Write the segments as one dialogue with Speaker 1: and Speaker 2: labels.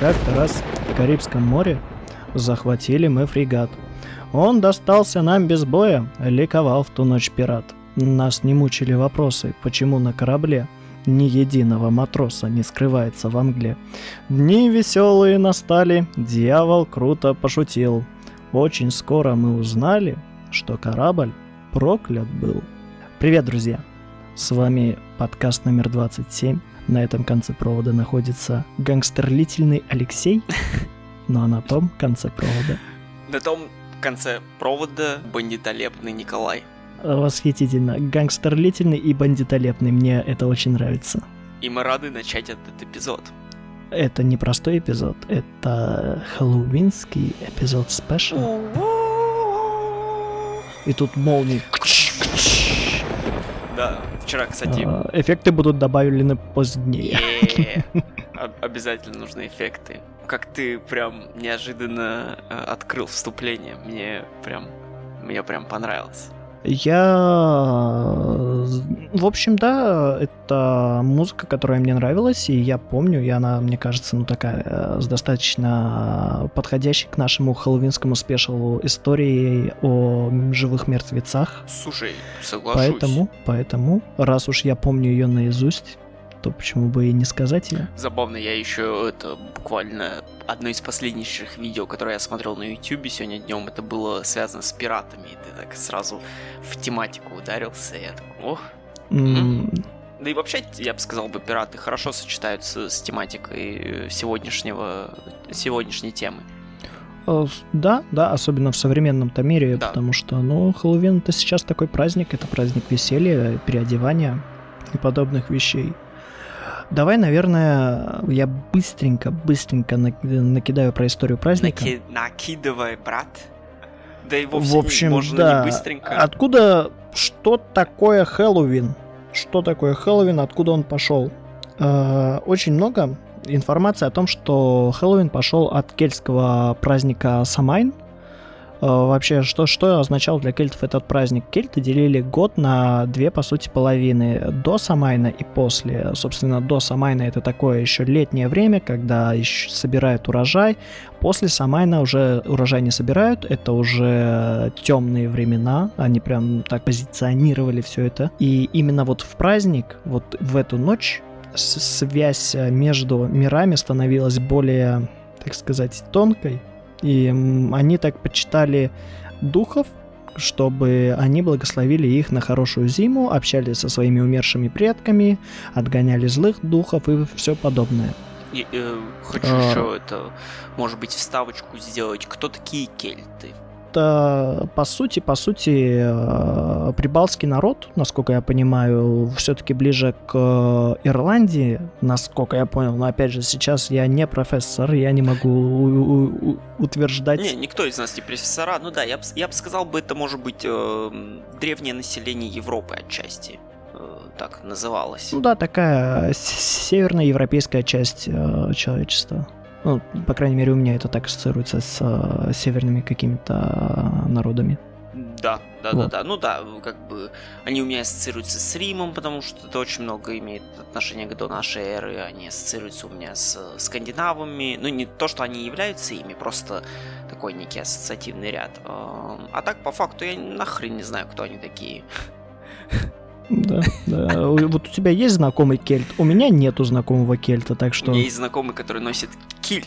Speaker 1: Как-то раз в Карибском море захватили мы фрегат. Он достался нам без боя, ликовал в ту ночь пират. Нас не мучили вопросы, почему на корабле ни единого матроса не скрывается во мгле. Дни веселые настали, дьявол круто пошутил. Очень скоро мы узнали, что корабль проклят был. Привет, друзья! С вами подкаст номер 27. На этом конце провода находится гангстерлительный Алексей, ну а на том конце провода...
Speaker 2: На том конце провода бандитолепный Николай.
Speaker 1: Восхитительно. Гангстерлительный и бандитолепный. Мне это очень нравится.
Speaker 2: И мы рады начать этот эпизод.
Speaker 1: Это не простой эпизод, это хэллоуинский эпизод спешл. И тут молнии.
Speaker 2: Да, вчера, кстати...
Speaker 1: А, эффекты будут добавлены позднее.
Speaker 2: Обязательно нужны эффекты. Как ты прям неожиданно э, открыл вступление. Мне прям... Мне прям понравилось.
Speaker 1: Я... В общем, да, это музыка, которая мне нравилась, и я помню, и она, мне кажется, ну такая, э, с достаточно подходящей к нашему хэллоуинскому спешалу историей о живых мертвецах.
Speaker 2: Слушай, соглашусь.
Speaker 1: Поэтому, поэтому, раз уж я помню ее наизусть, то почему бы и не сказать ее?
Speaker 2: Забавно, я еще это буквально одно из последних видео, которое я смотрел на YouTube сегодня днем, это было связано с пиратами. И ты так сразу в тематику ударился, и я такой, ох. Mm. Да и вообще, я бы сказал бы, пираты хорошо сочетаются с тематикой сегодняшнего, сегодняшней темы.
Speaker 1: Э, да, да, особенно в современном-то мире, да. потому что, ну, Хэллоуин это сейчас такой праздник, это праздник веселья, переодевания и подобных вещей. Давай, наверное, я быстренько, быстренько накидаю про историю праздника.
Speaker 2: Наки... Накидывай, брат. Да и
Speaker 1: вовсе в общем, можно да. не быстренько. Откуда, что такое Хэллоуин? Что такое Хэллоуин, откуда он пошел? Э, очень много информации о том, что Хэллоуин пошел от кельтского праздника Самайн – вообще, что, что означал для кельтов этот праздник? Кельты делили год на две, по сути, половины. До Самайна и после. Собственно, до Самайна это такое еще летнее время, когда еще собирают урожай. После Самайна уже урожай не собирают, это уже темные времена, они прям так позиционировали все это. И именно вот в праздник, вот в эту ночь связь между мирами становилась более, так сказать, тонкой, и они так почитали духов, чтобы они благословили их на хорошую зиму, общались со своими умершими предками, отгоняли злых духов и все подобное.
Speaker 2: И, э, хочу а... еще это, может быть, вставочку сделать. Кто такие кельты?
Speaker 1: Это, по сути, по сути, э, прибалтский народ, насколько я понимаю, все-таки ближе к э, Ирландии, насколько я понял. Но опять же, сейчас я не профессор, я не могу утверждать.
Speaker 2: Не, никто из нас не профессора. Ну да, я бы я б сказал бы, это может быть э, древнее население Европы отчасти э, так называлось.
Speaker 1: Ну да, такая северноевропейская часть э, человечества. Ну, по крайней мере, у меня это так ассоциируется с э, северными какими-то народами.
Speaker 2: Да, да, вот. да, да. Ну да, как бы они у меня ассоциируются с Римом, потому что это очень много имеет отношение до нашей эры. Они ассоциируются у меня с скандинавами. Ну, не то, что они являются ими, просто такой некий ассоциативный ряд. А так, по факту, я нахрен не знаю, кто они такие.
Speaker 1: Да, да. Вот у тебя есть знакомый кельт? У меня нету знакомого кельта, так что...
Speaker 2: У меня есть знакомый, который носит кильт.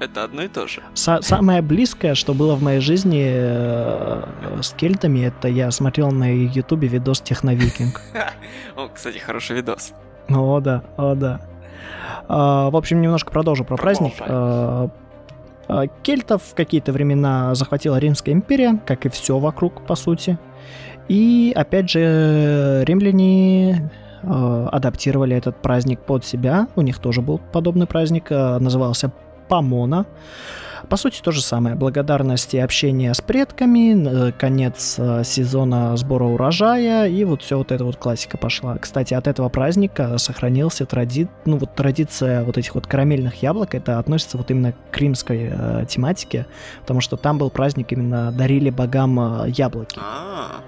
Speaker 2: Это одно и то же.
Speaker 1: Са- самое близкое, что было в моей жизни э, с кельтами, это я смотрел на ютубе видос Техновикинг.
Speaker 2: О, кстати, хороший видос.
Speaker 1: О, да, о, да. А, в общем, немножко продолжу про праздник. А, а, кельтов в какие-то времена захватила Римская империя, как и все вокруг, по сути. И опять же, римляне э, адаптировали этот праздник под себя. У них тоже был подобный праздник, э, назывался Помона. По сути, то же самое. Благодарность и общение с предками, э, конец э, сезона сбора урожая, и вот все вот эта вот классика пошла. Кстати, от этого праздника сохранился тради... ну, вот традиция вот этих вот карамельных яблок, это относится вот именно к римской э, тематике, потому что там был праздник, именно дарили богам э, яблоки.
Speaker 2: А-а-а.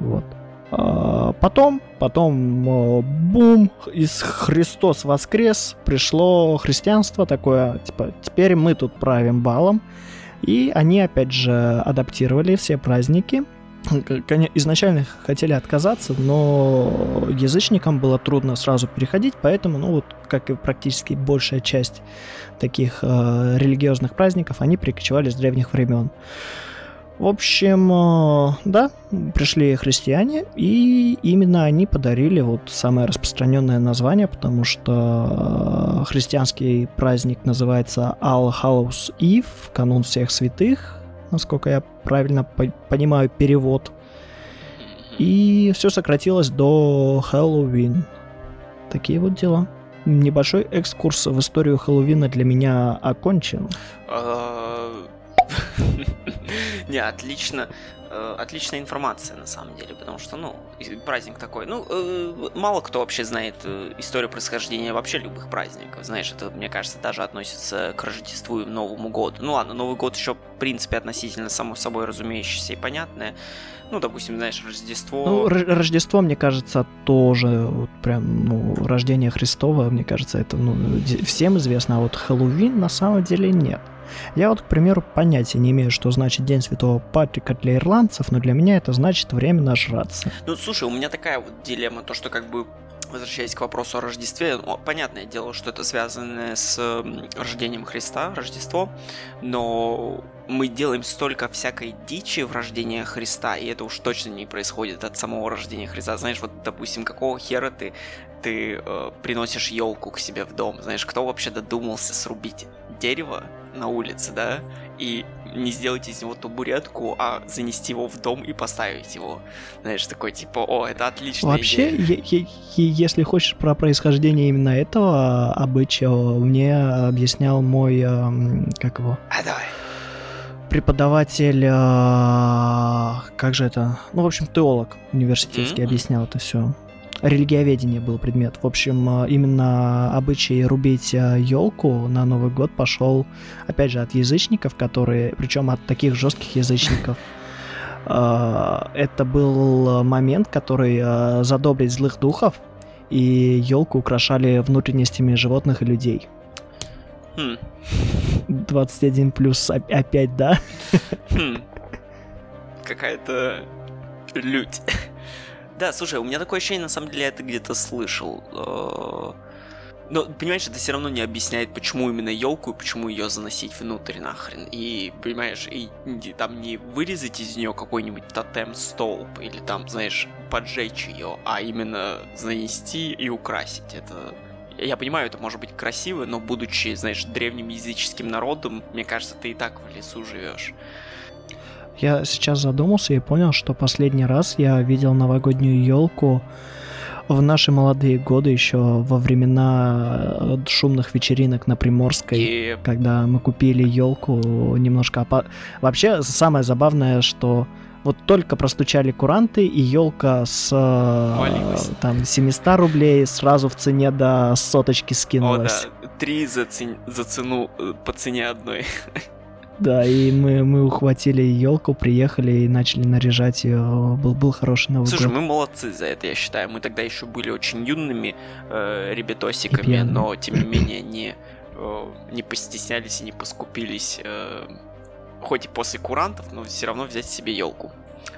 Speaker 1: Вот. А, потом, потом э, бум, из Христос воскрес, пришло христианство такое, типа, теперь мы тут правим балом. И они, опять же, адаптировали все праздники. Изначально хотели отказаться, но язычникам было трудно сразу переходить, поэтому, ну вот, как и практически большая часть таких э, религиозных праздников, они перекочевали с древних времен. В общем, э, да, пришли христиане, и именно они подарили вот самое распространенное название, потому что э, христианский праздник называется All Hallows Eve, канун всех святых, насколько я правильно по- понимаю перевод. И все сократилось до Хэллоуин. Такие вот дела. Небольшой экскурс в историю Хэллоуина для меня окончен.
Speaker 2: Не, отлично. Э, отличная информация, на самом деле, потому что, ну, праздник такой. Ну, э, мало кто вообще знает э, историю происхождения вообще любых праздников. Знаешь, это, мне кажется, даже относится к Рождеству и Новому году. Ну ладно, Новый год еще, в принципе, относительно само собой разумеющееся и понятное. Ну, допустим, знаешь, Рождество...
Speaker 1: Ну, Рождество, мне кажется, тоже вот прям, ну, рождение Христова, мне кажется, это, ну, всем известно, а вот Хэллоуин на самом деле нет. Я вот, к примеру, понятия не имею, что значит День Святого Патрика для ирландцев, но для меня это значит время нажраться.
Speaker 2: Ну, слушай, у меня такая вот дилемма, то, что как бы возвращаясь к вопросу о Рождестве, ну, понятное дело, что это связано с рождением Христа, Рождество, но мы делаем столько всякой дичи в рождении Христа, и это уж точно не происходит от самого рождения Христа. Знаешь, вот, допустим, какого хера ты, ты э, приносишь елку к себе в дом? Знаешь, кто вообще додумался срубить дерево на улице, да, и не сделать из него табуретку, а занести его в дом и поставить его. Знаешь, такой типа, о, это отличная
Speaker 1: Вообще,
Speaker 2: идея.
Speaker 1: если хочешь про происхождение именно этого обычая, мне объяснял мой, как его?
Speaker 2: А, давай
Speaker 1: преподаватель, как же это, ну, в общем, теолог университетский mm-hmm. объяснял это все религиоведение был предмет. В общем, э, именно обычай рубить елку э, на Новый год пошел, опять же, от язычников, которые, причем от таких жестких язычников. Э, это был момент, который задобрить злых духов, и елку украшали внутренностями животных и людей. Хм. 21 плюс опять, да?
Speaker 2: Хм. Какая-то лють. Да, слушай, у меня такое ощущение, на самом деле, я это где-то слышал. Э, но, понимаешь, это все равно не объясняет, почему именно елку и почему ее заносить внутрь нахрен. И, понимаешь, и, там не вырезать из нее какой-нибудь тотем столб или там, знаешь, поджечь ее, а именно занести и украсить. Это я понимаю, это может быть красиво, но будучи, знаешь, древним языческим народом, мне кажется, ты и так в лесу живешь.
Speaker 1: Я сейчас задумался и понял, что последний раз я видел новогоднюю елку в наши молодые годы еще во времена э, шумных вечеринок на Приморской, и... когда мы купили елку немножко опа... Вообще самое забавное, что вот только простучали куранты, и елка с Молилась. там 700 рублей сразу в цене до соточки скинулась.
Speaker 2: О, да, три за, цен... за цену э, по цене одной.
Speaker 1: Да, и мы, мы ухватили елку, приехали и начали наряжать ее. Был, был хороший Новый
Speaker 2: Слушай,
Speaker 1: год.
Speaker 2: мы молодцы за это, я считаю. Мы тогда еще были очень юными э, ребятосиками, но тем не менее не, э, не постеснялись и не поскупились. Э, хоть и после курантов, но все равно взять себе елку.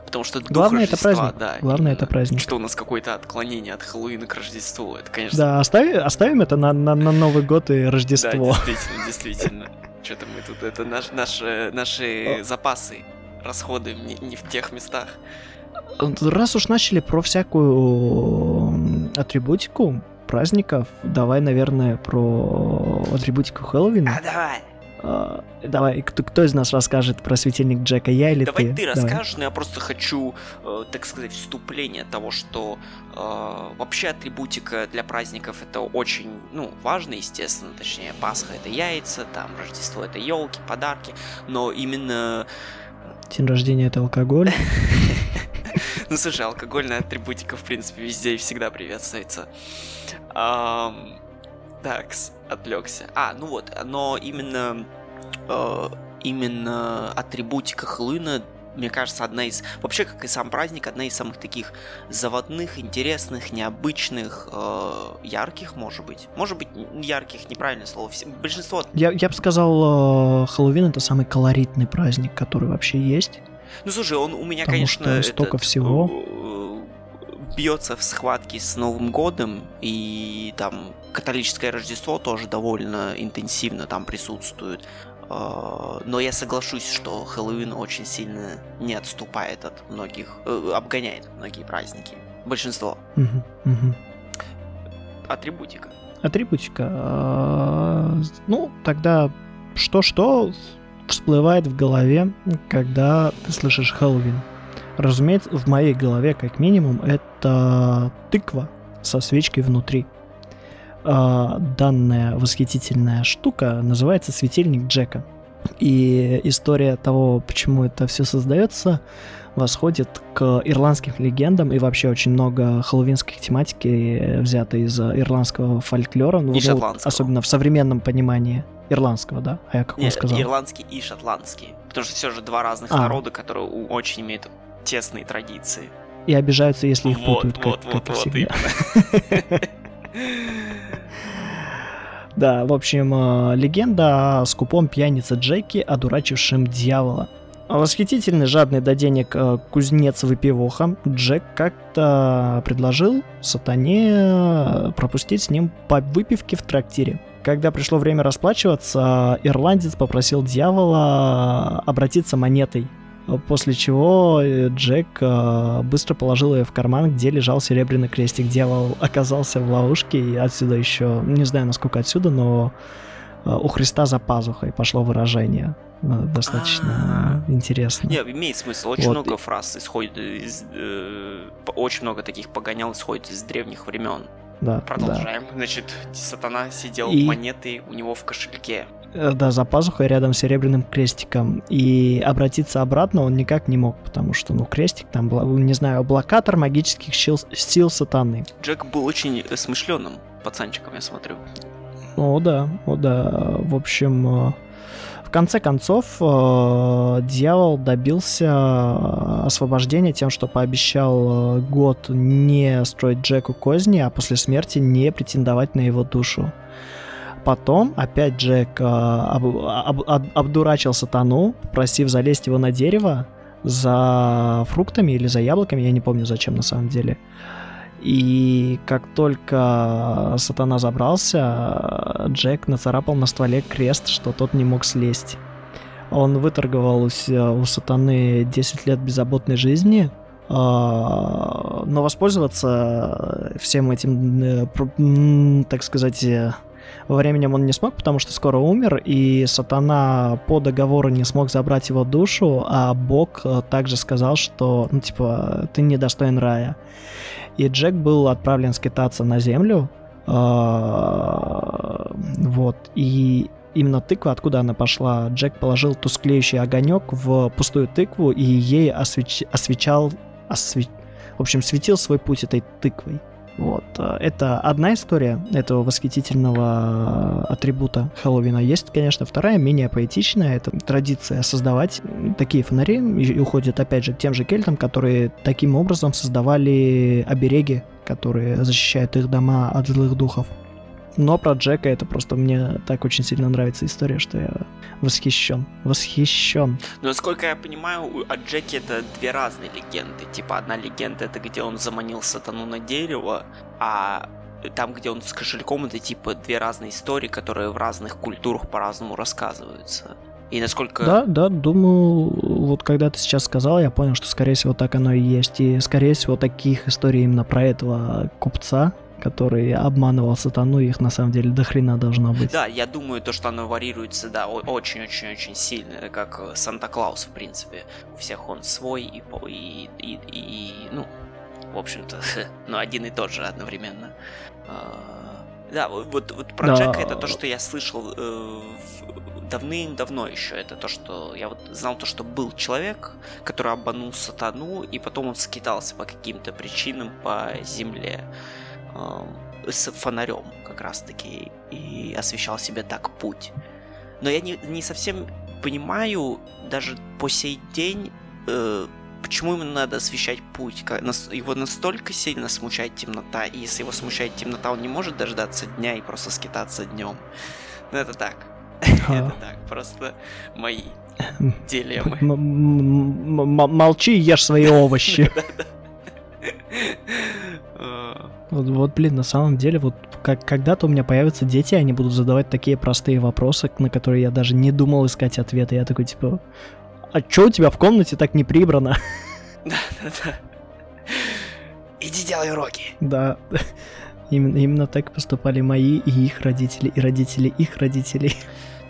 Speaker 2: Потому что
Speaker 1: Главное
Speaker 2: Рождества,
Speaker 1: это праздник.
Speaker 2: да.
Speaker 1: Главное это праздник.
Speaker 2: Что у нас какое-то отклонение от Хэллоуина к Рождеству. Это, конечно.
Speaker 1: Да, оставим, оставим это на, на, на Новый год и Рождество. Да,
Speaker 2: действительно, действительно. Что-то мы тут, это наш, наши, наши запасы расходуем не, не в тех местах.
Speaker 1: Раз уж начали про всякую атрибутику праздников, давай, наверное, про атрибутику Хэллоуина.
Speaker 2: А, давай.
Speaker 1: Uh, давай, кто, кто из нас расскажет про светильник Джека, я или
Speaker 2: давай
Speaker 1: ты?
Speaker 2: ты расскажешь, но я просто хочу, э, так сказать, вступление того, что э, вообще атрибутика для праздников это очень, ну, важно, естественно, точнее, Пасха это яйца, там, Рождество это елки, подарки, но именно...
Speaker 1: День рождения это алкоголь.
Speaker 2: Ну, слушай, алкогольная атрибутика, в принципе, везде и всегда приветствуется. Так, отвлекся. А, ну вот, но именно э, именно атрибутика Хэллоуина мне кажется, одна из... Вообще, как и сам праздник, одна из самых таких заводных, интересных, необычных, э, ярких, может быть. Может быть, ярких, неправильное слово. Большинство...
Speaker 1: Я, я бы сказал, э, Хэллоуин — это самый колоритный праздник, который вообще есть.
Speaker 2: Ну, слушай, он у меня, Потому конечно... Что
Speaker 1: столько этот, всего
Speaker 2: э, бьется в схватке с Новым годом, и там католическое Рождество тоже довольно интенсивно там присутствует. А, но я соглашусь, что Хэллоуин очень сильно не отступает от многих, э, обгоняет многие праздники. Большинство. Атрибутика.
Speaker 1: Атрибутика. А, ну, тогда что-что всплывает в голове, когда ты слышишь Хэллоуин? Разумеется, в моей голове, как минимум, это тыква со свечкой внутри. А, данная восхитительная штука называется светильник Джека. И история того, почему это все создается, восходит к ирландским легендам, и вообще очень много хэллоуинской тематики взято из ирландского фольклора, ну, ну, особенно в современном понимании ирландского, да? А я как
Speaker 2: Нет,
Speaker 1: сказал?
Speaker 2: Ирландский и шотландский. Потому что все же два разных а. народа, которые очень имеют тесные традиции.
Speaker 1: И обижаются, если их вот, путают, вот, как, вот, как вот, всегда. Да, в общем, э, легенда о скупом пьянице Джеки, одурачившем дьявола. Восхитительный, жадный до денег э, кузнец выпивоха Джек как-то предложил сатане э, пропустить с ним по выпивке в трактире. Когда пришло время расплачиваться, ирландец попросил дьявола обратиться монетой После чего э, Джек э, быстро положил ее в карман, где лежал серебряный крестик. Дьявол оказался в ловушке, и отсюда еще, не знаю, насколько отсюда, но э, у Христа за пазухой пошло выражение. Достаточно А-а-а. интересно.
Speaker 2: Не, имеет смысл. Очень вот. много фраз исходит из... Э, очень много таких погонял исходит из древних времен.
Speaker 1: Да,
Speaker 2: Продолжаем.
Speaker 1: Да.
Speaker 2: Значит, сатана сидел и... монеты у него в кошельке.
Speaker 1: Э, да, за пазухой рядом с серебряным крестиком. И обратиться обратно он никак не мог, потому что, ну, крестик там, был, не знаю, блокатор магических сил, сил сатаны.
Speaker 2: Джек был очень смышленым пацанчиком, я смотрю.
Speaker 1: О, да, о, да. В общем, э, в конце концов, э, дьявол добился освобождения тем, что пообещал год не строить Джеку козни, а после смерти не претендовать на его душу. Потом опять Джек э, об, об, об, обдурачил сатану, просив залезть его на дерево за фруктами или за яблоками, я не помню зачем на самом деле. И как только сатана забрался, Джек нацарапал на стволе крест, что тот не мог слезть. Он выторговал у, у сатаны 10 лет беззаботной жизни, а, но воспользоваться всем этим, э, так сказать, временем он не смог, потому что скоро умер, и сатана по договору не смог забрать его душу, а Бог э, также сказал, что, ну, типа, ты не достоин рая. И Джек был отправлен скитаться на землю, э, вот, и именно тыква, откуда она пошла, Джек положил тусклеющий огонек в пустую тыкву и ей освеч... освещал, осве... в общем, светил свой путь этой тыквой. Вот. Э, это одна история этого восхитительного атрибута Хэллоуина. Есть, конечно, вторая, менее поэтичная. Это традиция создавать такие фонари. И уходит, опять же, тем же кельтам, которые таким образом создавали обереги, которые защищают их дома от злых духов. Но про Джека это просто мне так очень сильно нравится история, что я восхищен. Восхищен.
Speaker 2: Но насколько я понимаю, о Джеке это две разные легенды. Типа одна легенда это где он заманил сатану на дерево, а там, где он с кошельком, это типа две разные истории, которые в разных культурах по-разному рассказываются. И насколько...
Speaker 1: Да, да, думаю, вот когда ты сейчас сказал, я понял, что, скорее всего, так оно и есть. И, скорее всего, таких историй именно про этого купца, который обманывал сатану, их на самом деле до хрена должно быть.
Speaker 2: Да, я думаю, то, что оно варьируется, да, очень-очень-очень сильно, как э, Санта-Клаус, в принципе. У всех он свой и, и, и, и ну, в общем-то, ну, один и тот же одновременно. А, да, вот, вот про да. Джека это то, что я слышал э, давным-давно еще. Это то, что я вот знал то, что был человек, который обманул сатану, и потом он скитался по каким-то причинам по земле с фонарем как раз-таки и освещал себе так путь. Но я не, не совсем понимаю даже по сей день, э, почему ему надо освещать путь? Его настолько сильно смущает темнота, и если его смущает темнота, он не может дождаться дня и просто скитаться днем. Ну это так. Это так, просто мои дилеммы.
Speaker 1: Молчи и ешь свои овощи. Вот, вот, блин, на самом деле, вот как когда-то у меня появятся дети, они будут задавать такие простые вопросы, на которые я даже не думал искать ответы. Я такой, типа, а чё у тебя в комнате так не прибрано? Да-да-да.
Speaker 2: Иди делай уроки.
Speaker 1: Да. Именно, именно так поступали мои и их родители, и родители их родителей.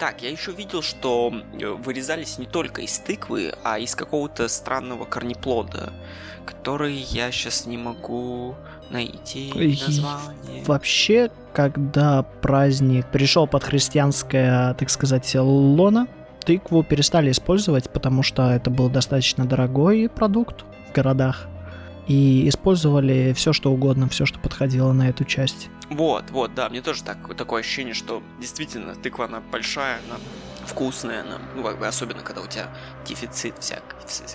Speaker 2: Так, я еще видел, что э, вырезались не только из тыквы, а из какого-то странного корнеплода, который я сейчас не могу найти название.
Speaker 1: Вообще, когда праздник пришел под христианское, так сказать, лона, тыкву перестали использовать, потому что это был достаточно дорогой продукт в городах. И использовали все, что угодно, все, что подходило на эту часть.
Speaker 2: Вот, вот, да, мне тоже так, такое ощущение, что действительно тыква, она большая, она вкусная, она, ну, как бы, особенно, когда у тебя дефицит всяк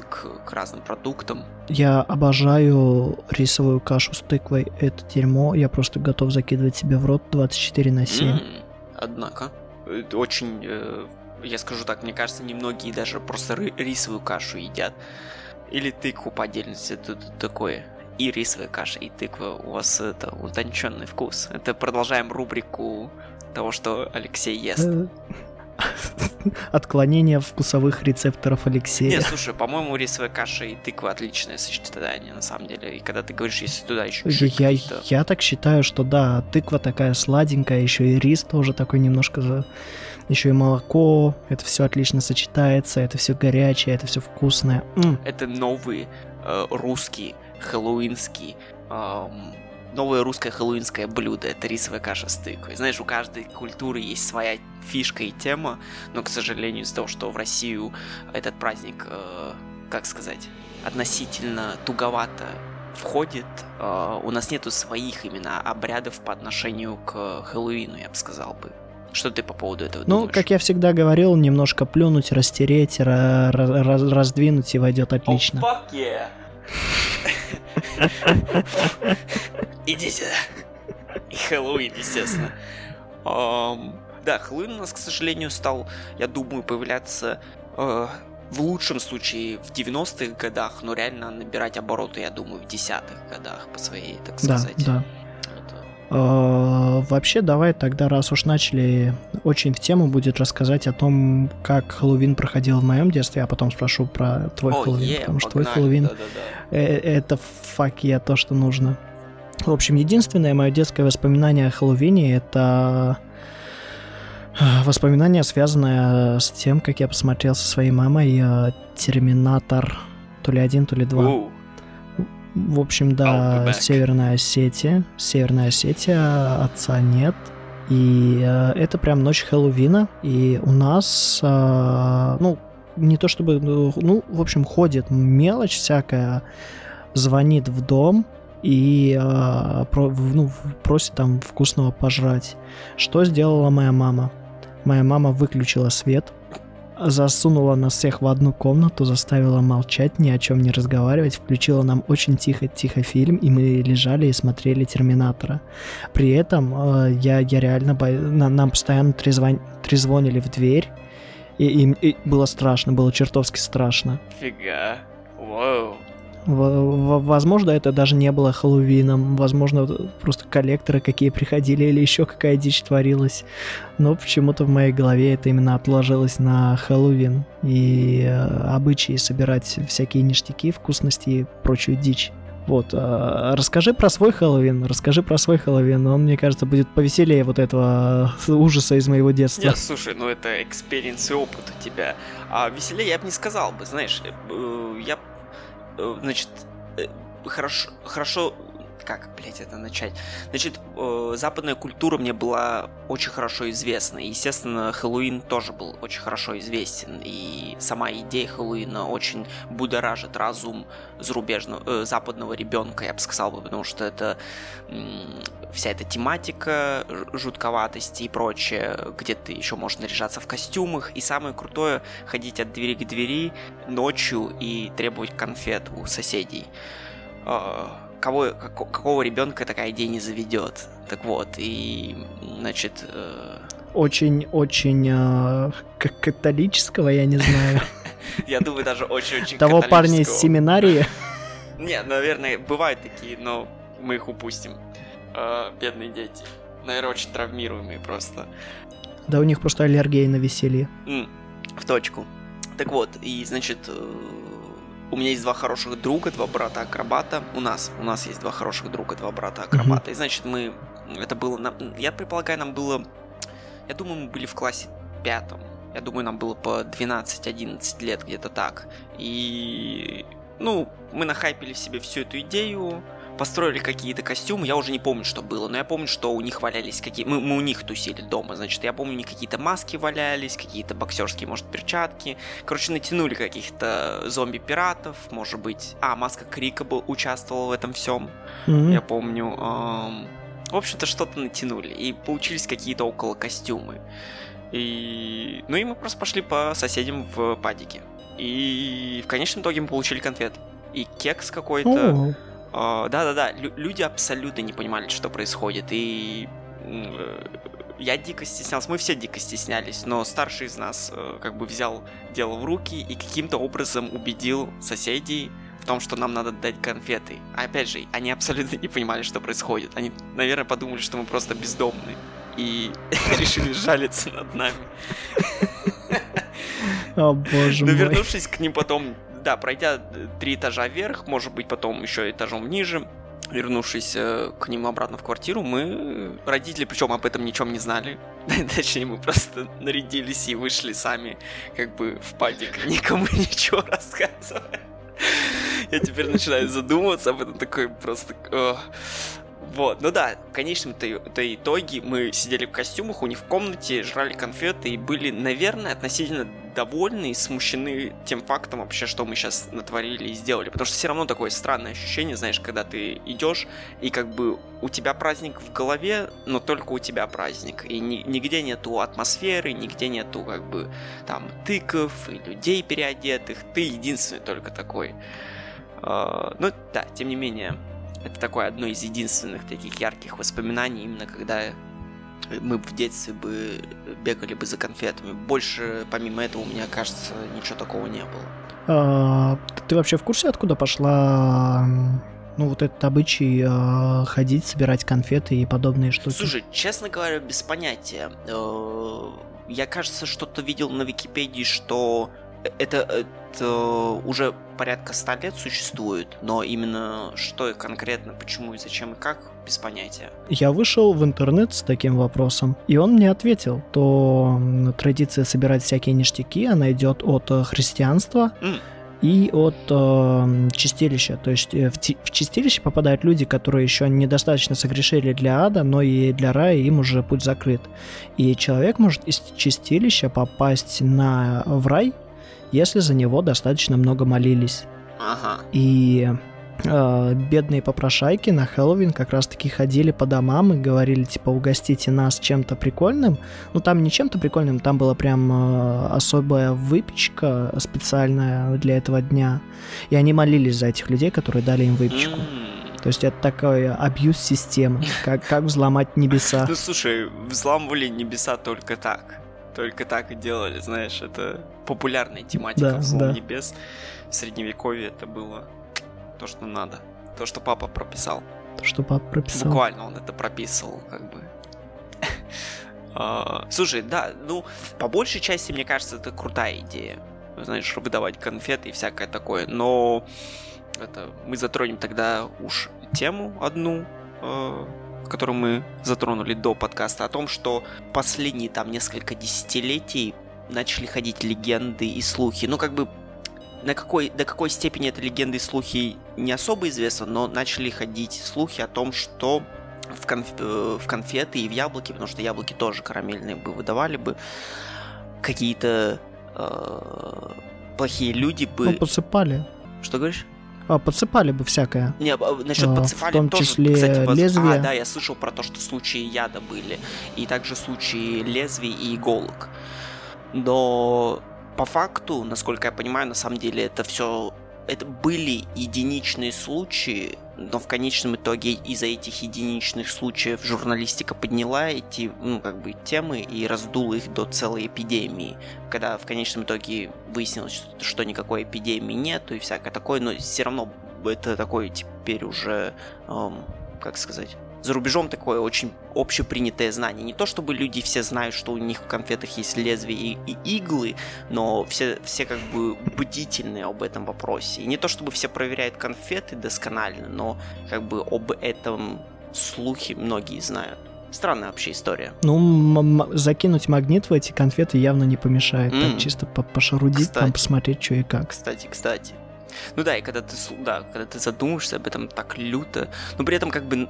Speaker 2: к, к разным продуктам.
Speaker 1: Я обожаю рисовую кашу с тыквой, это дерьмо, я просто готов закидывать себе в рот 24 на 7. Mm,
Speaker 2: однако, очень э, я скажу так, мне кажется, немногие даже просто рисовую кашу едят. Или тыкву по отдельности, это такое. И рисовая каша, и тыква. У вас это утонченный вкус. Это продолжаем рубрику того, что Алексей ест.
Speaker 1: Отклонение вкусовых рецепторов Алексея.
Speaker 2: Не, слушай, по-моему, рисовая каша и тыква отличное сочетание, на самом деле. И когда ты говоришь, если туда еще
Speaker 1: я, я так считаю, что да, тыква такая сладенькая, еще и рис тоже такой немножко за еще и молоко, это все отлично сочетается, это все горячее, это все вкусное.
Speaker 2: М. Это новый э, русский хэллоуинский э, новое русское хэллоуинское блюдо. Это рисовая каша с тыквой. Знаешь, у каждой культуры есть своя фишка и тема, но, к сожалению, из-за того, что в Россию этот праздник, э, как сказать, относительно туговато входит, э, у нас нету своих именно обрядов по отношению к Хэллоуину, я бы сказал бы. Что ты по поводу этого
Speaker 1: ну,
Speaker 2: думаешь?
Speaker 1: Ну, как я всегда говорил, немножко плюнуть, растереть, ra- ra- раздвинуть и войдет отлично.
Speaker 2: Oh, fuck yeah. Идите. И Хэллоуин, естественно. да, Хэллоуин у нас, к сожалению, стал, я думаю, появляться э, в лучшем случае в 90-х годах, но реально набирать обороты, я думаю, в десятых годах по своей, так сказать.
Speaker 1: Да, да. А, вообще, давай тогда, раз уж начали, очень в тему будет рассказать о том, как Хэллоуин проходил в моем детстве, а потом спрошу про твой oh, Хэллоуин, yeah, потому что твой Хэллоуин да, да, да. это фак я то, что нужно. В общем, единственное мое детское воспоминание о Хэллоуине это а, воспоминание, связанное с тем, как я посмотрел со своей мамой а, Терминатор то ли один, то ли два. Uh. В общем, да, Северная Осетия. Северная Осетия, отца нет. И э, это прям ночь Хэллоуина. И у нас, э, ну, не то чтобы, ну, в общем, ходит мелочь всякая, звонит в дом и э, про, ну, просит там вкусного пожрать. Что сделала моя мама? Моя мама выключила свет, засунула нас всех в одну комнату, заставила молчать, ни о чем не разговаривать, включила нам очень тихо-тихо фильм, и мы лежали и смотрели Терминатора. При этом э, я, я реально бо... нам постоянно трезвон... трезвонили в дверь, и, и, и было страшно, было чертовски страшно.
Speaker 2: Фига. Вау.
Speaker 1: Возможно, это даже не было Хэллоуином, возможно, просто коллекторы какие приходили или еще какая дичь творилась. Но почему-то в моей голове это именно отложилось на Хэллоуин и э, обычаи собирать всякие ништяки, вкусности и прочую дичь. Вот, э, расскажи про свой Хэллоуин, расскажи про свой Хэллоуин, он, мне кажется, будет повеселее вот этого ужаса из моего детства.
Speaker 2: Нет, слушай, ну это experience и опыт у тебя. А веселее я бы не сказал бы, знаешь, э, я Э, значит, э, хорошо, хорошо как, блядь, это начать? Значит, э, западная культура мне была очень хорошо известна. И, естественно, Хэллоуин тоже был очень хорошо известен. И сама идея Хэллоуина очень будоражит разум зарубежного, э, западного ребенка, я бы сказал потому что это э, вся эта тематика жутковатости и прочее, где ты еще можешь наряжаться в костюмах. И самое крутое ходить от двери к двери ночью и требовать конфет у соседей. А, кого, какого ребенка такая идея не заведет. Так вот, и, значит...
Speaker 1: Очень-очень э, э католического, я не знаю.
Speaker 2: Я думаю, даже очень-очень
Speaker 1: Того парня из семинарии.
Speaker 2: Нет, наверное, бывают такие, но мы их упустим. Э, бедные дети. Наверное, очень травмируемые просто.
Speaker 1: Да у них просто аллергия на веселье.
Speaker 2: В точку. Так вот, и, значит, э, у меня есть два хороших друга, два брата-акробата. У нас, у нас есть два хороших друга, два брата-акробата. Mm-hmm. И значит, мы, это было, я предполагаю, нам было, я думаю, мы были в классе пятом. Я думаю, нам было по 12-11 лет, где-то так. И, ну, мы нахайпили в себе всю эту идею, построили какие-то костюмы, я уже не помню, что было, но я помню, что у них валялись какие... Мы, мы у них тусили дома, значит, я помню, у них какие-то маски валялись, какие-то боксерские, может, перчатки. Короче, натянули каких-то зомби-пиратов, может быть... А, маска Крика был, участвовала в этом всем, mm-hmm. я помню. Эм... В общем-то, что-то натянули, и получились какие-то около костюмы. И... Ну и мы просто пошли по соседям в падике. И в конечном итоге мы получили конфет. И кекс какой-то. Oh. А, да-да-да, люди абсолютно не понимали, что происходит, и э, я дико стеснялся, мы все дико стеснялись, но старший из нас э, как бы взял дело в руки и каким-то образом убедил соседей в том, что нам надо дать конфеты. А опять же, они абсолютно не понимали, что происходит. Они, наверное, подумали, что мы просто бездомные и решили жалиться над нами.
Speaker 1: О, боже мой.
Speaker 2: Но вернувшись к ним потом да, пройдя три этажа вверх, может быть, потом еще этажом ниже, вернувшись э, к ним обратно в квартиру, мы, родители, причем об этом ничем не знали, точнее, мы просто нарядились и вышли сами, как бы, в падик, никому ничего рассказывая. Я теперь начинаю задумываться об этом, такой просто... Вот, ну да, в конечном-то итоге мы сидели в костюмах у них в комнате, жрали конфеты и были, наверное, относительно довольны и смущены тем фактом вообще, что мы сейчас натворили и сделали. Потому что все равно такое странное ощущение, знаешь, когда ты идешь, и как бы у тебя праздник в голове, но только у тебя праздник. И ни, нигде нету атмосферы, нигде нету как бы там тыков и людей переодетых. Ты единственный только такой. Uh, ну да, тем не менее, это такое одно из единственных таких ярких воспоминаний, именно когда мы в детстве бы бегали бы за конфетами. Больше, помимо этого, у меня, кажется, ничего такого не было.
Speaker 1: А, ты вообще в курсе, откуда пошла ну, вот этот обычай э, ходить, собирать конфеты и подобные штуки?
Speaker 2: Слушай, честно говоря, без понятия. Э, я, кажется, что-то видел на Википедии, что это, это уже порядка ста лет существует, но именно что конкретно, почему и зачем и как, без понятия.
Speaker 1: Я вышел в интернет с таким вопросом, и он мне ответил, то традиция собирать всякие ништяки, она идет от э, христианства, mm и от э, чистилища. То есть э, в, в чистилище попадают люди, которые еще недостаточно согрешили для ада, но и для рая им уже путь закрыт. И человек может из чистилища попасть на, в рай если за него достаточно много молились.
Speaker 2: Ага.
Speaker 1: И э, бедные попрошайки на Хэллоуин как раз-таки ходили по домам и говорили, типа, угостите нас чем-то прикольным. Ну, там не чем-то прикольным, там была прям э, особая выпечка специальная для этого дня. И они молились за этих людей, которые дали им выпечку. Mm. То есть это такой абьюз системы, как, как взломать небеса.
Speaker 2: Ну слушай, взламывали небеса только так только так и делали, знаешь, это популярная тематика да, взлом да. небес. В средневековье это было то, что надо. То, что папа прописал.
Speaker 1: То, что папа прописал.
Speaker 2: Буквально он это прописывал, как бы. А, слушай, да, ну, по большей части, мне кажется, это крутая идея. Знаешь, выдавать конфеты и всякое такое. Но это мы затронем тогда уж тему одну, а, которую мы затронули до подкаста, о том, что последние там несколько десятилетий начали ходить легенды и слухи. Ну, как бы на какой, до какой степени это легенды и слухи не особо известно, но начали ходить слухи о том, что в, конф... Э, в конфеты и в яблоки, потому что яблоки тоже карамельные бы выдавали бы, какие-то э, плохие люди бы...
Speaker 1: Ну, подсыпали.
Speaker 2: Что говоришь?
Speaker 1: А, подсыпали бы всякое.
Speaker 2: Не, а, насчет а, подсыпали
Speaker 1: в том
Speaker 2: тоже,
Speaker 1: числе
Speaker 2: кстати, воз...
Speaker 1: лезвия.
Speaker 2: А, да, я слышал про то, что случаи яда были. И также случаи лезвий и иголок. Но по факту, насколько я понимаю, на самом деле это все это были единичные случаи, но в конечном итоге из-за этих единичных случаев журналистика подняла эти, ну, как бы, темы и раздула их до целой эпидемии. Когда в конечном итоге выяснилось, что никакой эпидемии нет и всякое такое, но все равно это такой теперь уже, эм, как сказать, за рубежом такое очень общепринятое знание. Не то чтобы люди все знают, что у них в конфетах есть лезвия и, и иглы, но все, все как бы бдительны об этом вопросе. И не то чтобы все проверяют конфеты досконально, но как бы об этом слухи многие знают. Странная вообще история.
Speaker 1: Ну, закинуть магнит в эти конфеты явно не помешает. Mm. Так чисто по пошарудить, кстати, там посмотреть, что и как.
Speaker 2: Кстати, кстати. Ну да, и когда ты, да, когда ты задумаешься об этом так люто, но при этом как бы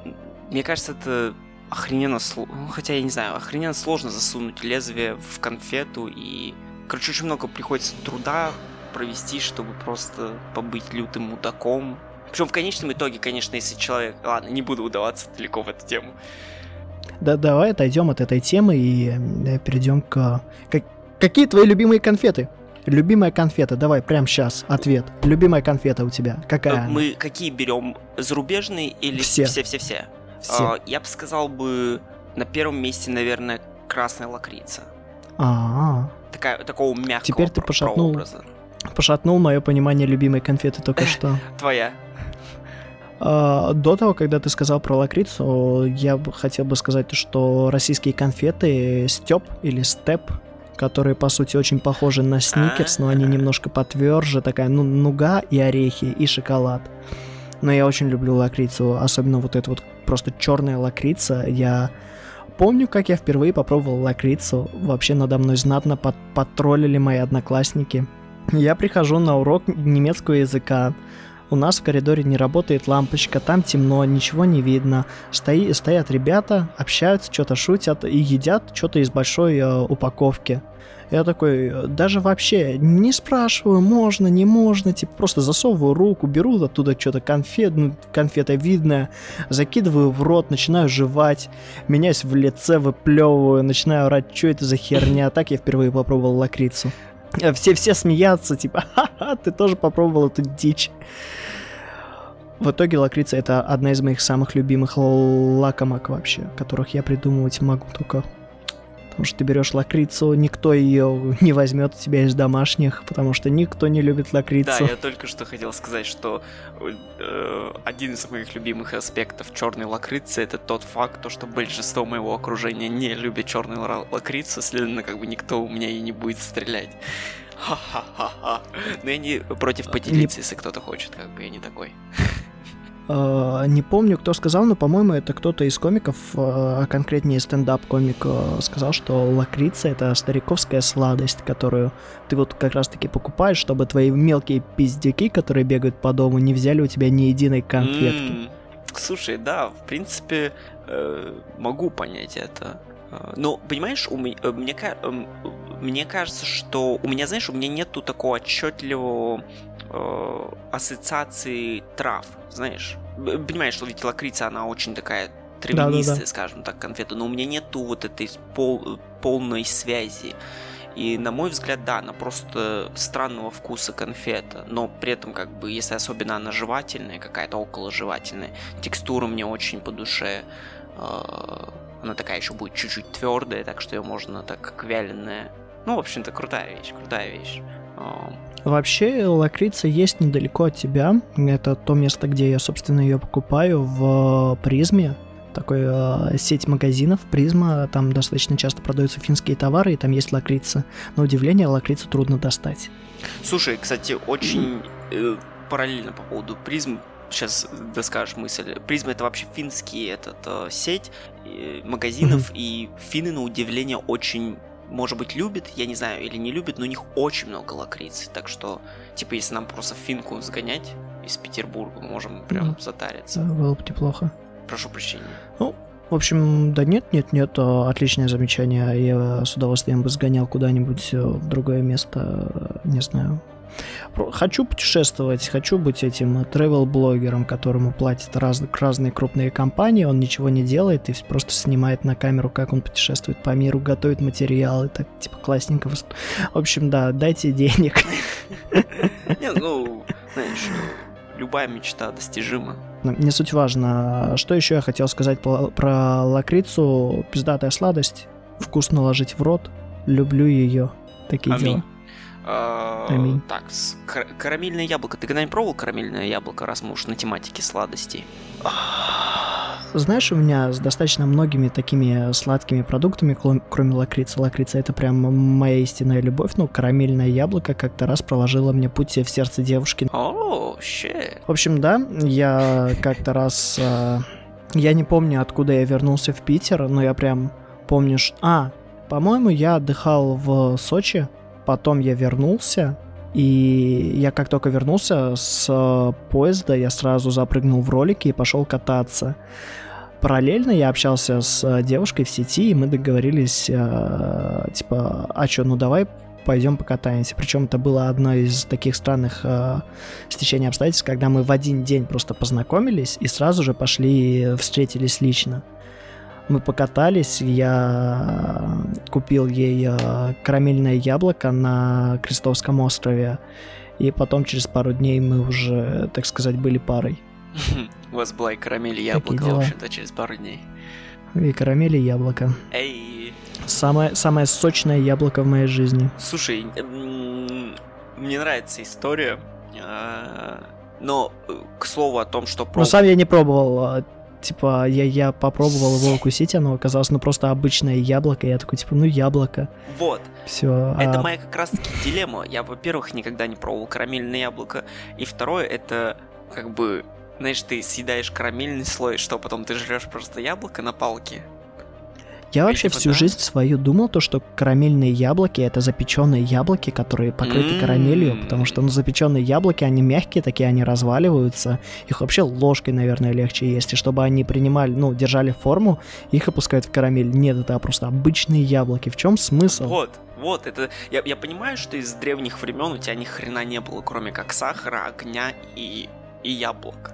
Speaker 2: мне кажется, это охрененно сложно. Ну, хотя я не знаю, охрененно сложно засунуть лезвие в конфету и. Короче, очень много приходится труда провести, чтобы просто побыть лютым мудаком. Причем в конечном итоге, конечно, если человек... Ладно, не буду удаваться далеко в эту тему.
Speaker 1: Да, давай отойдем от этой темы и да, перейдем к... Как... Какие твои любимые конфеты? Любимая конфета, давай, прямо сейчас, ответ. Любимая конфета у тебя, какая?
Speaker 2: Мы какие берем, зарубежные или
Speaker 1: все?
Speaker 2: Все-все-все. Все. А, я бы сказал бы на первом месте, наверное, красная лакрица.
Speaker 1: А,
Speaker 2: Такая, такого мягкого
Speaker 1: Теперь ты пошатнул, прообраза. пошатнул мое понимание любимой конфеты только что.
Speaker 2: Твоя.
Speaker 1: А, до того, когда ты сказал про лакрицу, я бы хотел бы сказать, что российские конфеты Степ или Степ, которые, по сути, очень похожи на сникерс, но они а. немножко потверже, такая ну, нуга и орехи, и шоколад. Но я очень люблю лакрицу, особенно вот эту вот просто черная лакрица. Я помню, как я впервые попробовал лакрицу. Вообще надо мной знатно под потроллили мои одноклассники. Я прихожу на урок немецкого языка. У нас в коридоре не работает лампочка, там темно, ничего не видно. Стои, стоят ребята, общаются, что-то шутят и едят что-то из большой э, упаковки. Я такой, даже вообще не спрашиваю, можно, не можно, типа просто засовываю руку, беру оттуда что-то конфет, ну, конфета видная, закидываю в рот, начинаю жевать, меняюсь в лице, выплевываю, начинаю орать, что это за херня. Так я впервые попробовал лакрицу. Все, все смеятся, типа, ха-ха, ты тоже попробовал эту дичь. В итоге лакрица это одна из моих самых любимых лакомок вообще, которых я придумывать могу только Потому что ты берешь лакрицу, никто ее не возьмет у тебя из домашних, потому что никто не любит лакрицу.
Speaker 2: Да, я только что хотел сказать, что э, один из моих любимых аспектов черной лакрицы это тот факт, то, что большинство моего окружения не любит черную лакрицу, следовательно, как бы никто у меня и не будет стрелять. Ха-ха-ха-ха. Но я не против поделиться, не... если кто-то хочет, как бы я не такой.
Speaker 1: Uh, не помню, кто сказал, но, по-моему, это кто-то из комиков, uh, а конкретнее стендап-комик, uh, сказал, что лакрица — это стариковская сладость, которую ты вот как раз-таки покупаешь, чтобы твои мелкие пиздюки, которые бегают по дому, не взяли у тебя ни единой конфетки.
Speaker 2: Слушай, да, в принципе, э, могу понять это. Ну, понимаешь, у меня, э, мне, эм, мне кажется, что у меня, знаешь, у меня нету такого отчетливого э, ассоциации трав, знаешь. Понимаешь, что ведь лакрица, она очень такая травянистая, да, да, да. скажем так, конфета, но у меня нету вот этой пол, полной связи. И, на мой взгляд, да, она просто странного вкуса конфета, но при этом, как бы, если особенно она жевательная, какая-то около жевательная, текстура мне очень по душе. Э, она такая еще будет чуть-чуть твердая, так что ее можно так как вяленая. Ну, в общем-то, крутая вещь, крутая вещь.
Speaker 1: Вообще, лакрица есть недалеко от тебя. Это то место, где я, собственно, ее покупаю в Призме. Такой э, сеть магазинов Призма, там достаточно часто продаются финские товары, и там есть лакрица. На удивление, лакрицу трудно достать.
Speaker 2: Слушай, кстати, очень э, параллельно по поводу Призм, сейчас доскажешь мысль. Призма это вообще финский этот э, сеть э, магазинов, mm-hmm. и финны на удивление очень может быть, любит, я не знаю, или не любит, но у них очень много лакрицы. Так что, типа, если нам просто финку сгонять из Петербурга, можем прям да. затариться.
Speaker 1: Было бы неплохо.
Speaker 2: Прошу прощения.
Speaker 1: Ну, в общем, да нет, нет, нет, а, отличное замечание. Я с удовольствием бы сгонял куда-нибудь э, в другое место, не знаю. Хочу путешествовать, хочу быть этим travel-блогером, которому платят раз, разные крупные компании, он ничего не делает и просто снимает на камеру, как он путешествует по миру, готовит материалы, так типа классненько. В общем, да, дайте денег.
Speaker 2: Не, ну, знаешь, любая мечта достижима.
Speaker 1: Не суть важно. Что еще я хотел сказать про лакрицу? Пиздатая сладость. Вкусно ложить в рот. Люблю ее. Такие Аминь. дела.
Speaker 2: А, Аминь. Так, карамельное яблоко. Ты когда-нибудь пробовал карамельное яблоко, раз мы уж на тематике сладостей?
Speaker 1: Знаешь, у меня с достаточно многими такими сладкими продуктами, кроме лакрицы. Лакрица это прям моя истинная любовь. Ну, карамельное яблоко как-то раз проложило мне путь в сердце девушки.
Speaker 2: О, oh, shit.
Speaker 1: В общем, да, я как-то раз... А, я не помню, откуда я вернулся в Питер, но я прям помню, что... А, по-моему, я отдыхал в Сочи, потом я вернулся, и я как только вернулся с поезда, я сразу запрыгнул в ролики и пошел кататься. Параллельно я общался с девушкой в сети, и мы договорились, э, типа, а что, ну давай пойдем покатаемся. Причем это было одно из таких странных э, стечений обстоятельств, когда мы в один день просто познакомились и сразу же пошли встретились лично. Мы покатались, я купил ей э, карамельное яблоко на Крестовском острове, и потом через пару дней мы уже, так сказать, были парой.
Speaker 2: У вас была и карамель и яблоко, в общем-то, через пару дней.
Speaker 1: И карамель и яблоко.
Speaker 2: Эй!
Speaker 1: Самое, самое сочное яблоко в моей жизни.
Speaker 2: Слушай, мне нравится история, а, но э, к слову о том, что...
Speaker 1: Проб... Но сам я не пробовал а, типа, я, я попробовал его укусить, оно оказалось, ну, просто обычное яблоко, я такой, типа, ну, яблоко.
Speaker 2: Вот.
Speaker 1: Все.
Speaker 2: Это а... моя как раз-таки дилемма. Я, во-первых, никогда не пробовал карамельное яблоко, и второе, это, как бы, знаешь, ты съедаешь карамельный слой, что потом ты жрешь просто яблоко на палке.
Speaker 1: Я вообще всю да? жизнь свою думал, то, что карамельные яблоки это запеченные яблоки, которые покрыты mm-hmm. карамелью, потому что ну, запеченные яблоки, они мягкие, такие они разваливаются. Их вообще ложкой, наверное, легче есть. И чтобы они принимали, ну, держали форму, их опускают в карамель. Нет, это просто обычные яблоки. В чем смысл?
Speaker 2: Вот, вот, это... Я, я понимаю, что из древних времен у тебя ни хрена не было, кроме как сахара, огня и, и яблок.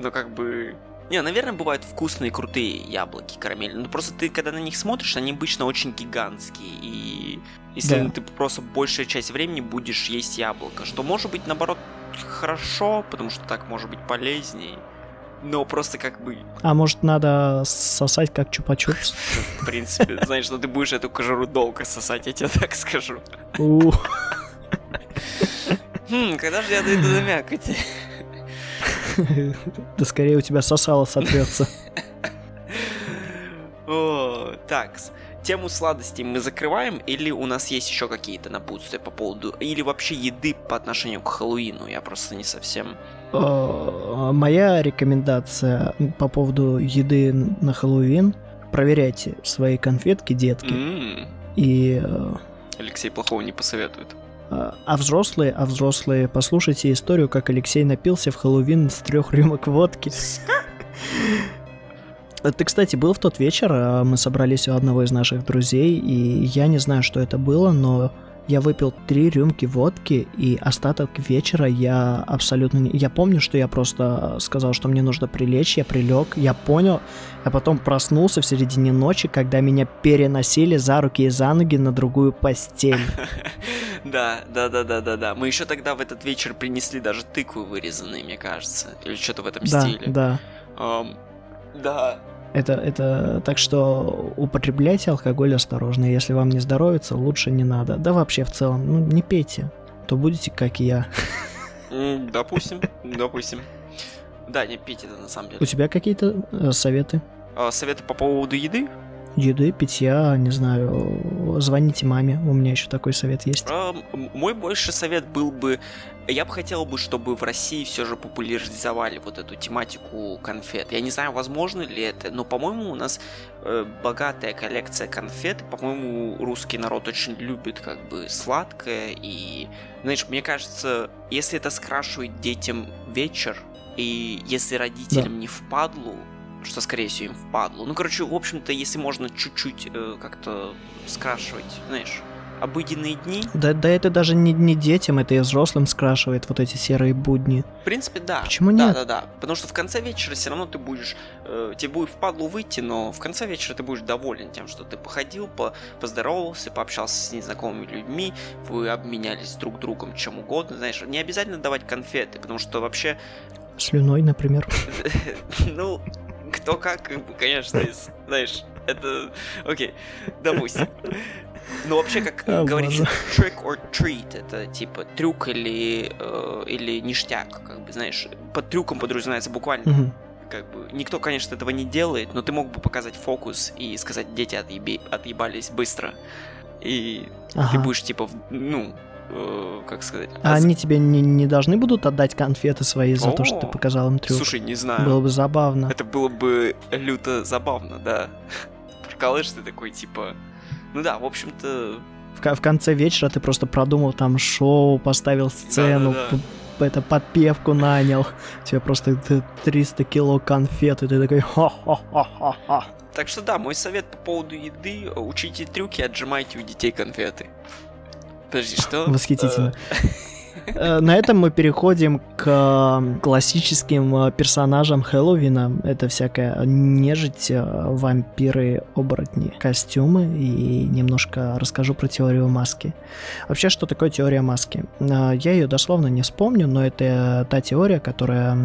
Speaker 2: Но как бы не, наверное, бывают вкусные, крутые яблоки карамельные. Но просто ты, когда на них смотришь, они обычно очень гигантские. И если да. ты просто большая часть времени будешь есть яблоко, что может быть, наоборот, хорошо, потому что так может быть полезнее. Но просто как бы...
Speaker 1: А может надо сосать как чупа-чупс?
Speaker 2: В принципе, знаешь, ну ты будешь эту кожуру долго сосать, я тебе так скажу. Хм, когда же я дойду до мякоти?
Speaker 1: Да скорее у тебя сосало сотрется.
Speaker 2: Так, тему сладостей мы закрываем, или у нас есть еще какие-то напутствия по поводу, или вообще еды по отношению к Хэллоуину? Я просто не совсем...
Speaker 1: Моя рекомендация по поводу еды на Хэллоуин проверяйте свои конфетки, детки. И... Э,
Speaker 2: Алексей плохого не посоветует.
Speaker 1: А взрослые, а взрослые, послушайте историю, как Алексей напился в Хэллоуин с трех рюмок водки. Ты, кстати, был в тот вечер, а мы собрались у одного из наших друзей, и я не знаю, что это было, но я выпил три рюмки водки, и остаток вечера я абсолютно не... Я помню, что я просто сказал, что мне нужно прилечь, я прилег, я понял, я потом проснулся в середине ночи, когда меня переносили за руки и за ноги на другую постель.
Speaker 2: Да, да, да, да, да, да. Мы еще тогда в этот вечер принесли даже тыквы вырезанные, мне кажется. Или что-то в этом стиле.
Speaker 1: Да,
Speaker 2: да. Да,
Speaker 1: это, это так что употребляйте алкоголь осторожно. Если вам не здоровится, лучше не надо. Да вообще в целом, ну не пейте, то будете как я.
Speaker 2: Допустим, допустим. Да, не пейте это на самом деле.
Speaker 1: У тебя какие-то э, советы?
Speaker 2: А, советы по поводу еды?
Speaker 1: еды, питья, не знаю, звоните маме, у меня еще такой совет есть. А,
Speaker 2: мой больше совет был бы, я бы хотел бы, чтобы в России все же популяризовали вот эту тематику конфет. Я не знаю, возможно ли это, но, по-моему, у нас э, богатая коллекция конфет. По-моему, русский народ очень любит как бы сладкое. И, знаешь, мне кажется, если это скрашивает детям вечер, и если родителям да. не впадлу, что, скорее всего, им впадло. Ну, короче, в общем-то, если можно чуть-чуть э, как-то скрашивать, знаешь, обыденные дни.
Speaker 1: Да, да это даже не, не детям, это и взрослым скрашивает вот эти серые будни.
Speaker 2: В принципе, да.
Speaker 1: Почему нет?
Speaker 2: Да, да, да. Потому что в конце вечера все равно ты будешь, э, тебе будет впадлу выйти, но в конце вечера ты будешь доволен тем, что ты походил, по, поздоровался, пообщался с незнакомыми людьми, вы обменялись друг другом чем угодно, знаешь, не обязательно давать конфеты, потому что вообще...
Speaker 1: Слюной, например.
Speaker 2: Ну, кто как, конечно, знаешь, это... Окей, допустим. Ну, вообще, как а, говорится, trick or treat, это типа трюк или, э, или ништяк, как бы, знаешь, под трюком подразумевается буквально. Угу. Как бы, никто, конечно, этого не делает, но ты мог бы показать фокус и сказать, дети отъеби, отъебались быстро. И ага. ты будешь, типа, ну, э, как сказать...
Speaker 1: А они тебе не, не должны будут отдать конфеты свои за О, то, что ты показал им трюк?
Speaker 2: Слушай, не знаю.
Speaker 1: Было бы забавно.
Speaker 2: Это было бы люто забавно, да. Прикалываешь ты такой, типа... Ну да, в общем-то...
Speaker 1: В, в конце вечера ты просто продумал там шоу, поставил сцену, да, да, да. это подпевку нанял. Тебе просто 300 кило конфет, и ты такой ха-ха-ха-ха-ха.
Speaker 2: Так что да, мой совет по поводу еды, учите трюки, отжимайте у детей конфеты. Подожди, что?
Speaker 1: Восхитительно. Э, на этом мы переходим к классическим э, персонажам Хэллоуина. Это всякая нежить, э, вампиры, оборотни, костюмы. И немножко расскажу про теорию маски. Вообще, что такое теория маски? Я ее дословно не вспомню, но это та теория, которая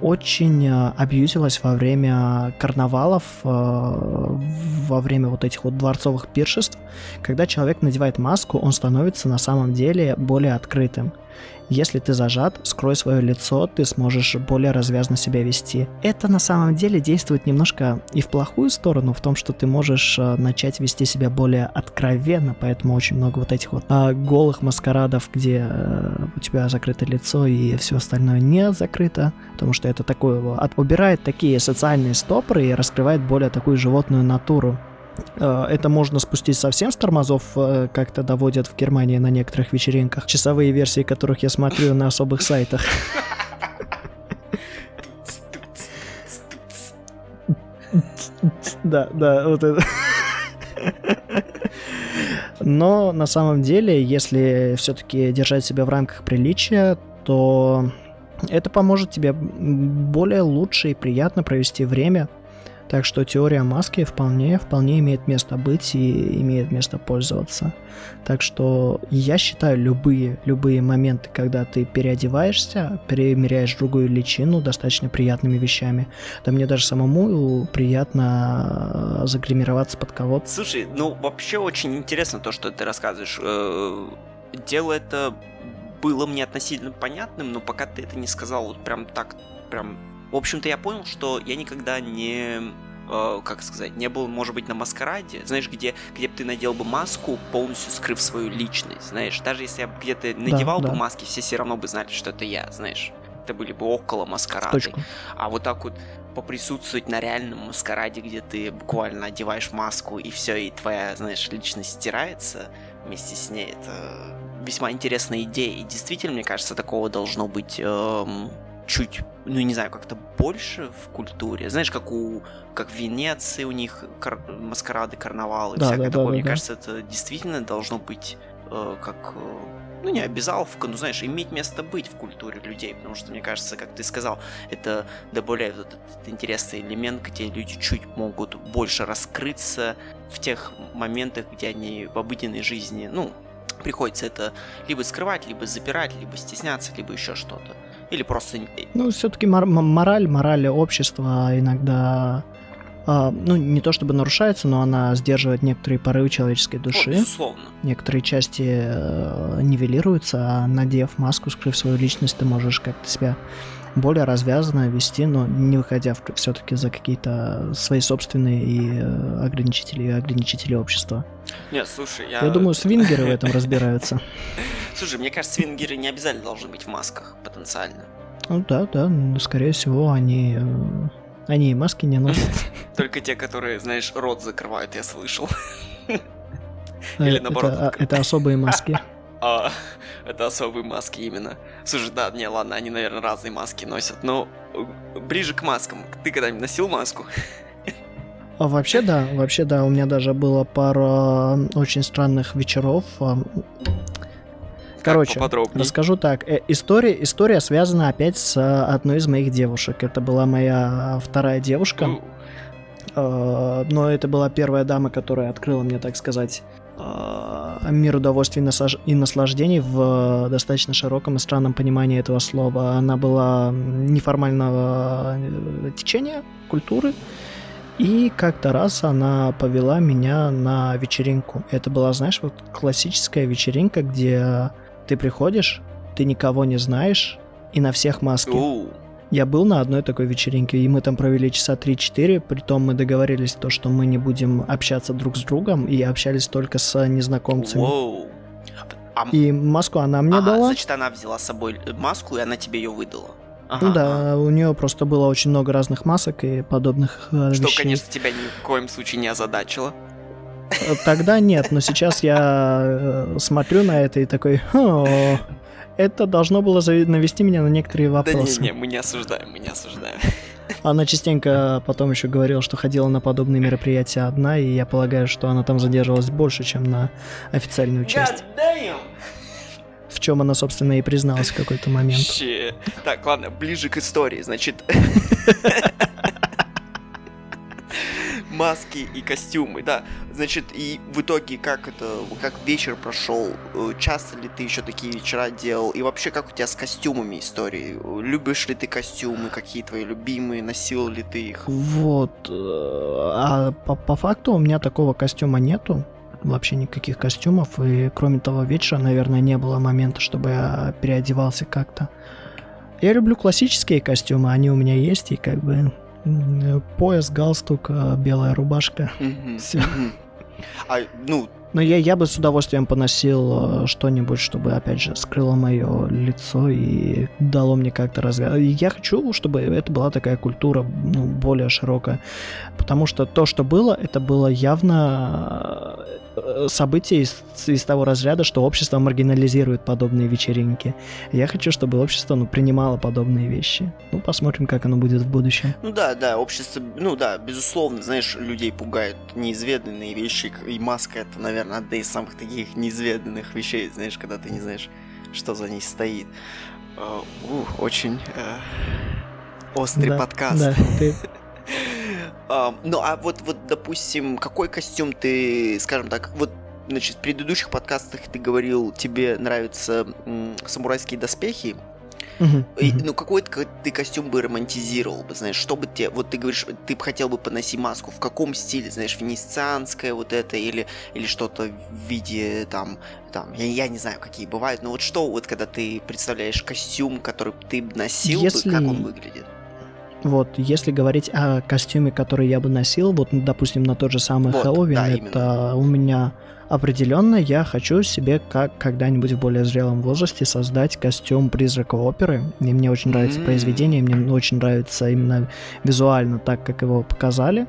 Speaker 1: очень э, абьюзилась во время карнавалов, э, во время вот этих вот дворцовых пиршеств. Когда человек надевает маску, он становится на самом деле более открытым. Если ты зажат, скрой свое лицо, ты сможешь более развязно себя вести. Это на самом деле действует немножко и в плохую сторону, в том, что ты можешь э, начать вести себя более откровенно, поэтому очень много вот этих вот э, голых маскарадов, где э, у тебя закрыто лицо и все остальное не закрыто, потому что это такое, от, убирает такие социальные стопоры и раскрывает более такую животную натуру. Э, это можно спустить совсем с тормозов, э, как-то доводят в Германии на некоторых вечеринках, часовые версии которых я смотрю на особых сайтах. Да, да, вот это. Но на самом деле, если все-таки держать себя в рамках приличия, то это поможет тебе более лучше и приятно провести время, так что теория маски вполне, вполне имеет место быть и имеет место пользоваться. Так что я считаю любые, любые моменты, когда ты переодеваешься, перемеряешь другую личину достаточно приятными вещами. Да мне даже самому приятно загримироваться под кого-то.
Speaker 2: Слушай, ну вообще очень интересно то, что ты рассказываешь. Э, дело это было мне относительно понятным, но пока ты это не сказал вот прям так, прям в общем-то, я понял, что я никогда не э, как сказать, не был, может быть, на маскараде, знаешь, где, где бы ты надел бы маску, полностью скрыв свою личность, знаешь, даже если я где-то надевал да, бы да. маски, все все равно бы знали, что это я, знаешь, это были бы около маскарады. А вот так вот поприсутствовать на реальном маскараде, где ты буквально одеваешь маску и все, и твоя, знаешь, личность стирается вместе с ней, это весьма интересная идея. И действительно, мне кажется, такого должно быть эм, чуть, ну не знаю, как-то больше в культуре. Знаешь, как у как в Венеции у них кар- маскарады, карнавалы, да, всякое да, такое. Да, Мне да. кажется, это действительно должно быть э, как э, ну не обязаловка, но знаешь, иметь место быть в культуре людей, потому что мне кажется, как ты сказал, это добавляет вот этот интересный элемент, где люди чуть могут больше раскрыться в тех моментах, где они в обыденной жизни, ну, приходится это либо скрывать, либо запирать, либо стесняться, либо еще что-то. Или просто...
Speaker 1: Ну, все-таки мор- мораль, мораль общества иногда Uh, ну, не то чтобы нарушается, но она сдерживает некоторые порывы человеческой души.
Speaker 2: Ну, безусловно.
Speaker 1: Некоторые части uh, нивелируются, а надев маску, скрыв свою личность, ты можешь как-то себя более развязанно вести, но не выходя все-таки за какие-то свои собственные и э, ограничители, и ограничители общества.
Speaker 2: Нет, слушай, я...
Speaker 1: Я думаю, свингеры в этом разбираются.
Speaker 2: Слушай, мне кажется, свингеры не обязательно должны быть в масках потенциально.
Speaker 1: Ну да, да, скорее всего, они э, они и маски не носят.
Speaker 2: Только те, которые, знаешь, рот закрывают, я слышал.
Speaker 1: Или наоборот. Это, это особые маски.
Speaker 2: А, это особые маски именно. Слушай, да, не, ладно, они, наверное, разные маски носят, но э, ближе к маскам. Ты когда-нибудь носил маску?
Speaker 1: А вообще да, вообще да, у меня даже было пара очень странных вечеров. А, Короче, расскажу так. Э, история, история связана опять с э, одной из моих девушек. Это была моя вторая девушка. Но это была первая дама, которая открыла мне, так сказать, мир удовольствий и наслаждений в достаточно широком и странном понимании этого слова. Она была неформального течения, культуры. И как-то раз она повела меня на вечеринку. Это была, знаешь, вот классическая вечеринка, где ты приходишь, ты никого не знаешь, и на всех маски. Я был на одной такой вечеринке, и мы там провели часа 3-4, притом мы договорились то, что мы не будем общаться друг с другом, и общались только с незнакомцами. Воу. А... И маску она мне ага, дала.
Speaker 2: Значит, она взяла с собой маску, и она тебе ее выдала.
Speaker 1: Ага, да, ага. у нее просто было очень много разных масок и подобных э,
Speaker 2: Что,
Speaker 1: вещей.
Speaker 2: конечно, тебя ни в коем случае не озадачило.
Speaker 1: Тогда нет, но сейчас я э, смотрю на это и такой, это должно было навести меня на некоторые вопросы.
Speaker 2: Да не, не, мы не осуждаем, мы не осуждаем.
Speaker 1: Она частенько потом еще говорила, что ходила на подобные мероприятия одна, и я полагаю, что она там задерживалась больше, чем на официальную часть. В чем она, собственно, и призналась в какой-то момент.
Speaker 2: Так, ладно, ближе к истории, значит. маски и костюмы, да. Значит, и в итоге как это, как вечер прошел, э, часто ли ты еще такие вечера делал, и вообще как у тебя с костюмами истории? Любишь ли ты костюмы, какие твои любимые, носил ли ты их?
Speaker 1: Вот, э, а по, по факту у меня такого костюма нету, вообще никаких костюмов, и кроме того вечера, наверное, не было момента, чтобы я переодевался как-то. Я люблю классические костюмы, они у меня есть, и как бы Пояс, галстук, а, белая рубашка. Все.
Speaker 2: А, ну,
Speaker 1: но я, я бы с удовольствием поносил э, что-нибудь, чтобы, опять же, скрыло мое лицо и дало мне как-то развиваться. Я хочу, чтобы это была такая культура ну, более широкая. Потому что то, что было, это было явно э, событие из, из того разряда, что общество маргинализирует подобные вечеринки. Я хочу, чтобы общество ну, принимало подобные вещи. Ну, посмотрим, как оно будет в будущем.
Speaker 2: Ну да, да, общество, ну да, безусловно, знаешь, людей пугают неизведанные вещи, и маска это, наверное, одна из самых таких неизведанных вещей, знаешь, когда ты не знаешь, что за ней стоит. Uh, очень uh, острый да, подкаст. Да, ты... ну, а вот, вот, допустим, какой костюм ты, скажем так, вот Значит, в предыдущих подкастах ты говорил, тебе нравятся м, самурайские доспехи. Uh-huh, И, ну, какой ты костюм бы романтизировал бы, знаешь, что бы тебе, вот ты говоришь, ты бы хотел бы поносить маску, в каком стиле, знаешь, венецианское вот это, или, или что-то в виде, там, там, я, я не знаю, какие бывают, но вот что, вот когда ты представляешь костюм, который ты носил Если... бы, как он выглядит?
Speaker 1: Вот, если говорить о костюме, который я бы носил, вот, допустим, на тот же самый вот, Хэллоуин, да, это именно. у меня определенно я хочу себе как когда-нибудь в более зрелом возрасте создать костюм призрака оперы. И мне очень нравится mm-hmm. произведение, мне очень нравится именно визуально так, как его показали.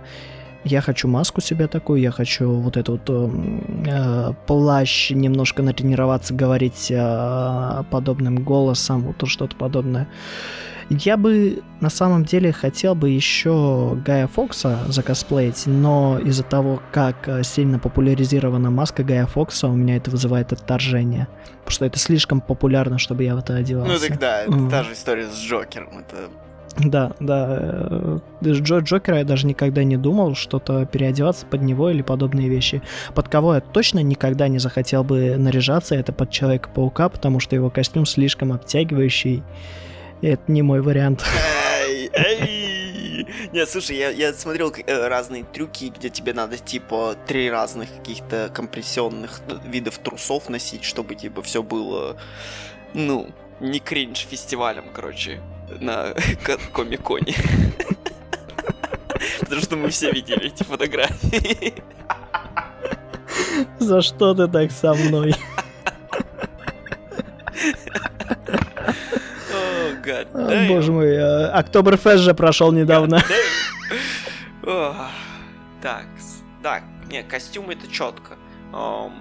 Speaker 1: Я хочу маску себе такую, я хочу вот этот вот э, плащ, немножко натренироваться говорить э, подобным голосом, вот что-то подобное. Я бы на самом деле хотел бы еще Гая Фокса закосплеить, но из-за того, как э, сильно популяризирована маска Гая Фокса, у меня это вызывает отторжение. Потому что это слишком популярно, чтобы я в это одевался.
Speaker 2: Ну так да, это mm. та же история с Джокером. Это
Speaker 1: да, да. Э, Джо Джокера я даже никогда не думал что-то переодеваться под него или подобные вещи. Под кого я точно никогда не захотел бы наряжаться, это под Человека-паука, потому что его костюм слишком обтягивающий. Это не мой вариант.
Speaker 2: Эй, эй. Нет, слушай, я, я смотрел э, разные трюки, где тебе надо, типа, три разных каких-то компрессионных видов трусов носить, чтобы, типа, все было, ну, не кринж фестивалем, короче. на Комиконе. Потому что мы все видели эти фотографии.
Speaker 1: За что ты так со мной? О, боже мой, э, Октоберфест же прошел недавно.
Speaker 2: Так, так, не, костюм это четко. Um...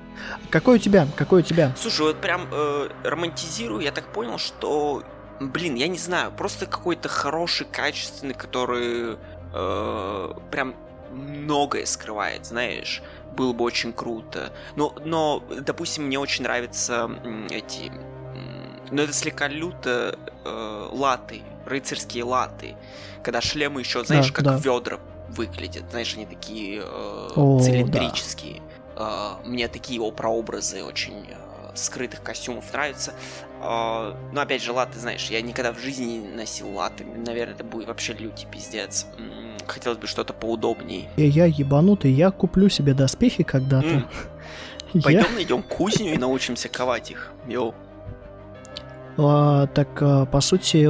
Speaker 1: Какой у тебя? Какой у тебя?
Speaker 2: Слушай, вот прям э, романтизирую, я так понял, что, блин, я не знаю, просто какой-то хороший, качественный, который э, прям многое скрывает, знаешь, было бы очень круто. Но, но, допустим, мне очень нравятся эти, но это слегка люто э, латы, рыцарские латы, когда шлемы еще, знаешь, да, как да. ведра выглядят, знаешь, они такие э, О, цилиндрические. Да. Э, мне такие прообразы очень э, скрытых костюмов нравятся. Э, но опять же, латы, знаешь, я никогда в жизни не носил латы. Наверное, это будет вообще лютий пиздец. Хотелось бы что-то поудобнее.
Speaker 1: Я, я ебанутый, я куплю себе доспехи когда-то. Mm.
Speaker 2: Пойдем я... найдем кузню и научимся ковать их. Йоу.
Speaker 1: А, так, а, по сути,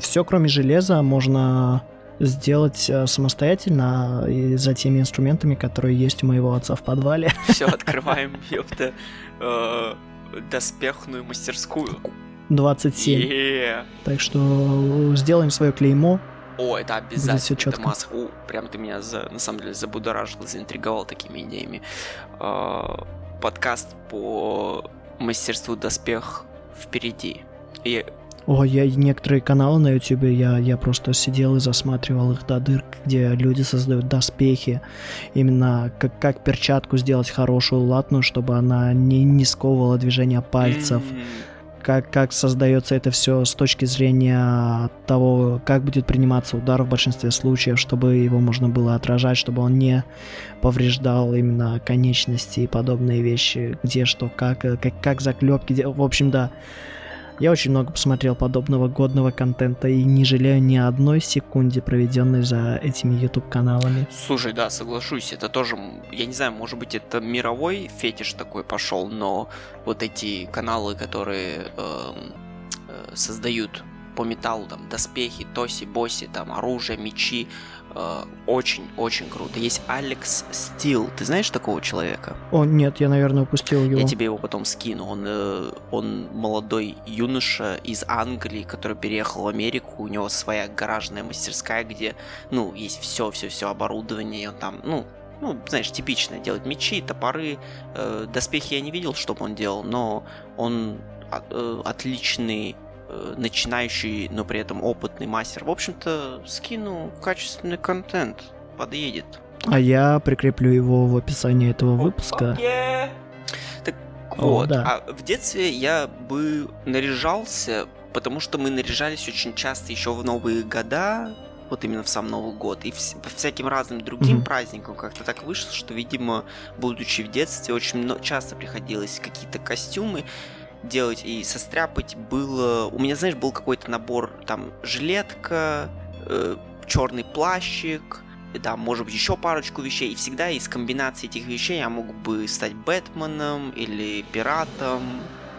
Speaker 1: все кроме железа можно сделать а, самостоятельно и за теми инструментами, которые есть у моего отца в подвале.
Speaker 2: Все, открываем, ёпта, э, доспехную мастерскую.
Speaker 1: 27. Yeah. Так что сделаем свое клеймо.
Speaker 2: О, это обязательно. Все четко. Это масса. У, прям ты меня за, на самом деле забудоражил, заинтриговал такими идеями. подкаст по мастерству доспех впереди. И...
Speaker 1: О, я некоторые каналы на YouTube, я, я просто сидел и засматривал их до дыр, где люди создают доспехи, именно как, как перчатку сделать хорошую, латную, чтобы она не, не сковывала движение пальцев. Mm-hmm. Как, как создается это все с точки зрения того, как будет приниматься удар в большинстве случаев, чтобы его можно было отражать, чтобы он не повреждал именно конечности и подобные вещи, где что, как, как, как заклепки, где, в общем, да, я очень много посмотрел подобного годного контента и не жалею ни одной секунды, проведенной за этими YouTube-каналами.
Speaker 2: Слушай, да, соглашусь, это тоже, я не знаю, может быть, это мировой фетиш такой пошел, но вот эти каналы, которые э, э, создают по металлу там доспехи, тоси, боси, там оружие, мечи, очень-очень э, круто. Есть Алекс Стил. Ты знаешь такого человека?
Speaker 1: О, нет, я, наверное, упустил его.
Speaker 2: Я тебе его потом скину. Он, э, он молодой юноша из Англии, который переехал в Америку. У него своя гаражная мастерская, где, ну, есть все-все-все оборудование. Он там, ну, ну, знаешь, типичное, делать мечи, топоры, э, доспехи я не видел, чтобы он делал, но он э, отличный начинающий, но при этом опытный мастер. В общем-то, скину качественный контент, подъедет.
Speaker 1: А я прикреплю его в описании этого выпуска.
Speaker 2: Так вот, О, да. а в детстве я бы наряжался, потому что мы наряжались очень часто еще в новые года, вот именно в сам Новый год, и по всяким разным другим mm-hmm. праздникам как-то так вышло, что, видимо, будучи в детстве, очень часто приходилось какие-то костюмы делать и состряпать было... У меня, знаешь, был какой-то набор, там, жилетка, э, черный плащик, да, может быть, еще парочку вещей. И всегда из комбинации этих вещей я мог бы стать Бэтменом или пиратом.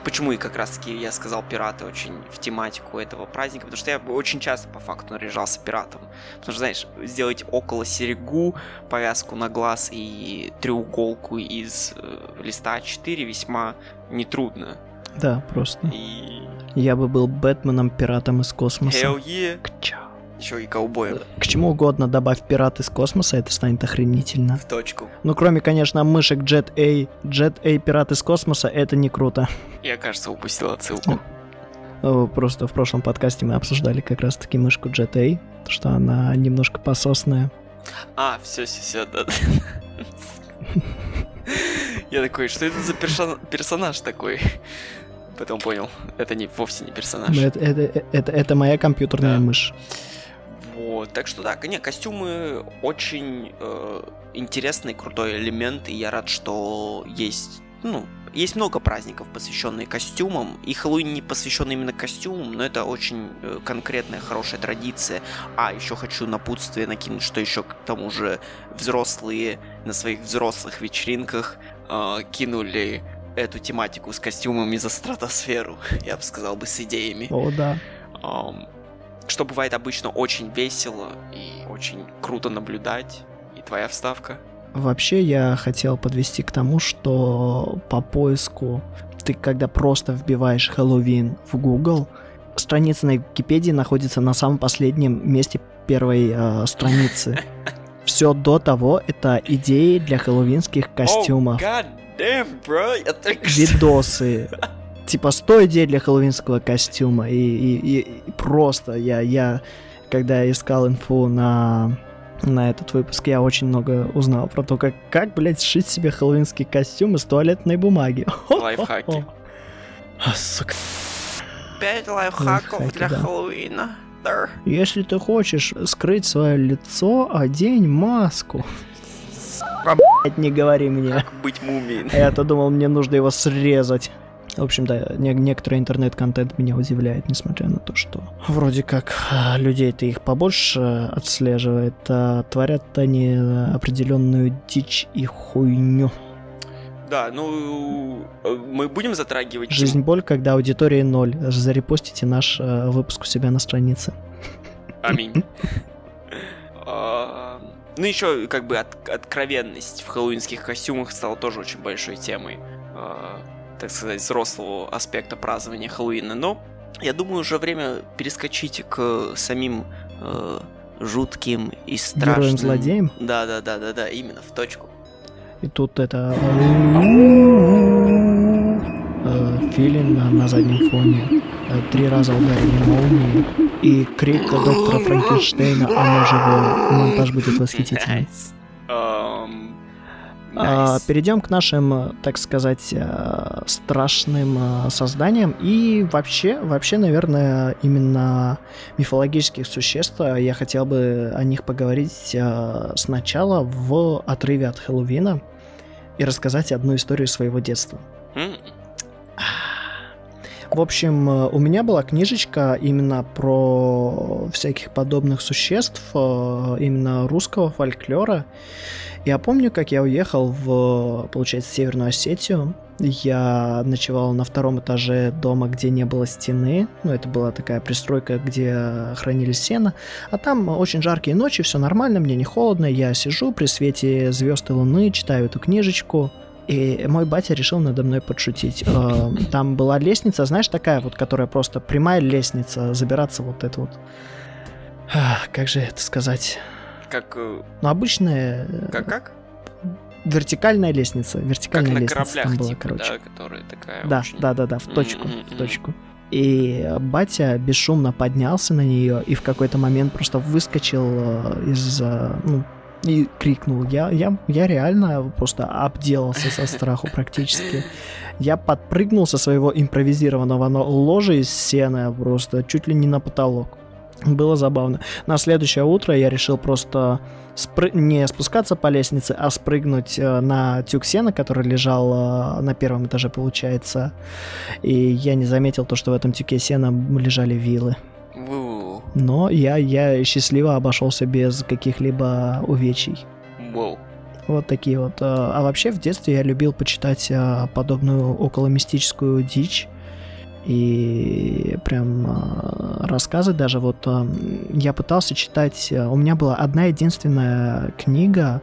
Speaker 2: Почему и как раз таки я сказал пираты очень в тематику этого праздника, потому что я очень часто по факту наряжался пиратом. Потому что, знаешь, сделать около серегу, повязку на глаз и треуголку из э, листа А4 весьма нетрудно.
Speaker 1: Да, просто. И... Я бы был Бэтменом, пиратом из космоса.
Speaker 2: Hell yeah. Еще и ковбоем.
Speaker 1: К чему угодно добавь пират из космоса, это станет охренительно.
Speaker 2: В точку.
Speaker 1: Ну, кроме, конечно, мышек Jet A. Jet A пират из космоса, это не круто.
Speaker 2: Я, кажется, упустил отсылку.
Speaker 1: Просто в прошлом подкасте мы обсуждали как раз-таки мышку Jet A, что она немножко пососная.
Speaker 2: А, все, все, все, да. Я такой, что это за персонаж такой? Потом понял, это не вовсе не персонаж.
Speaker 1: Это, это, это, это моя компьютерная да. мышь.
Speaker 2: Вот, так что да, конечно, костюмы очень э, интересный, крутой элемент, и я рад, что есть, ну, есть много праздников, посвященных костюмам, и Хэллоуин не посвящен именно костюмам, но это очень э, конкретная, хорошая традиция. А, еще хочу напутствие накинуть, что еще к тому же взрослые на своих взрослых вечеринках э, кинули эту тематику с костюмами за стратосферу, я бы сказал бы, с идеями.
Speaker 1: О, да.
Speaker 2: Um, что бывает обычно очень весело и очень круто наблюдать. И твоя вставка?
Speaker 1: Вообще я хотел подвести к тому, что по поиску ты когда просто вбиваешь Хэллоуин в Google, страница на Википедии находится на самом последнем месте первой э, страницы. Все до того это идеи для хэллоуинских костюмов.
Speaker 2: Oh, damn, bro.
Speaker 1: Видосы. Типа 100 идей для хэллоуинского костюма. И, и, и просто я, я, когда искал инфу на на этот выпуск я очень много узнал про то, как, как блядь, сшить себе хэллоуинский костюм из туалетной бумаги.
Speaker 2: Лайфхаки.
Speaker 1: А, сука.
Speaker 2: Пять лайфхаков
Speaker 1: Лайфхаки,
Speaker 2: для
Speaker 1: да.
Speaker 2: Хэллоуина.
Speaker 1: Если ты хочешь скрыть свое лицо, одень маску. Сука, блядь, не говори мне.
Speaker 2: Как быть мумией.
Speaker 1: Я-то думал, мне нужно его срезать. В общем, да, не- некоторый интернет-контент меня удивляет, несмотря на то, что вроде как а, людей-то их побольше отслеживает, а творят они определенную дичь и хуйню.
Speaker 2: Да, ну, э, мы будем затрагивать...
Speaker 1: Жизнь боль, когда аудитория ноль. Зарепостите наш э, выпуск у себя на странице.
Speaker 2: Аминь. А, Ну, еще, как бы, от- откровенность в хэллоуинских костюмах стала тоже очень большой темой, а, так сказать, взрослого аспекта празднования Хэллоуина. Но я думаю, уже время перескочить к самим э, жутким и страшным...
Speaker 1: Героям-злодеям?
Speaker 2: Да-да-да-да-да, именно, в точку.
Speaker 1: И тут это... э, Филин на, заднем фоне. Э, Три раза ударили молнии. И крик доктора Франкенштейна «Оно живое». Монтаж будет восхитительный.
Speaker 2: Nice.
Speaker 1: А,
Speaker 2: nice.
Speaker 1: Перейдем к нашим, так сказать, э, страшным э, созданиям. И вообще, вообще, наверное, именно мифологических существ э, я хотел бы о них поговорить сначала в отрыве от Хэллоуина и рассказать одну историю своего детства.
Speaker 2: М,
Speaker 1: В общем, э, у меня была книжечка именно про всяких подобных существ, э, именно русского фольклора. Я помню, как я уехал в, получается, Северную Осетию. Я ночевал на втором этаже дома, где не было стены. Ну, это была такая пристройка, где хранили сено. А там очень жаркие ночи, все нормально, мне не холодно. Я сижу при свете звезд и луны, читаю эту книжечку. И мой батя решил надо мной подшутить. Э, Там была лестница, знаешь, такая вот, которая просто прямая лестница, забираться вот это вот. Ах, Как же это сказать?
Speaker 2: Как, э,
Speaker 1: Ну, обычная э,
Speaker 2: как, как?
Speaker 1: вертикальная лестница.
Speaker 2: Как
Speaker 1: Вертикальная
Speaker 2: на
Speaker 1: лестница
Speaker 2: кораблях,
Speaker 1: там была,
Speaker 2: типа,
Speaker 1: короче.
Speaker 2: да, которая такая
Speaker 1: Да,
Speaker 2: очень-
Speaker 1: да, да, да, в точку,
Speaker 2: Мгм,
Speaker 1: в точку. И э, батя бесшумно поднялся на нее и в какой-то момент просто выскочил э, из, э, ну, и крикнул. Я, я, я реально просто обделался со страху практически. Я подпрыгнул со своего импровизированного но- ложа из сена просто чуть ли не на потолок. Было забавно. На следующее утро я решил просто спры- не спускаться по лестнице, а спрыгнуть э, на тюк сена, который лежал э, на первом этаже, получается. И я не заметил то, что в этом тюке сена лежали вилы. Но я, я счастливо обошелся без каких-либо увечий.
Speaker 2: воу.
Speaker 1: Вот такие вот. э, А вообще в детстве я любил почитать э, подобную околомистическую дичь. И прям э, рассказы даже вот я пытался читать. У меня была одна единственная книга.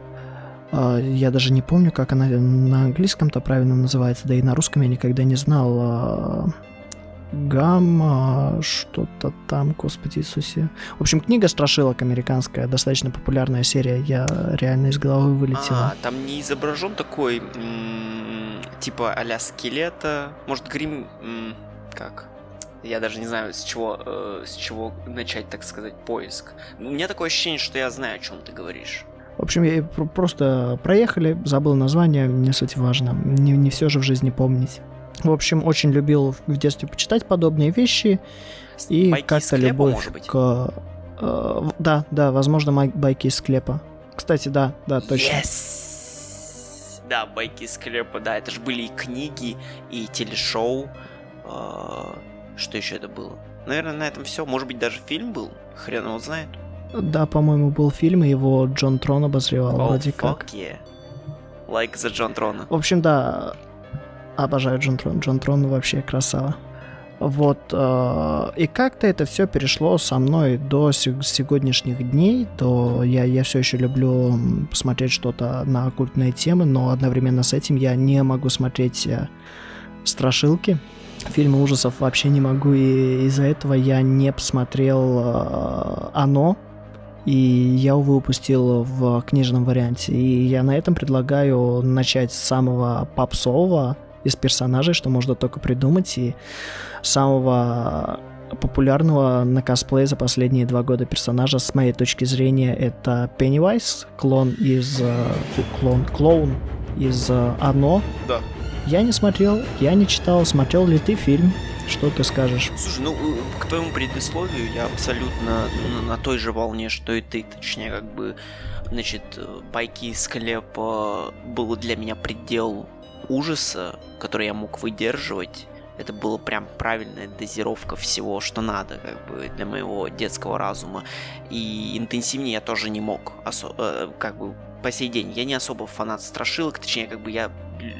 Speaker 1: Я даже не помню, как она на английском-то правильно называется, да и на русском я никогда не знал. Гамма, что-то там, господи Иисусе. В общем, книга Страшилок американская, достаточно популярная серия. Я реально из головы вылетела.
Speaker 2: А, там не изображен такой, м, типа а-ля скелета. Может, грим... м, как? Я даже не знаю, с чего, э, с чего начать, так сказать, поиск. У меня такое ощущение, что я знаю, о чем ты говоришь.
Speaker 1: В общем, я пр- просто проехали, забыл название, не суть важно. Не, не все же в жизни помнить. В общем, очень любил в детстве почитать подобные вещи. И
Speaker 2: Байки
Speaker 1: как-то
Speaker 2: склепа,
Speaker 1: любовь
Speaker 2: может быть?
Speaker 1: к... э, да, да, возможно, май- байки из склепа. Кстати, да, да, точно.
Speaker 2: Yes! Да, байки из склепа, да, это же были и книги, и телешоу. А, Что еще это было? Наверное, на этом все. Может быть, даже фильм был? Хрен его знает.
Speaker 1: Да, по-моему, был фильм, и его Джон Трон обозревал,
Speaker 2: Oh,
Speaker 1: вроде как.
Speaker 2: yeah. Like the Джон Трона.
Speaker 1: В общем, да, обожаю Джон Трон. Джон Трон вообще красава. Вот, э, и как-то это все перешло со мной до сегодняшних дней, то я, я все еще люблю посмотреть что-то на оккультные темы, но одновременно с этим я не могу смотреть э, страшилки, фильмы ужасов вообще не могу, и из-за этого я не посмотрел э, «Оно», и я, увы, упустил в книжном варианте. И я на этом предлагаю начать с самого попсового, из персонажей, что можно только придумать, и самого популярного на косплее за последние два года персонажа, с моей точки зрения, это Пеннивайз, клон из... Э, клон, клоун из э, Оно.
Speaker 2: Да.
Speaker 1: Я не смотрел, я не читал. Смотрел ли ты фильм? Что ты скажешь?
Speaker 2: Слушай, ну, к твоему предисловию я абсолютно на, на той же волне, что и ты. Точнее, как бы, значит, байки из склепа было для меня предел ужаса, который я мог выдерживать, это была прям правильная дозировка всего, что надо, как бы, для моего детского разума. И интенсивнее я тоже не мог, осо- э, как бы, по сей день. Я не особо фанат страшилок, точнее, как бы, я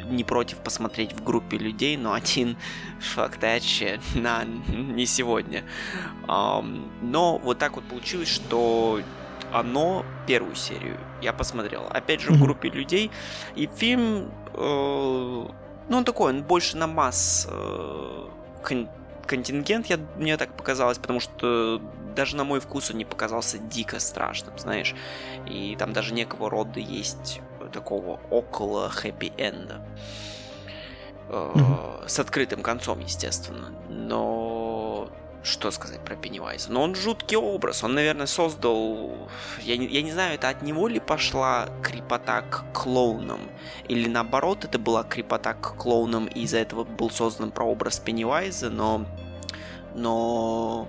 Speaker 2: не против посмотреть в группе людей, но один фактач на не сегодня. Но вот так вот получилось, что оно первую серию я посмотрел. Опять же, в группе людей. И фильм ну, он такой, он больше на масс э, кон- контингент, я, мне так показалось, потому что даже на мой вкус он не показался дико страшным, знаешь. И там даже некого рода есть такого около хэппи-энда. Mm-hmm. С открытым концом, естественно. Но что сказать про Пеннивайза? Но он жуткий образ. Он, наверное, создал... Я не, я не знаю, это от него ли пошла крепота к клоунам? Или наоборот, это была крепота к клоунам, и из-за этого был создан прообраз Пеннивайза, но... Но...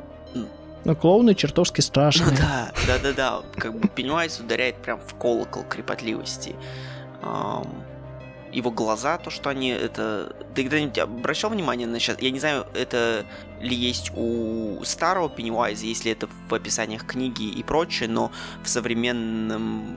Speaker 1: Но клоуны чертовски страшные.
Speaker 2: Ну да, да, да, да. Как бы Пеннивайз ударяет прям в колокол крепотливости. Um, его глаза, то, что они это... Ты когда-нибудь обращал внимание на сейчас? Я не знаю, это ли есть у старого Пеннивайза, если это в описаниях книги и прочее, но в современном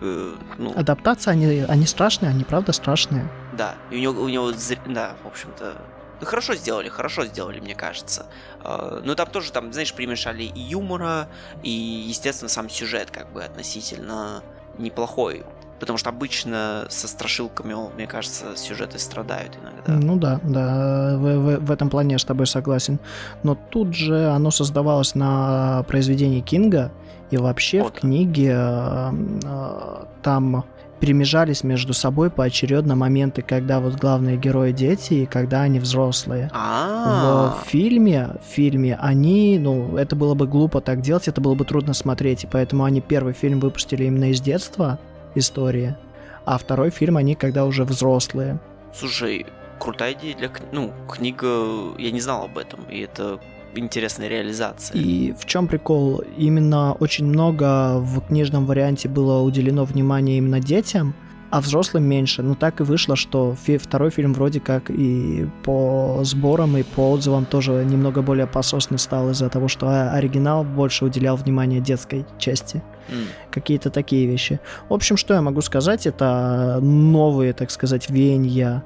Speaker 1: э, ну... Адаптация, они, они страшные, они правда страшные.
Speaker 2: Да, и у него, у него, да, в общем-то, ну, хорошо сделали, хорошо сделали, мне кажется. Uh, но там тоже, там, знаешь, примешали и юмора, и, естественно, сам сюжет как бы относительно неплохой. Потому что обычно со страшилками, мне кажется, сюжеты страдают иногда.
Speaker 1: Ну да, да, в, в, в этом плане я с тобой согласен. Но тут же оно создавалось на произведении Кинга, и вообще вот. в книге э, э, там перемежались между собой поочередно моменты, когда вот главные герои дети и когда они взрослые.
Speaker 2: А-а-а.
Speaker 1: В фильме, в фильме они, ну, это было бы глупо так делать, это было бы трудно смотреть, и поэтому они первый фильм выпустили именно из детства, история. А второй фильм они когда уже взрослые.
Speaker 2: Слушай, крутая идея для... Ну, книга... Я не знал об этом, и это интересная реализация.
Speaker 1: И в чем прикол? Именно очень много в книжном варианте было уделено внимания именно детям, а взрослым меньше. Но так и вышло, что фи- второй фильм вроде как и по сборам, и по отзывам тоже немного более пососный стал из-за того, что оригинал больше уделял внимание детской части. Mm. Какие-то такие вещи. В общем, что я могу сказать, это новые, так сказать, веяния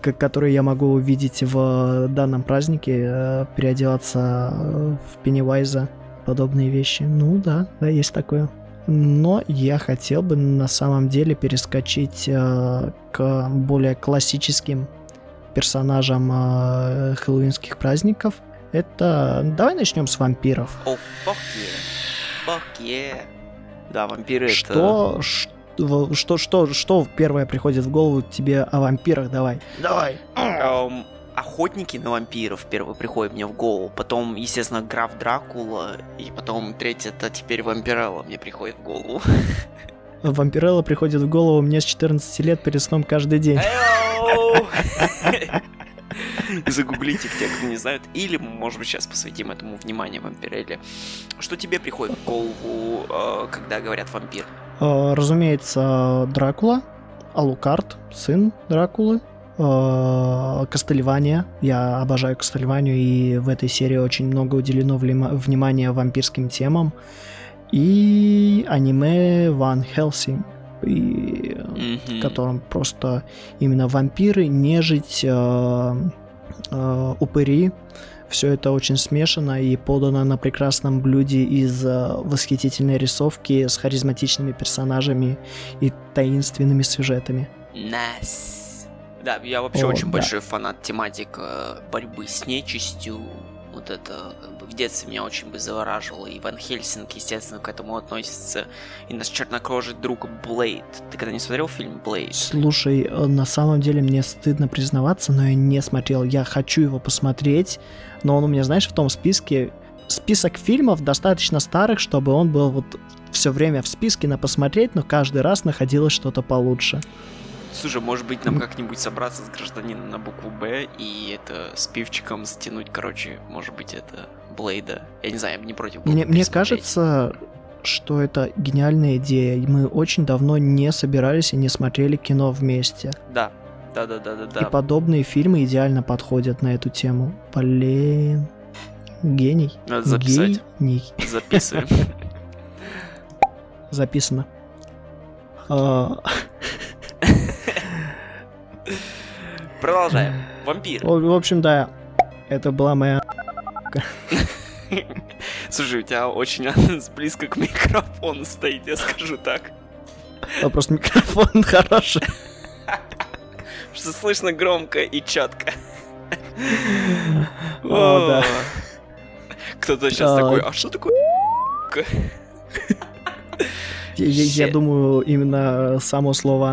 Speaker 1: которые я могу увидеть в данном празднике, э, переодеваться в Пеннивайза, подобные вещи. Ну да, да, есть такое. Но я хотел бы на самом деле перескочить э, к более классическим персонажам э, хэллоуинских праздников. Это... Давай начнем с вампиров.
Speaker 2: О, oh, fuck yeah. Fuck yeah. Да, вампиры
Speaker 1: что,
Speaker 2: это...
Speaker 1: Что, что, что, что первое приходит в голову тебе о вампирах? Давай. Давай.
Speaker 2: Um, охотники на вампиров первый приходит мне в голову, потом, естественно, граф Дракула, и потом третий это теперь вампирелла мне приходит в голову.
Speaker 1: Вампирелла приходит в голову мне с 14 лет перед сном каждый день.
Speaker 2: Загуглите те, кто не знают. Или, может быть, сейчас посвятим этому внимание вампирелле. Что тебе приходит в голову, э, когда говорят вампир?
Speaker 1: Э, разумеется, Дракула, Алукарт, сын Дракулы, Кастельвания. Я обожаю Кастельванию, и в этой серии очень много уделено внимания вампирским темам. И аниме Ван Хелсинг, и, mm-hmm. в котором просто именно вампиры, нежить, э, э, упыри. Все это очень смешано и подано на прекрасном блюде из э, восхитительной рисовки с харизматичными персонажами и таинственными сюжетами.
Speaker 2: Nice. Да, я вообще
Speaker 1: О,
Speaker 2: очень
Speaker 1: да.
Speaker 2: большой фанат тематик э, борьбы с нечистью. Вот это как бы, в детстве меня очень бы завораживало. И Ван Хельсинг, естественно, к этому относится. И наш чернокожий друг Блейд. Ты когда не смотрел фильм Блейд?
Speaker 1: Слушай, э, на самом деле мне стыдно признаваться, но я не смотрел. Я хочу его посмотреть, но он у меня, знаешь, в том списке... Список фильмов достаточно старых, чтобы он был вот все время в списке на посмотреть, но каждый раз находилось что-то получше.
Speaker 2: Слушай, может быть, нам как-нибудь собраться с гражданином на букву Б и это с пивчиком затянуть, короче, может быть, это Блейда. Я не знаю, я не против
Speaker 1: Мне, мне кажется, что это гениальная идея. Мы очень давно не собирались и не смотрели кино вместе.
Speaker 2: Да, да, да, да, да, да.
Speaker 1: И подобные фильмы идеально подходят на эту тему. Блин. Гений.
Speaker 2: Надо записать.
Speaker 1: Гений.
Speaker 2: Записываем.
Speaker 1: Записано.
Speaker 2: Продолжаем. Вампир.
Speaker 1: В общем, да, это была моя...
Speaker 2: Слушай, у тебя очень близко к микрофону стоит, я скажу так.
Speaker 1: а, Просто микрофон хороший.
Speaker 2: Что слышно громко и четко.
Speaker 1: О, да.
Speaker 2: Кто-то сейчас такой, а что такое?
Speaker 1: Я- думаю, именно само слово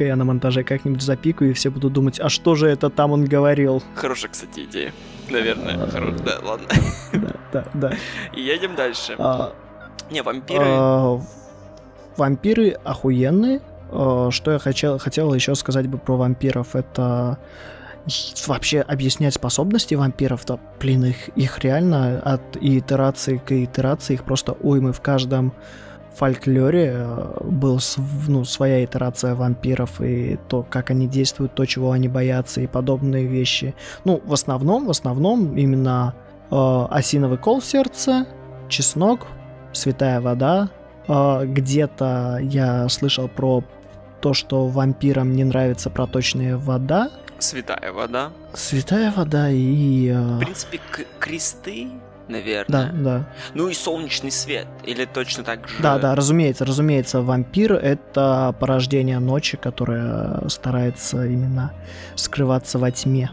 Speaker 1: «н***ка» я на монтаже как-нибудь запикаю, и все будут думать, а что же это там он говорил?
Speaker 2: Хорошая, кстати, идея. Наверное, хорошая. Да, ладно.
Speaker 1: Да, да, да.
Speaker 2: И едем дальше.
Speaker 1: А,
Speaker 2: Не, вампиры.
Speaker 1: а, Вампиры охуенные. А, Что я хотел, хотел еще сказать бы про вампиров, это вообще объяснять способности вампиров, то, блин, их, их реально от итерации к итерации, их просто уймы в каждом фольклоре э, был ну, своя итерация вампиров и то, как они действуют, то, чего они боятся и подобные вещи. Ну, в основном, в основном именно э, осиновый кол в сердце, чеснок, святая вода. Э, где-то я слышал про то, что вампирам не нравится проточная вода.
Speaker 2: Святая вода.
Speaker 1: Святая вода и... э,
Speaker 2: В принципе, кресты, наверное.
Speaker 1: да.
Speaker 2: Ну и солнечный свет. Или точно так же.
Speaker 1: Да, да, разумеется, разумеется, вампир это порождение ночи, которое старается именно скрываться во тьме.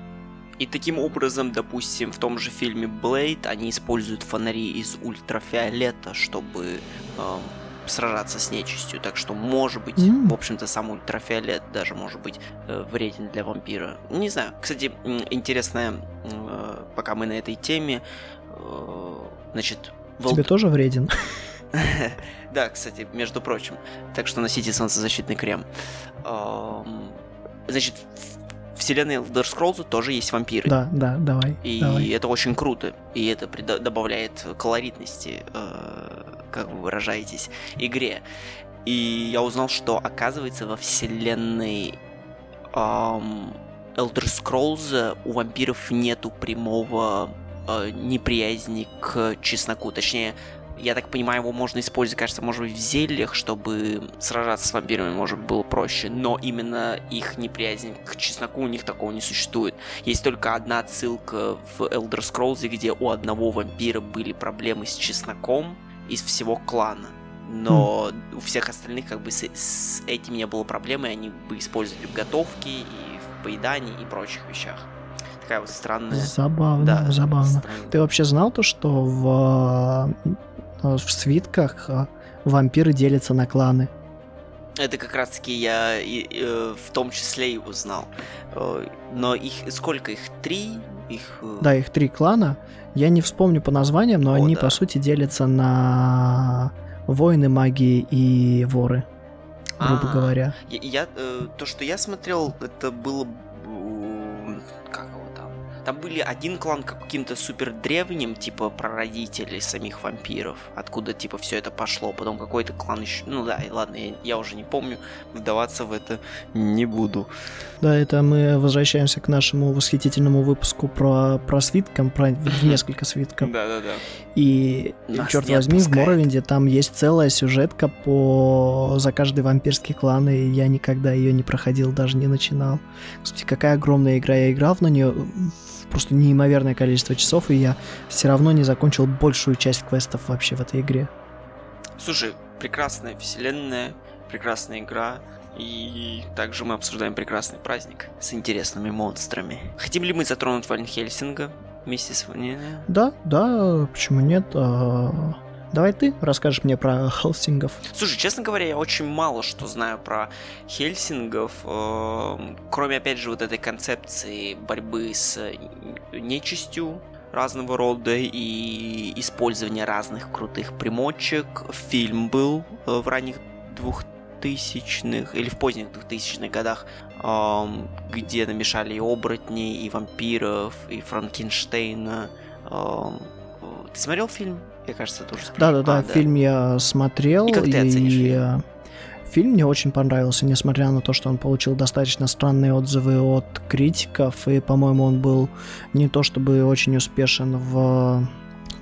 Speaker 2: И таким образом, допустим, в том же фильме Блейд они используют фонари из ультрафиолета, чтобы эм, сражаться с нечистью. Так что, может быть,
Speaker 1: М.
Speaker 2: в общем-то, сам ультрафиолет даже может быть э, вреден для вампира. Не знаю. Кстати, м, интересная, э, пока мы на этой теме, э, значит, в
Speaker 1: Тебе тоже вреден?
Speaker 2: Да, кстати, между прочим. Так что носите солнцезащитный крем. Значит, в вселенной Elder Scrolls тоже есть вампиры.
Speaker 1: Да, да, давай.
Speaker 2: И
Speaker 1: давай.
Speaker 2: это очень круто. И это добавляет колоритности, э, как вы выражаетесь, игре. И я узнал, что оказывается во вселенной ам, Elder Scrolls у вампиров нету прямого э, неприязни к чесноку. Точнее, я так понимаю, его можно использовать, кажется, может быть, в зельях, чтобы сражаться с вампирами, может, было проще. Но именно их неприязнь к чесноку у них такого не существует. Есть только одна отсылка в Elder Scrolls, где у одного вампира были проблемы с чесноком из всего клана. Но у всех остальных как бы с, с этим не было проблемы, они бы использовали в готовке и в поедании и прочих вещах. Такая вот странная...
Speaker 1: Забавно,
Speaker 2: Да,
Speaker 1: забавно.
Speaker 2: странная-
Speaker 1: Ты вообще знал то, что в, э, в свитках э, вампиры делятся на кланы?
Speaker 2: Это как раз таки я и, э, в том числе и узнал. Но их сколько их? Три? Их.
Speaker 1: Да, их три клана. Я не вспомню по названиям, но
Speaker 2: О,
Speaker 1: они,
Speaker 2: да.
Speaker 1: по сути, делятся на воины, магии и воры, грубо
Speaker 2: А,
Speaker 1: говоря.
Speaker 2: Я, я, то, что я смотрел, это было. Там? были один клан каким-то супер древним, типа прародителей самих вампиров, откуда типа все это пошло, потом какой-то клан еще, ну да, и ладно, я, я уже не помню, вдаваться в это не буду.
Speaker 1: Да, это мы возвращаемся к нашему восхитительному выпуску про, про свитком, про несколько свитков.
Speaker 2: Да-да-да.
Speaker 1: И, черт возьми, в Моровинде там есть целая сюжетка по за каждый вампирский клан, и я никогда ее не проходил, даже не начинал. Кстати, какая огромная игра, я играл на нее просто неимоверное количество часов, и я все равно не закончил большую часть квестов вообще в этой игре.
Speaker 2: Слушай, прекрасная вселенная, прекрасная игра, и также мы обсуждаем прекрасный праздник с интересными монстрами. Хотим ли мы затронуть Ван Хельсинга вместе с вами?
Speaker 1: Да, да, почему нет? А, давай ты расскажешь мне про Хелсингов.
Speaker 2: Слушай, честно говоря, я очень мало что знаю про Хельсингов, эм, кроме, опять же, вот этой концепции борьбы с нечистью, разного рода и использования разных крутых примочек. Фильм был э, в ранних двух двухтысячных или в поздних двухтысячных годах, эм, где намешали и оборотней, и вампиров, и Франкенштейна. Эм, ты смотрел фильм? Я кажется, тоже
Speaker 1: Да, да, да, фильм я смотрел.
Speaker 2: И как ты оценишь и... фильм?
Speaker 1: Фильм мне очень понравился, несмотря на то, что он получил достаточно странные отзывы от критиков, и, по-моему, он был не то чтобы очень успешен в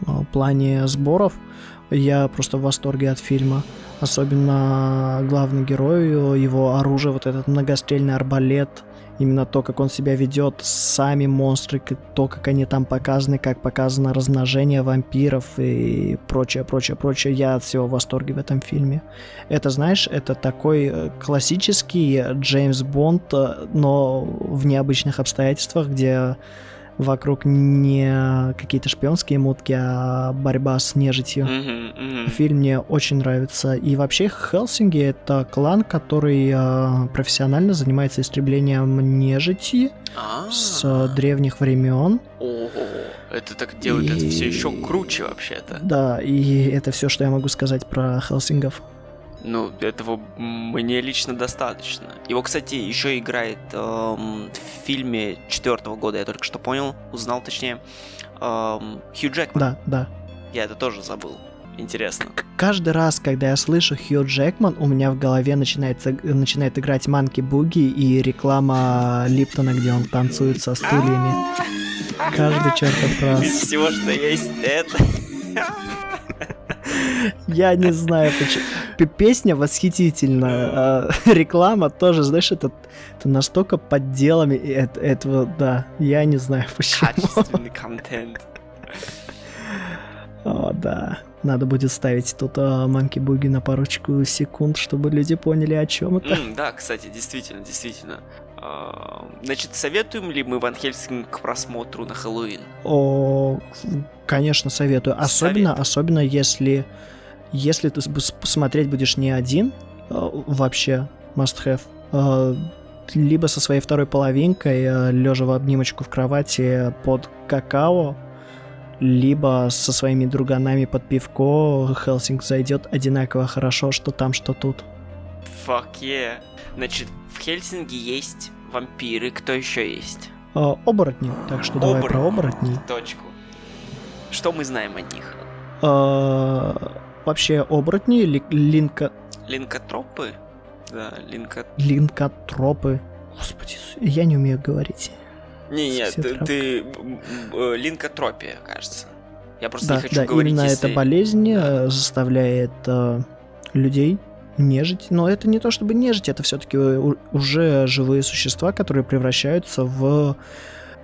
Speaker 1: э, плане сборов. Я просто в восторге от фильма. Особенно главный герой, его оружие, вот этот многострельный арбалет, именно то, как он себя ведет, сами монстры, то, как они там показаны, как показано размножение вампиров и прочее, прочее, прочее. Я от всего в восторге в этом фильме. Это, знаешь, это такой э, классический Джеймс Бонд, э, но в необычных обстоятельствах, где вокруг не какие-то шпионские мутки, а борьба с нежитью.
Speaker 2: Mm-hmm, mm-hmm.
Speaker 1: Фильм мне очень нравится. И вообще Хелсинги — это клан, который э, профессионально занимается истреблением нежити
Speaker 2: А-а-а.
Speaker 1: с древних времен.
Speaker 2: Ого, это так делает и... это все еще круче вообще-то.
Speaker 1: Да, и это все, что я могу сказать про Хелсингов.
Speaker 2: Ну, этого мне лично достаточно. Его, кстати, еще играет эм, в фильме четвертого года, я только что понял, узнал точнее, эм, Хью Джекман.
Speaker 1: Да, да.
Speaker 2: Я это тоже забыл. Интересно.
Speaker 1: Каждый раз, когда я слышу Хью Джекман, у меня в голове начинается, начинает играть Манки Буги и реклама Липтона, где он танцует со стульями. Каждый чертов раз.
Speaker 2: Из всего, что есть, это...
Speaker 1: Я не знаю, почему. Песня восхитительная. А, реклама тоже, знаешь, это, это настолько подделами этого, да. Я не знаю почему.
Speaker 2: Качественный контент.
Speaker 1: О, да. Надо будет ставить тут Monkey Boogie на парочку секунд, чтобы люди поняли, о чем это.
Speaker 2: Mm, да, кстати, действительно, действительно. Значит, советуем ли мы Ван Хельсинг к просмотру на Хэллоуин?
Speaker 1: О, конечно, советую. Особенно, Совет. особенно если, если ты посмотреть будешь не один, вообще must have, либо со своей второй половинкой, лежа в обнимочку в кровати под какао, либо со своими друганами под пивко, Хелсинг зайдет одинаково хорошо, что там, что тут.
Speaker 2: Fuck yeah. Значит, в Хельсинге есть вампиры, кто еще есть?
Speaker 1: А, оборотни, так что давай про оборотней.
Speaker 2: Точку. Что мы знаем о них?
Speaker 1: А, вообще оборотни, ли, линка...
Speaker 2: Линкотропы? Да, линка...
Speaker 1: Линкотропы. Господи, я не умею говорить.
Speaker 2: Не, нет, ты, ты э, линкотропия, кажется. Я просто
Speaker 1: да,
Speaker 2: не хочу
Speaker 1: да,
Speaker 2: говорить,
Speaker 1: именно
Speaker 2: если...
Speaker 1: эта болезнь да. заставляет э, людей нежить. Но это не то чтобы нежить, это все-таки уже живые существа, которые превращаются в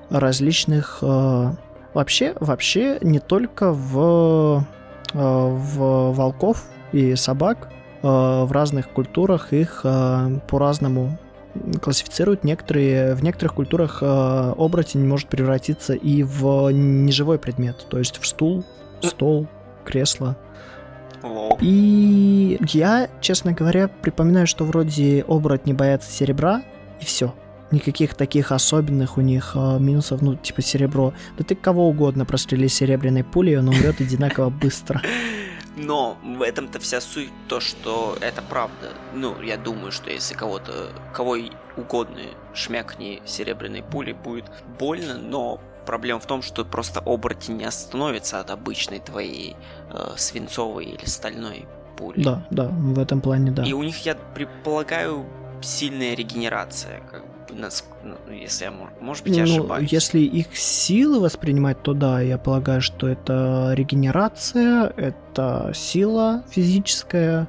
Speaker 1: различных... Э, вообще, вообще не только в, э, в волков и собак, э, в разных культурах их э, по-разному классифицируют. Некоторые, в некоторых культурах э, оборотень может превратиться и в неживой предмет, то есть в стул, стол, кресло. И я, честно говоря, припоминаю, что вроде оборотни боятся серебра, и все. Никаких таких особенных у них э, минусов, ну, типа серебро. Да ты кого угодно прострели серебряной пулей, он умрет одинаково быстро.
Speaker 2: Но в этом-то вся суть то, что это правда. Ну, я думаю, что если кого-то, кого угодно шмякни серебряной пулей, будет больно, но проблема в том, что просто оборотень не остановится от обычной твоей э, свинцовой или стальной пули.
Speaker 1: Да, да, в этом плане да.
Speaker 2: И у них, я предполагаю, сильная регенерация, как ну, если я, может быть, я ну, ошибаюсь.
Speaker 1: Если их силы воспринимать, то да, я полагаю, что это регенерация, это сила физическая,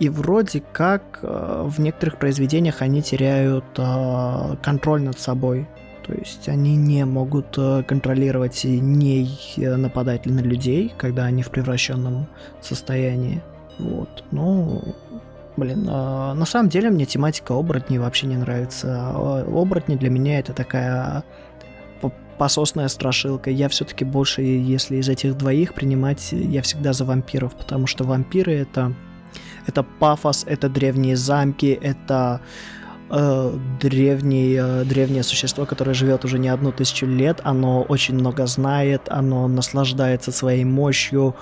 Speaker 1: и вроде как э, в некоторых произведениях они теряют э, контроль над собой. То есть они не могут э, контролировать и не нападать на людей, когда они в превращенном состоянии. Вот. Ну, блин, на самом деле мне тематика оборотней вообще не нравится. Оборотни для меня это такая пососная страшилка. Я все-таки больше, если из этих двоих принимать, я всегда за вампиров, потому что вампиры это это пафос, это древние замки, это э, древний, э, древнее существо, которое живет уже не одну тысячу лет. Оно очень много знает, оно наслаждается своей мощью.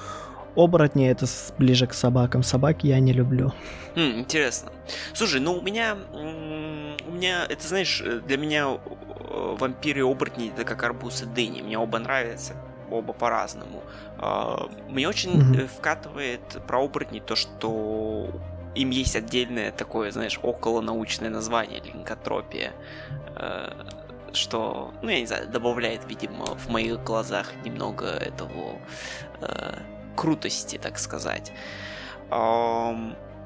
Speaker 1: Оборотни это ближе к собакам. Собак я не люблю.
Speaker 2: Хм, интересно. Слушай, ну у меня, у меня, это знаешь, для меня э, вампиры и оборотни это как арбуз и дыни. Мне оба нравятся оба по-разному. А, мне очень mm-hmm. вкатывает про оборотни то, что им есть отдельное такое, знаешь, околонаучное название, линкотропия, э, что, ну, я не знаю, добавляет, видимо, в моих глазах немного этого э, крутости, так сказать.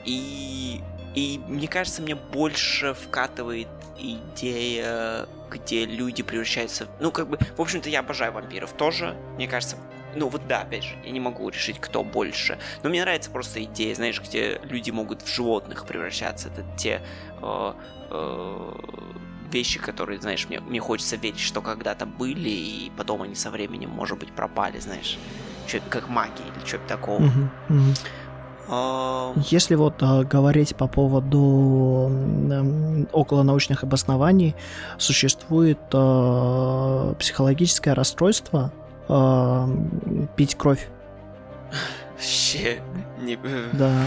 Speaker 2: И, и мне кажется, мне больше вкатывает идея, где люди превращаются... Ну, как бы, в общем-то, я обожаю вампиров тоже. Мне кажется, ну вот да, опять же, я не могу решить, кто больше. Но мне нравится просто идея, знаешь, где люди могут в животных превращаться. Это те э, э, вещи, которые, знаешь, мне, мне хочется верить, что когда-то были, и потом они со временем, может быть, пропали, знаешь. Что-то как магия или что-то такого. Uh-huh, uh-huh.
Speaker 1: Если вот а, говорить по поводу э, околонаучных обоснований, существует э, психологическое расстройство э, пить кровь.
Speaker 2: Вообще, не...
Speaker 1: Да.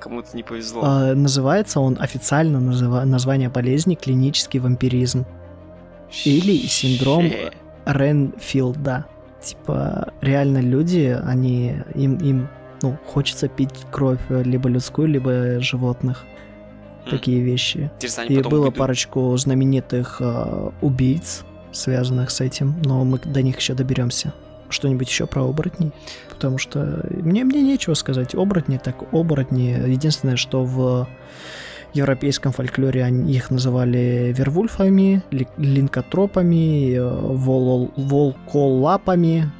Speaker 2: Кому-то не повезло.
Speaker 1: Э, называется он официально называ... название болезни клинический вампиризм. Или синдром Ренфилда. Типа, реально люди, они им, им ну, хочется пить кровь э, либо людскую, либо животных. Mm. Такие вещи. И было пойдут. парочку знаменитых э, убийц, связанных с этим, но мы до них еще доберемся. Что-нибудь еще про оборотней? Потому что мне, мне нечего сказать. Оборотни так оборотни. Единственное, что в европейском фольклоре они их называли вервульфами, линкотропами, э, вол волколапами,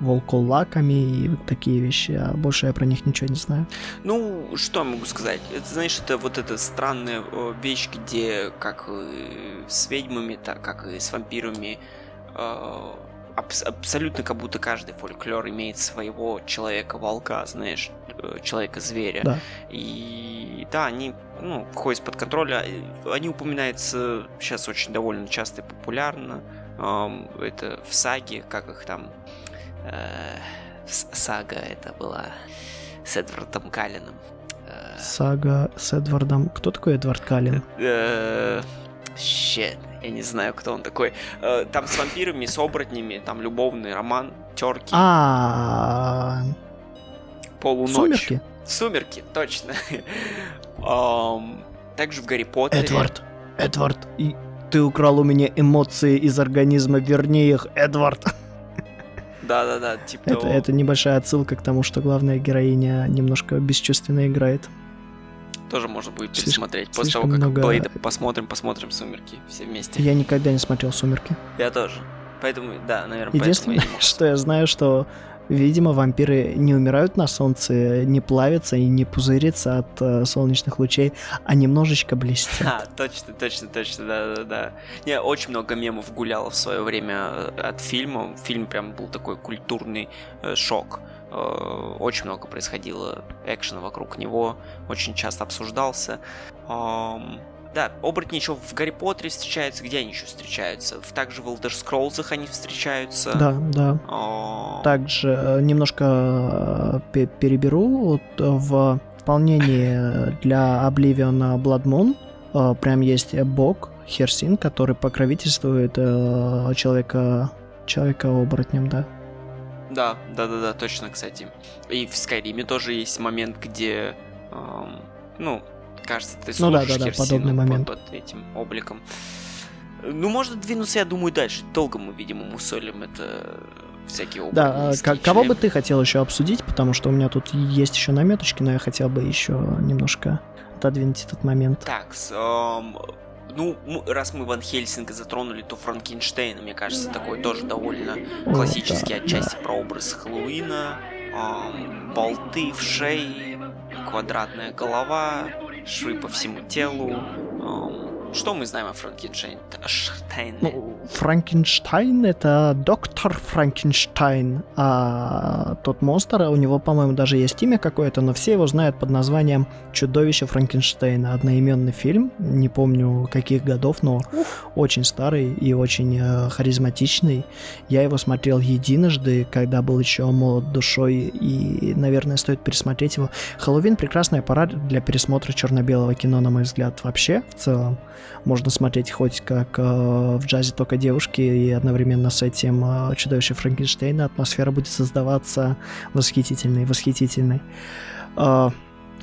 Speaker 1: волколаками и вот такие вещи, а больше я про них ничего не знаю.
Speaker 2: Ну, что я могу сказать? Это, знаешь, это вот эта странная вещь, где как с ведьмами, так как и с вампирами э, аб- абсолютно как будто каждый фольклор имеет своего человека-волка, знаешь, э, человека-зверя. Да. И да, они ну, входят под контроль. Они упоминаются сейчас очень довольно часто и популярно. Это в саге, как их там э, сага это была с Эдвардом Каллином.
Speaker 1: Э, сага с Эдвардом... Кто такой Эдвард Каллин?
Speaker 2: Щет, я не знаю, кто он такой. Э, там с вампирами, с оборотнями, там любовный роман, терки.
Speaker 1: А.
Speaker 2: Полуночь. Сумерки. Сумерки, точно. Также в Гарри Поттере.
Speaker 1: Эдвард, Эдвард, ты украл у меня эмоции из организма, верни их, Эдвард.
Speaker 2: Да-да-да, типа
Speaker 1: это, того. это небольшая отсылка к тому, что главная героиня немножко бесчувственно играет.
Speaker 2: Тоже можно будет пересмотреть. После того, как много... Блейда посмотрим, посмотрим «Сумерки» все вместе.
Speaker 1: Я никогда не смотрел «Сумерки».
Speaker 2: Я тоже. Поэтому, да, наверное,
Speaker 1: Единственное,
Speaker 2: я
Speaker 1: что я знаю, что Видимо, вампиры не умирают на солнце, не плавятся и не пузырятся от э, солнечных лучей, а немножечко блестят.
Speaker 2: А, точно, точно, точно, да-да-да. Не, очень много мемов гуляло в свое время э, от фильма. Фильм прям был такой культурный э, шок. Э, очень много происходило экшена вокруг него, очень часто обсуждался. Эм, да, оборотни еще в Гарри Поттере встречаются. Где они еще встречаются? Также в Elder Scrolls они встречаются.
Speaker 1: Да, да. О... Также э, немножко э, переберу вот в дополнении для Oblivion Blood Moon э, прям есть бог Херсин, который покровительствует э, человека человека-оборотнем, да?
Speaker 2: Да, да, да, да, точно, кстати. И в Скайриме тоже есть момент, где, эм, ну, кажется, ты
Speaker 1: ну, да, да, да, подобный момент.
Speaker 2: под этим обликом. Ну, можно двинуться, я думаю, дальше. Долго мы, видимо, мусолим это всякие
Speaker 1: Да, а кого бы ты хотел еще обсудить, потому что у меня тут есть еще наметочки, но я хотел бы еще немножко отодвинуть этот момент.
Speaker 2: Так, эм, ну, раз мы Ван Хельсинга затронули, то Франкенштейн, мне кажется, такой тоже довольно классический О, да, отчасти да. прообраз Хэллоуина. Эм, болты в шее, квадратная голова, швы по всему телу. Что мы знаем о Франкенштейне?
Speaker 1: Ну, Франкенштайн — это доктор Франкенштайн, а тот монстр, у него, по-моему, даже есть имя какое-то, но все его знают под названием «Чудовище Франкенштейна». Одноименный фильм, не помню каких годов, но очень старый и очень э, харизматичный. Я его смотрел единожды, когда был еще молод душой, и, наверное, стоит пересмотреть его. «Хэллоуин» — прекрасная пора для пересмотра черно-белого кино, на мой взгляд, вообще, в целом можно смотреть хоть как э, в джазе только девушки, и одновременно с этим э, чудовище Франкенштейна атмосфера будет создаваться восхитительной, восхитительной. Э,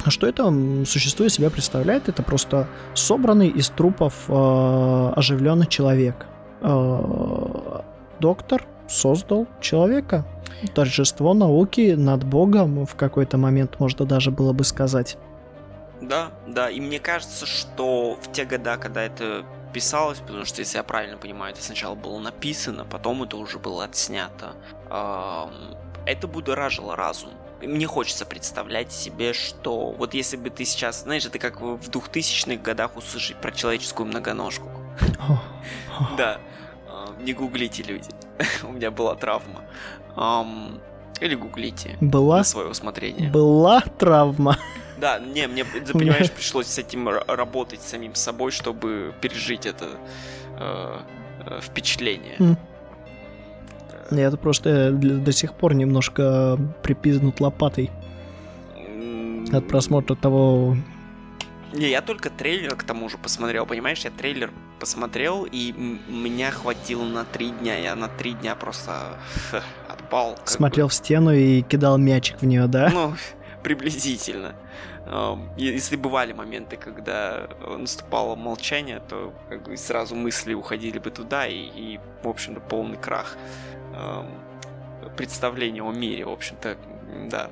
Speaker 1: что это существо из себя представляет? Это просто собранный из трупов э, оживленный человек. Э, доктор создал человека. Торжество науки над Богом в какой-то момент можно даже было бы сказать.
Speaker 2: Да, да, и мне кажется, что в те года, когда это писалось, потому что, если я правильно понимаю, это сначала было написано, потом это уже было отснято, это будоражило разум. Мне хочется представлять себе, что вот если бы ты сейчас, знаешь, это как в 2000-х годах услышать про человеческую многоножку. Да, не гуглите, люди. У меня была травма. Или гуглите.
Speaker 1: Была?
Speaker 2: На свое усмотрение.
Speaker 1: Была травма.
Speaker 2: Да, не, мне, ты понимаешь, пришлось с этим работать самим собой, чтобы пережить это э, э, впечатление. Mm.
Speaker 1: Я это просто до сих пор немножко припизнут лопатой mm. от просмотра того.
Speaker 2: Не, я только трейлер к тому же посмотрел, понимаешь, я трейлер посмотрел, и меня хватило на три дня. Я на три дня просто отпал.
Speaker 1: Смотрел бы. в стену и кидал мячик в нее, да?
Speaker 2: Ну, приблизительно. Если бывали моменты, когда наступало молчание, то как бы сразу мысли уходили бы туда, и, и в общем-то, полный крах представления о мире, в общем-то, да,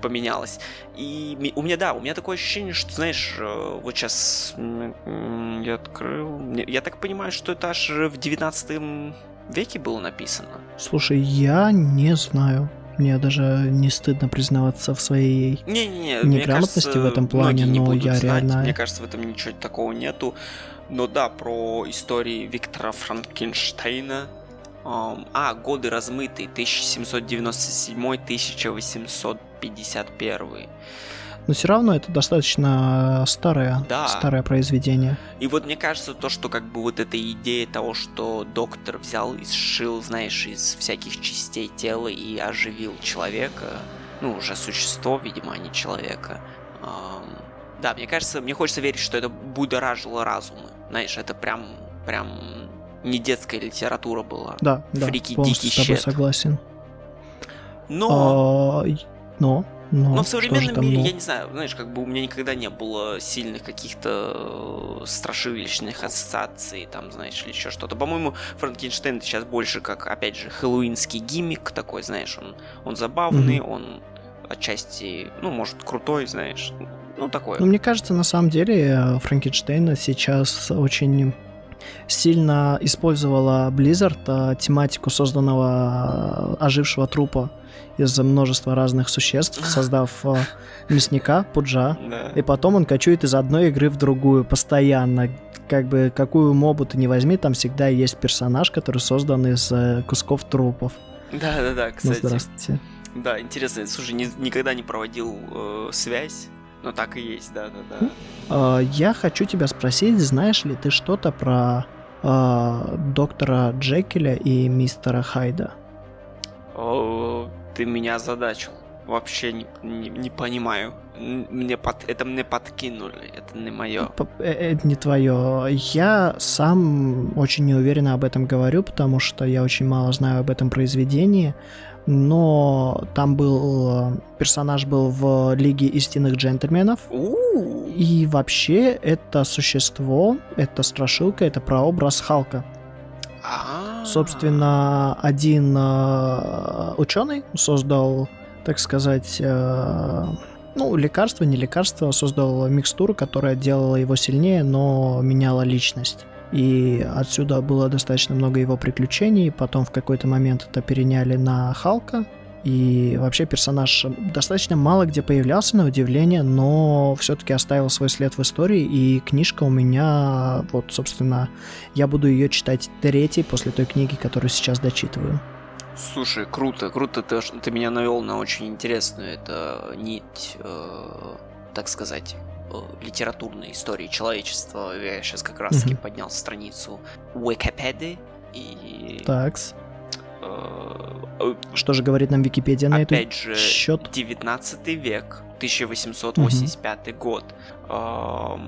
Speaker 2: поменялось. И у меня, да, у меня такое ощущение, что, знаешь, э, вот сейчас я открыл... Я так понимаю, что это аж в 19 веке было написано.
Speaker 1: Слушай, я не знаю. Мне даже не стыдно признаваться в своей
Speaker 2: не, не, не,
Speaker 1: неграмотности кажется, в этом плане, но я
Speaker 2: знать.
Speaker 1: реально...
Speaker 2: Мне кажется, в этом ничего такого нету. Но да, про истории Виктора Франкенштейна. Um, а, годы размытые, 1797-1851
Speaker 1: но все равно это достаточно старое, да. старое произведение.
Speaker 2: И вот мне кажется, то, что как бы вот эта идея того, что доктор взял и сшил, знаешь, из всяких частей тела и оживил человека, ну, уже существо, видимо, а не человека. Да, мне кажется, мне хочется верить, что это будоражило разумы. Знаешь, это прям, прям не детская литература была.
Speaker 1: Да,
Speaker 2: Фрики,
Speaker 1: да, полностью
Speaker 2: дикий
Speaker 1: с тобой согласен.
Speaker 2: Но...
Speaker 1: А, но... Ну,
Speaker 2: Но в современном там, мире, ну? я не знаю, знаешь, как бы у меня никогда не было сильных каких-то э, страшилищных ассоциаций, там, знаешь, или еще что-то. По-моему, Франкенштейн сейчас больше как, опять же, хэллоуинский гиммик такой, знаешь, он, он забавный, mm-hmm. он отчасти, ну, может, крутой, знаешь, ну, такой.
Speaker 1: Ну, мне кажется, на самом деле, э, Франкенштейна сейчас очень сильно использовала Blizzard э, тематику созданного ожившего трупа из множества разных существ, создав э, мясника, пуджа, да. и потом он кочует из одной игры в другую постоянно. Как бы какую мобу ты не возьми, там всегда есть персонаж, который создан из э, кусков трупов.
Speaker 2: Да-да-да, ну, кстати.
Speaker 1: Ну, здравствуйте.
Speaker 2: Да, интересно. Слушай, ни, никогда не проводил э, связь, но так и есть, да-да-да.
Speaker 1: Э, я хочу тебя спросить, знаешь ли ты что-то про э, доктора Джекеля и мистера Хайда?
Speaker 2: О, ты меня задачил. вообще не, не, не понимаю. Мне под, это мне подкинули, это не мое.
Speaker 1: Э, это не твое. Я сам очень неуверенно об этом говорю, потому что я очень мало знаю об этом произведении. Но там был персонаж был в Лиге истинных джентльменов. И вообще это существо, это страшилка, это прообраз Халка. А. Собственно, один э, ученый создал, так сказать, э, ну, лекарство, не лекарство, создал микстуру, которая делала его сильнее, но меняла личность. И отсюда было достаточно много его приключений. Потом в какой-то момент это переняли на Халка, и вообще персонаж достаточно мало где появлялся, на удивление, но все-таки оставил свой след в истории, и книжка у меня, вот, собственно, я буду ее читать третьей после той книги, которую сейчас дочитываю.
Speaker 2: Слушай, круто, круто, ты, ты меня навел на очень интересную это нить, э, так сказать, э, литературной истории человечества. Я сейчас как раз таки mm-hmm. поднял страницу Википедии и...
Speaker 1: Такс. Э, Что же говорит нам Википедия на
Speaker 2: Опять
Speaker 1: этот
Speaker 2: же,
Speaker 1: счет?
Speaker 2: 19 век, 1885 угу. год. Эм,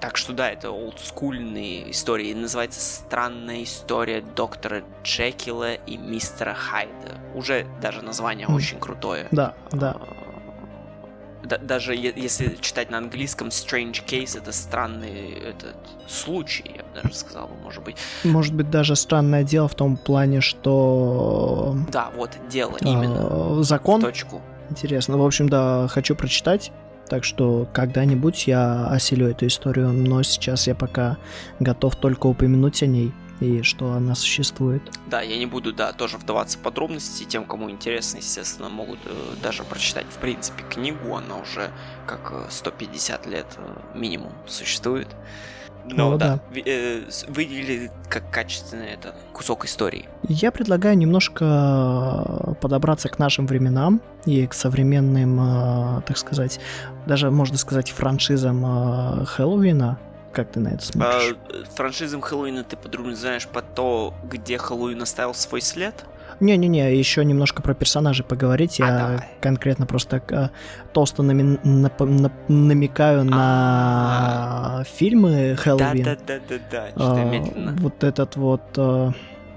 Speaker 2: так что да, это олдскульные истории. Называется «Странная история доктора Джекила и мистера Хайда». Уже даже название mm. очень крутое.
Speaker 1: Да, да.
Speaker 2: Даже если читать на английском, strange case это странный этот случай, я бы даже сказал, может быть.
Speaker 1: Может быть, даже странное дело в том плане, что...
Speaker 2: Да, вот, дело именно.
Speaker 1: Э, закон.
Speaker 2: В точку.
Speaker 1: Интересно. В общем, да, хочу прочитать. Так что когда-нибудь я осилю эту историю, но сейчас я пока готов только упомянуть о ней и что она существует.
Speaker 2: Да, я не буду, да, тоже вдаваться в подробности. Тем, кому интересно, естественно, могут э, даже прочитать, в принципе, книгу. Она уже как 150 э, лет э, минимум существует. Но О, да, да. Э, выделили как качественный это кусок истории.
Speaker 1: Я предлагаю немножко подобраться к нашим временам и к современным, так сказать, даже можно сказать франшизам Хэллоуина. Как ты на это смотришь?
Speaker 2: А, франшизам Хэллоуина ты подробно знаешь по то, где Хэллоуин оставил свой след?
Speaker 1: Не-не-не, еще немножко про персонажей поговорить. А, Я давай. конкретно просто э, толсто нами, нап, нап, намекаю а на фильмы Хэллоуин.
Speaker 2: Да-да-да-да, что
Speaker 1: а, медленно. Вот этот вот... А,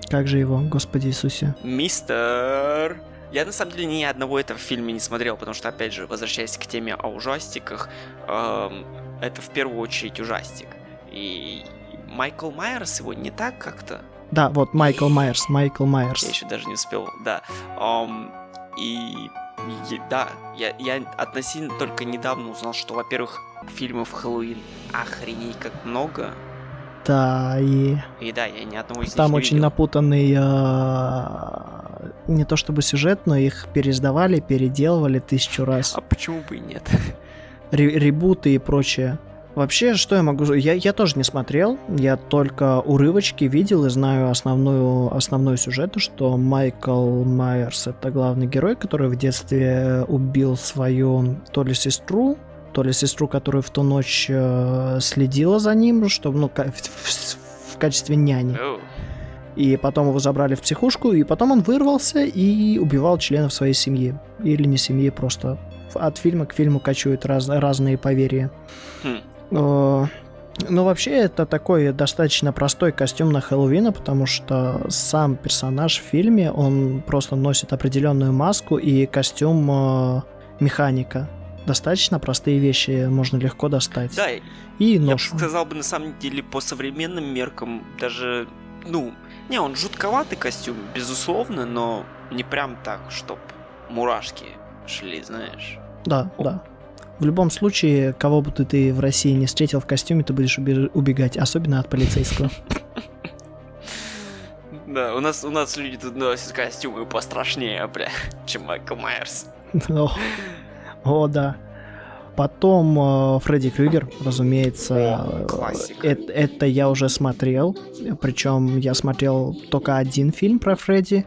Speaker 1: как же его, господи Иисусе?
Speaker 2: Мистер... Я на самом деле ни одного этого фильма не смотрел, потому что, опять же, возвращаясь к теме о ужастиках, эм, это в первую очередь ужастик. И Майкл Майерс его не так как-то.
Speaker 1: Да, вот Майкл Майерс, Майкл Майерс.
Speaker 2: Я еще даже не успел, да. Um, и, и да, я, я относительно только недавно узнал, что, во-первых, фильмов Хэллоуин охренеть как много.
Speaker 1: Да, и...
Speaker 2: И да, я ни одного из
Speaker 1: Там
Speaker 2: них
Speaker 1: очень
Speaker 2: видел.
Speaker 1: напутанный э, не то чтобы сюжет, но их пересдавали, переделывали тысячу раз.
Speaker 2: А почему бы и нет?
Speaker 1: ребуты и прочее. Вообще, что я могу... Я, я тоже не смотрел, я только урывочки видел и знаю основную, основной сюжет, что Майкл Майерс — это главный герой, который в детстве убил свою то ли сестру, то ли сестру, которая в ту ночь э, следила за ним, чтобы, ну, в, в, в качестве няни. И потом его забрали в психушку, и потом он вырвался и убивал членов своей семьи. Или не семьи, просто от фильма к фильму кочуют раз, разные поверья. Хм. Ну, вообще, это такой достаточно простой костюм на Хэллоуина, потому что сам персонаж в фильме, он просто носит определенную маску и костюм э, механика. Достаточно простые вещи можно легко достать.
Speaker 2: Да,
Speaker 1: и
Speaker 2: нож. я бы сказал бы, на самом деле, по современным меркам, даже, ну, не, он жутковатый костюм, безусловно, но не прям так, чтоб мурашки шли, знаешь.
Speaker 1: Да, О. да. В любом случае, кого бы ты, ты в России не встретил в костюме, ты будешь убегать, особенно от полицейского.
Speaker 2: Да, у нас, у нас люди тут носят костюмы пострашнее, бля, чем Майкл Майерс.
Speaker 1: О, да. Потом э, Фредди Крюгер, разумеется.
Speaker 2: О,
Speaker 1: это, это я уже смотрел. Причем я смотрел только один фильм про Фредди.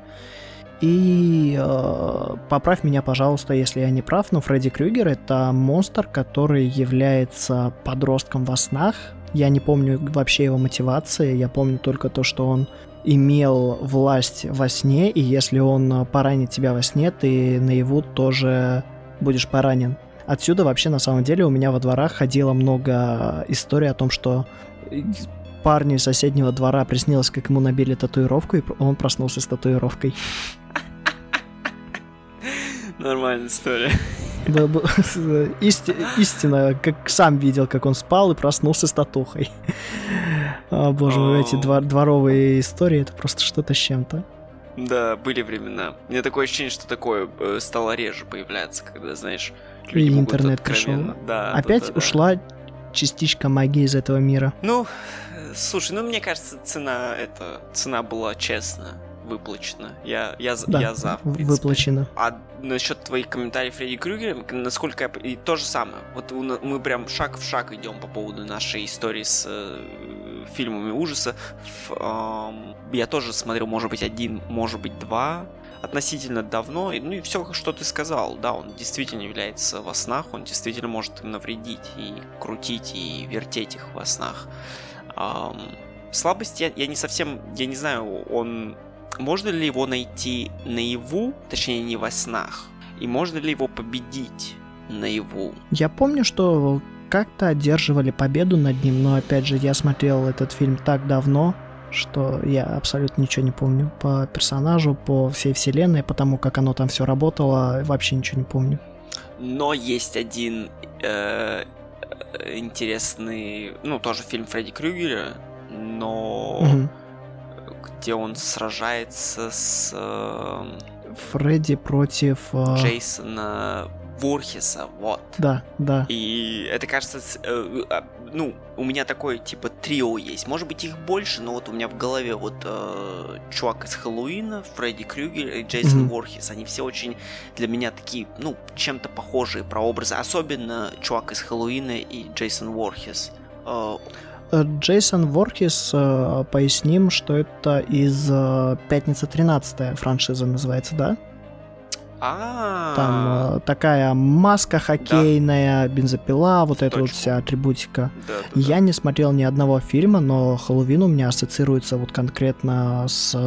Speaker 1: И э, поправь меня, пожалуйста, если я не прав, но Фредди Крюгер это монстр, который является подростком во снах. Я не помню вообще его мотивации, я помню только то, что он имел власть во сне, и если он поранит тебя во сне, ты наяву тоже будешь поранен. Отсюда вообще на самом деле у меня во дворах ходило много историй о том, что парню из соседнего двора приснилось, как ему набили татуировку, и он проснулся с татуировкой.
Speaker 2: Нормальная история.
Speaker 1: Исти, истина, как сам видел, как он спал и проснулся с татухой. О, боже мой, эти двор, дворовые истории, это просто что-то с чем-то.
Speaker 2: Да, были времена. Мне такое ощущение, что такое э, стало реже появляться, когда, знаешь,
Speaker 1: люди и интернет пришел.
Speaker 2: Да,
Speaker 1: Опять
Speaker 2: да, да,
Speaker 1: ушла частичка магии из этого мира.
Speaker 2: Ну, слушай, ну мне кажется, цена это цена была честная выплачено. Я, я,
Speaker 1: да,
Speaker 2: я за.
Speaker 1: Выплачено.
Speaker 2: А насчет твоих комментариев Фредди Крюгера, насколько я... И то же самое. Вот мы прям шаг в шаг идем по поводу нашей истории с э, фильмами ужаса. Э, я тоже смотрел, может быть, один, может быть, два относительно давно, ну и все, что ты сказал, да, он действительно является во снах, он действительно может им навредить и крутить и вертеть их во снах. Эм, слабость я, я не совсем, я не знаю, он можно ли его найти наяву, точнее не во снах, и можно ли его победить наяву?
Speaker 1: Я помню, что как-то одерживали победу над ним, но опять же я смотрел этот фильм так давно, что я абсолютно ничего не помню по персонажу, по всей вселенной, потому как оно там все работало, вообще ничего не помню.
Speaker 2: Но есть один э, интересный, ну тоже фильм Фредди Крюгера, но угу где он сражается с... Э,
Speaker 1: Фредди против...
Speaker 2: Э... Джейсона Ворхеса, вот.
Speaker 1: Да, да.
Speaker 2: И это кажется, э, а, ну, у меня такое типа трио есть. Может быть их больше, но вот у меня в голове вот э, чувак из Хэллоуина, Фредди Крюгер и Джейсон mm-hmm. Ворхес. Они все очень для меня такие, ну, чем-то похожие про образы. Особенно чувак из Хэллоуина и Джейсон Ворхес. Э,
Speaker 1: Э, Джейсон Воркис, э, поясним, что это из э, «Пятница 13 франшиза называется, да?
Speaker 2: А,
Speaker 1: Там такая маска хоккейная, бензопила, вот эта вот вся атрибутика. Я не смотрел ни одного фильма, но Хэллоуин у меня ассоциируется вот конкретно с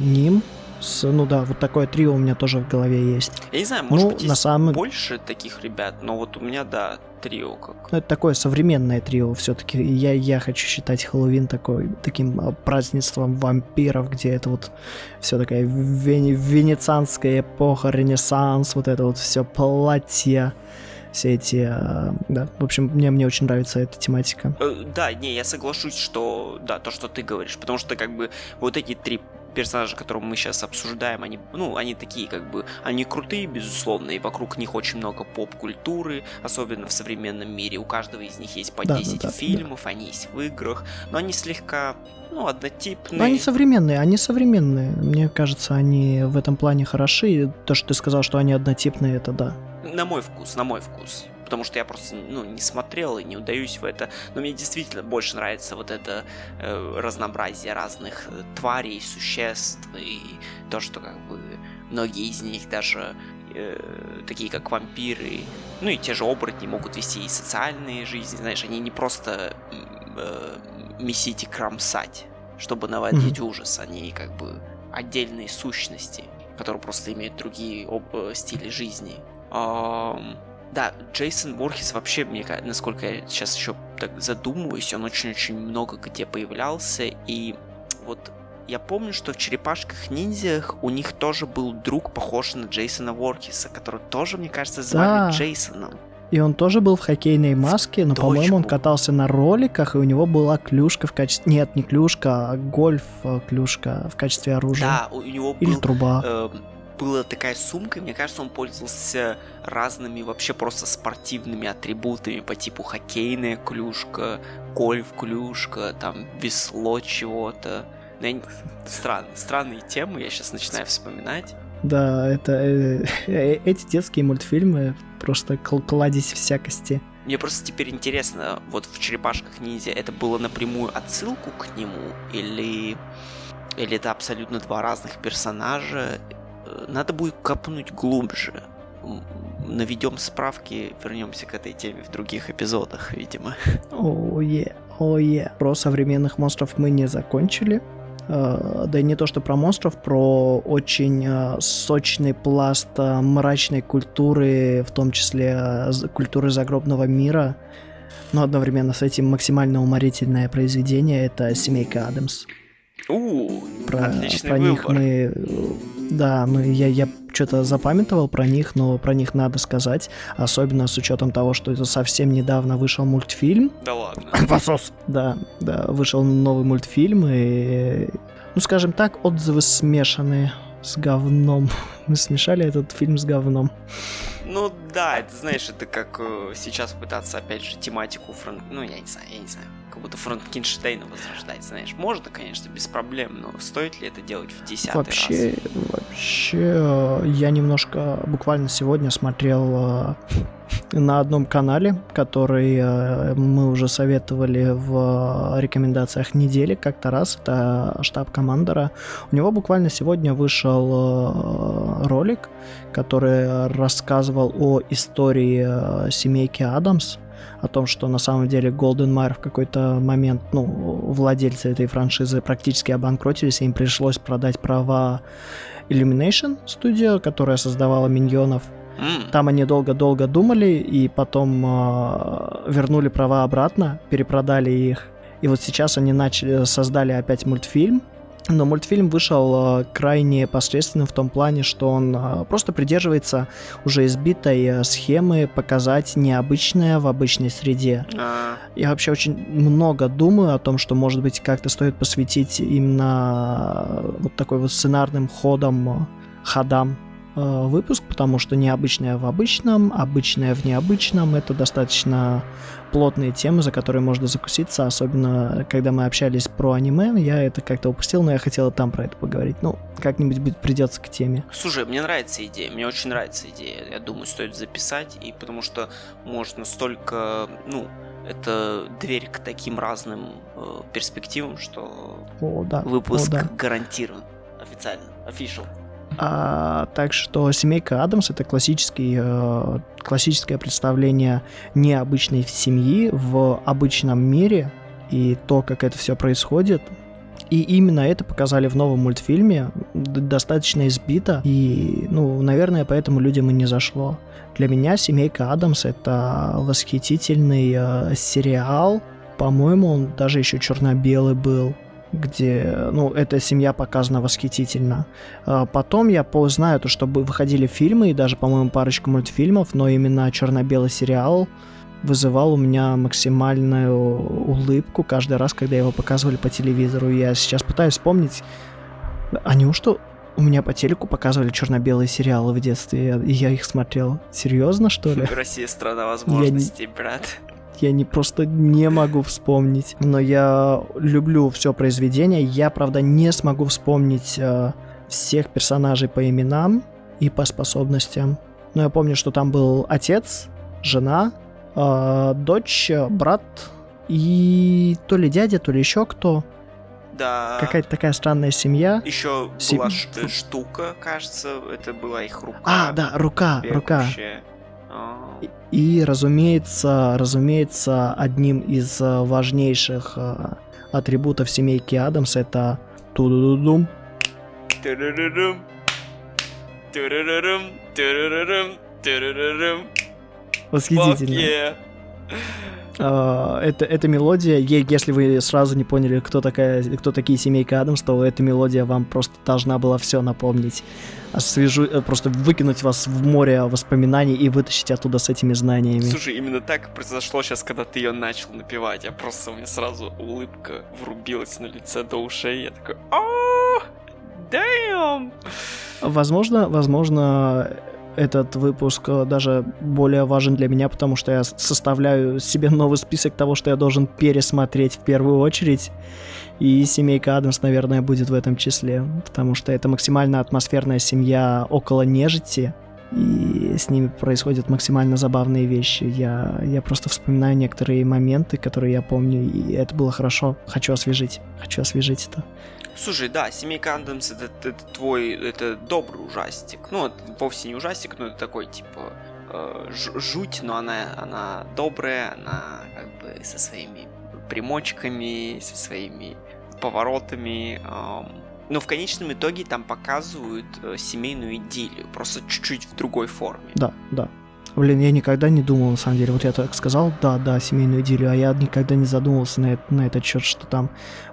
Speaker 1: ним. С, ну да, вот такое трио у меня тоже в голове есть.
Speaker 2: Я не знаю, может ну, быть, на самом... больше таких ребят, но вот у меня, да, трио как.
Speaker 1: Ну, это такое современное трио все-таки. Я, я хочу считать Хэллоуин такой, таким а, празднеством вампиров, где это вот все такая вене, венецианская эпоха, ренессанс, вот это вот все платье все эти, а, да, в общем, мне, мне очень нравится эта тематика.
Speaker 2: Э, да, не, я соглашусь, что, да, то, что ты говоришь, потому что, как бы, вот эти три персонажи, которых мы сейчас обсуждаем, они, ну, они такие, как бы, они крутые, безусловно, и вокруг них очень много поп-культуры, особенно в современном мире. У каждого из них есть по да, 10 да, фильмов, да. они есть в играх, но они слегка, ну, однотипные. Но
Speaker 1: они современные, они современные. Мне кажется, они в этом плане хороши. То, что ты сказал, что они однотипные, это да.
Speaker 2: На мой вкус, на мой вкус потому что я просто ну, не смотрел и не удаюсь в это. Но мне действительно больше нравится вот это э, разнообразие разных э, тварей, существ и то, что как бы многие из них даже э, такие как вампиры, ну и те же оборотни могут вести и социальные жизни, знаешь, они не просто э, месить и кромсать, чтобы наводить mm-hmm. ужас, они как бы отдельные сущности, которые просто имеют другие об- э, стили жизни. Um, да, Джейсон Борхес вообще, мне насколько я сейчас еще так задумываюсь, он очень-очень много где появлялся, и вот я помню, что в черепашках ниндзях у них тоже был друг, похож на Джейсона Воркиса, который тоже, мне кажется, звали да. Джейсоном.
Speaker 1: И он тоже был в хоккейной маске, но, по-моему, он катался на роликах, и у него была клюшка в качестве... Нет, не клюшка, а гольф-клюшка в качестве оружия.
Speaker 2: Да, у него
Speaker 1: Или
Speaker 2: был...
Speaker 1: труба.
Speaker 2: Э, была такая сумка, и мне кажется, он пользовался разными вообще просто спортивными атрибутами по типу хоккейная клюшка, гольф-клюшка, там весло чего-то. Ну, странные, странные темы, я сейчас начинаю вспоминать.
Speaker 1: Да, это э, э, эти детские мультфильмы просто кладезь всякости.
Speaker 2: Мне просто теперь интересно, вот в черепашках ниндзя это было напрямую отсылку к нему или или это абсолютно два разных персонажа, надо будет копнуть глубже. Наведем справки, вернемся к этой теме в других эпизодах, видимо.
Speaker 1: Ое, ое. Про современных монстров мы не закончили. Э, да и не то, что про монстров, про очень э, сочный пласт э, мрачной культуры, в том числе культуры загробного мира, но одновременно с этим максимально уморительное произведение — это «Семейка Адамс».
Speaker 2: У,
Speaker 1: про,
Speaker 2: отличный
Speaker 1: про
Speaker 2: выбор.
Speaker 1: них мы, да, мы, я, я что-то запамятовал про них, но про них надо сказать, особенно с учетом того, что это совсем недавно вышел мультфильм.
Speaker 2: Да ладно.
Speaker 1: Посос. Да, да, вышел новый мультфильм и, ну, скажем так, отзывы смешанные с говном. Мы смешали этот фильм с говном.
Speaker 2: Ну да, это знаешь, это как э, сейчас пытаться опять же тематику Франк... Ну, я не знаю, я не знаю. Будто Франкенштейна возрождать, знаешь. Можно, конечно, без проблем, но стоит ли это делать в десятый
Speaker 1: Вообще,
Speaker 2: раз?
Speaker 1: вообще, э, я немножко буквально сегодня смотрел э, на одном канале, который э, мы уже советовали в рекомендациях недели как-то раз. Это штаб командора. У него буквально сегодня вышел ролик, который рассказывал о истории семейки Адамс о том, что на самом деле Golden Mire в какой-то момент, ну, владельцы этой франшизы практически обанкротились, и им пришлось продать права Illumination Studio, которая создавала Миньонов. Там они долго-долго думали, и потом э, вернули права обратно, перепродали их. И вот сейчас они начали, создали опять мультфильм, но мультфильм вышел э, крайне посредственным в том плане, что он э, просто придерживается уже избитой э, схемы показать необычное в обычной среде.
Speaker 2: а,
Speaker 1: Я вообще очень много думаю о том, что, может быть, как-то стоит посвятить именно вот такой вот сценарным ходом, ходам э, выпуск, потому что необычное в обычном, обычное в необычном — это достаточно плотные темы, за которые можно закуситься, особенно когда мы общались про аниме, я это как-то упустил, но я хотел там про это поговорить. Ну, как-нибудь придется к теме.
Speaker 2: Слушай, мне нравится идея, мне очень нравится идея. Я думаю, стоит записать, и потому что можно столько, ну, это дверь к таким разным э, перспективам, что
Speaker 1: О, да.
Speaker 2: выпуск
Speaker 1: О, да.
Speaker 2: гарантирован официально, official.
Speaker 1: А, так что семейка Адамс это классический, э, классическое представление необычной семьи в обычном мире и то, как это все происходит. И именно это показали в новом мультфильме, достаточно избито, и, ну, наверное, поэтому людям и не зашло. Для меня «Семейка Адамс» — это восхитительный э, сериал, по-моему, он даже еще черно-белый был, где, ну, эта семья показана восхитительно. А Потом я знаю, то, что выходили фильмы и даже, по-моему, парочка мультфильмов, но именно черно-белый сериал вызывал у меня максимальную улыбку каждый раз, когда его показывали по телевизору. Я сейчас пытаюсь вспомнить, а неужто у меня по телеку показывали черно-белые сериалы в детстве, и я их смотрел. Серьезно, что ли?
Speaker 2: Россия страна возможностей, брат.
Speaker 1: Я не просто не могу вспомнить. Но я люблю все произведение. Я, правда, не смогу вспомнить э, всех персонажей по именам и по способностям. Но я помню, что там был отец, жена, э, дочь, брат и то ли дядя, то ли еще кто.
Speaker 2: Да.
Speaker 1: Какая-то такая странная семья.
Speaker 2: Еще
Speaker 1: Сем-
Speaker 2: была штука, кажется, это была их рука.
Speaker 1: А, да, рука, рука.
Speaker 2: бегущая. А,
Speaker 1: И, разумеется, разумеется, одним из э, важнейших э, атрибутов семейки Адамс это тудудудум.
Speaker 2: Тырырырым. Fuck
Speaker 1: Восхитительно.
Speaker 2: yeah.
Speaker 1: А, это, эта мелодия, е- если вы сразу не поняли, кто, такая, кто такие семейка Адамс, то эта мелодия вам просто должна была все напомнить. Освежу, э, просто выкинуть вас в море воспоминаний и вытащить оттуда с этими знаниями.
Speaker 2: Слушай, именно так произошло сейчас, когда ты ее начал напевать. Я просто, у меня сразу улыбка врубилась на лице до ушей. Я такой, а damn!
Speaker 1: Возможно, возможно, этот выпуск э, даже более важен для меня, потому что я составляю себе новый список того, что я должен пересмотреть в первую очередь. И семейка Адамс, наверное, будет в этом числе, потому что это максимально атмосферная семья около нежити, и с ними происходят максимально забавные вещи. Я, я просто вспоминаю некоторые моменты, которые я помню, и это было хорошо. Хочу освежить, хочу освежить это.
Speaker 2: Слушай, да, Семейка Адамс это, это твой, это добрый ужастик. Ну, это вовсе не ужастик, но это такой, типа, э, жуть, но она, она добрая, она как бы со своими примочками, со своими поворотами. Э, но в конечном итоге там показывают э, семейную идиллию, просто чуть-чуть в другой форме.
Speaker 1: Да, да. Блин, я никогда не думал, на самом деле. Вот я так сказал, да, да, семейную идиллию, а я никогда не задумывался на, это, на этот счет, что там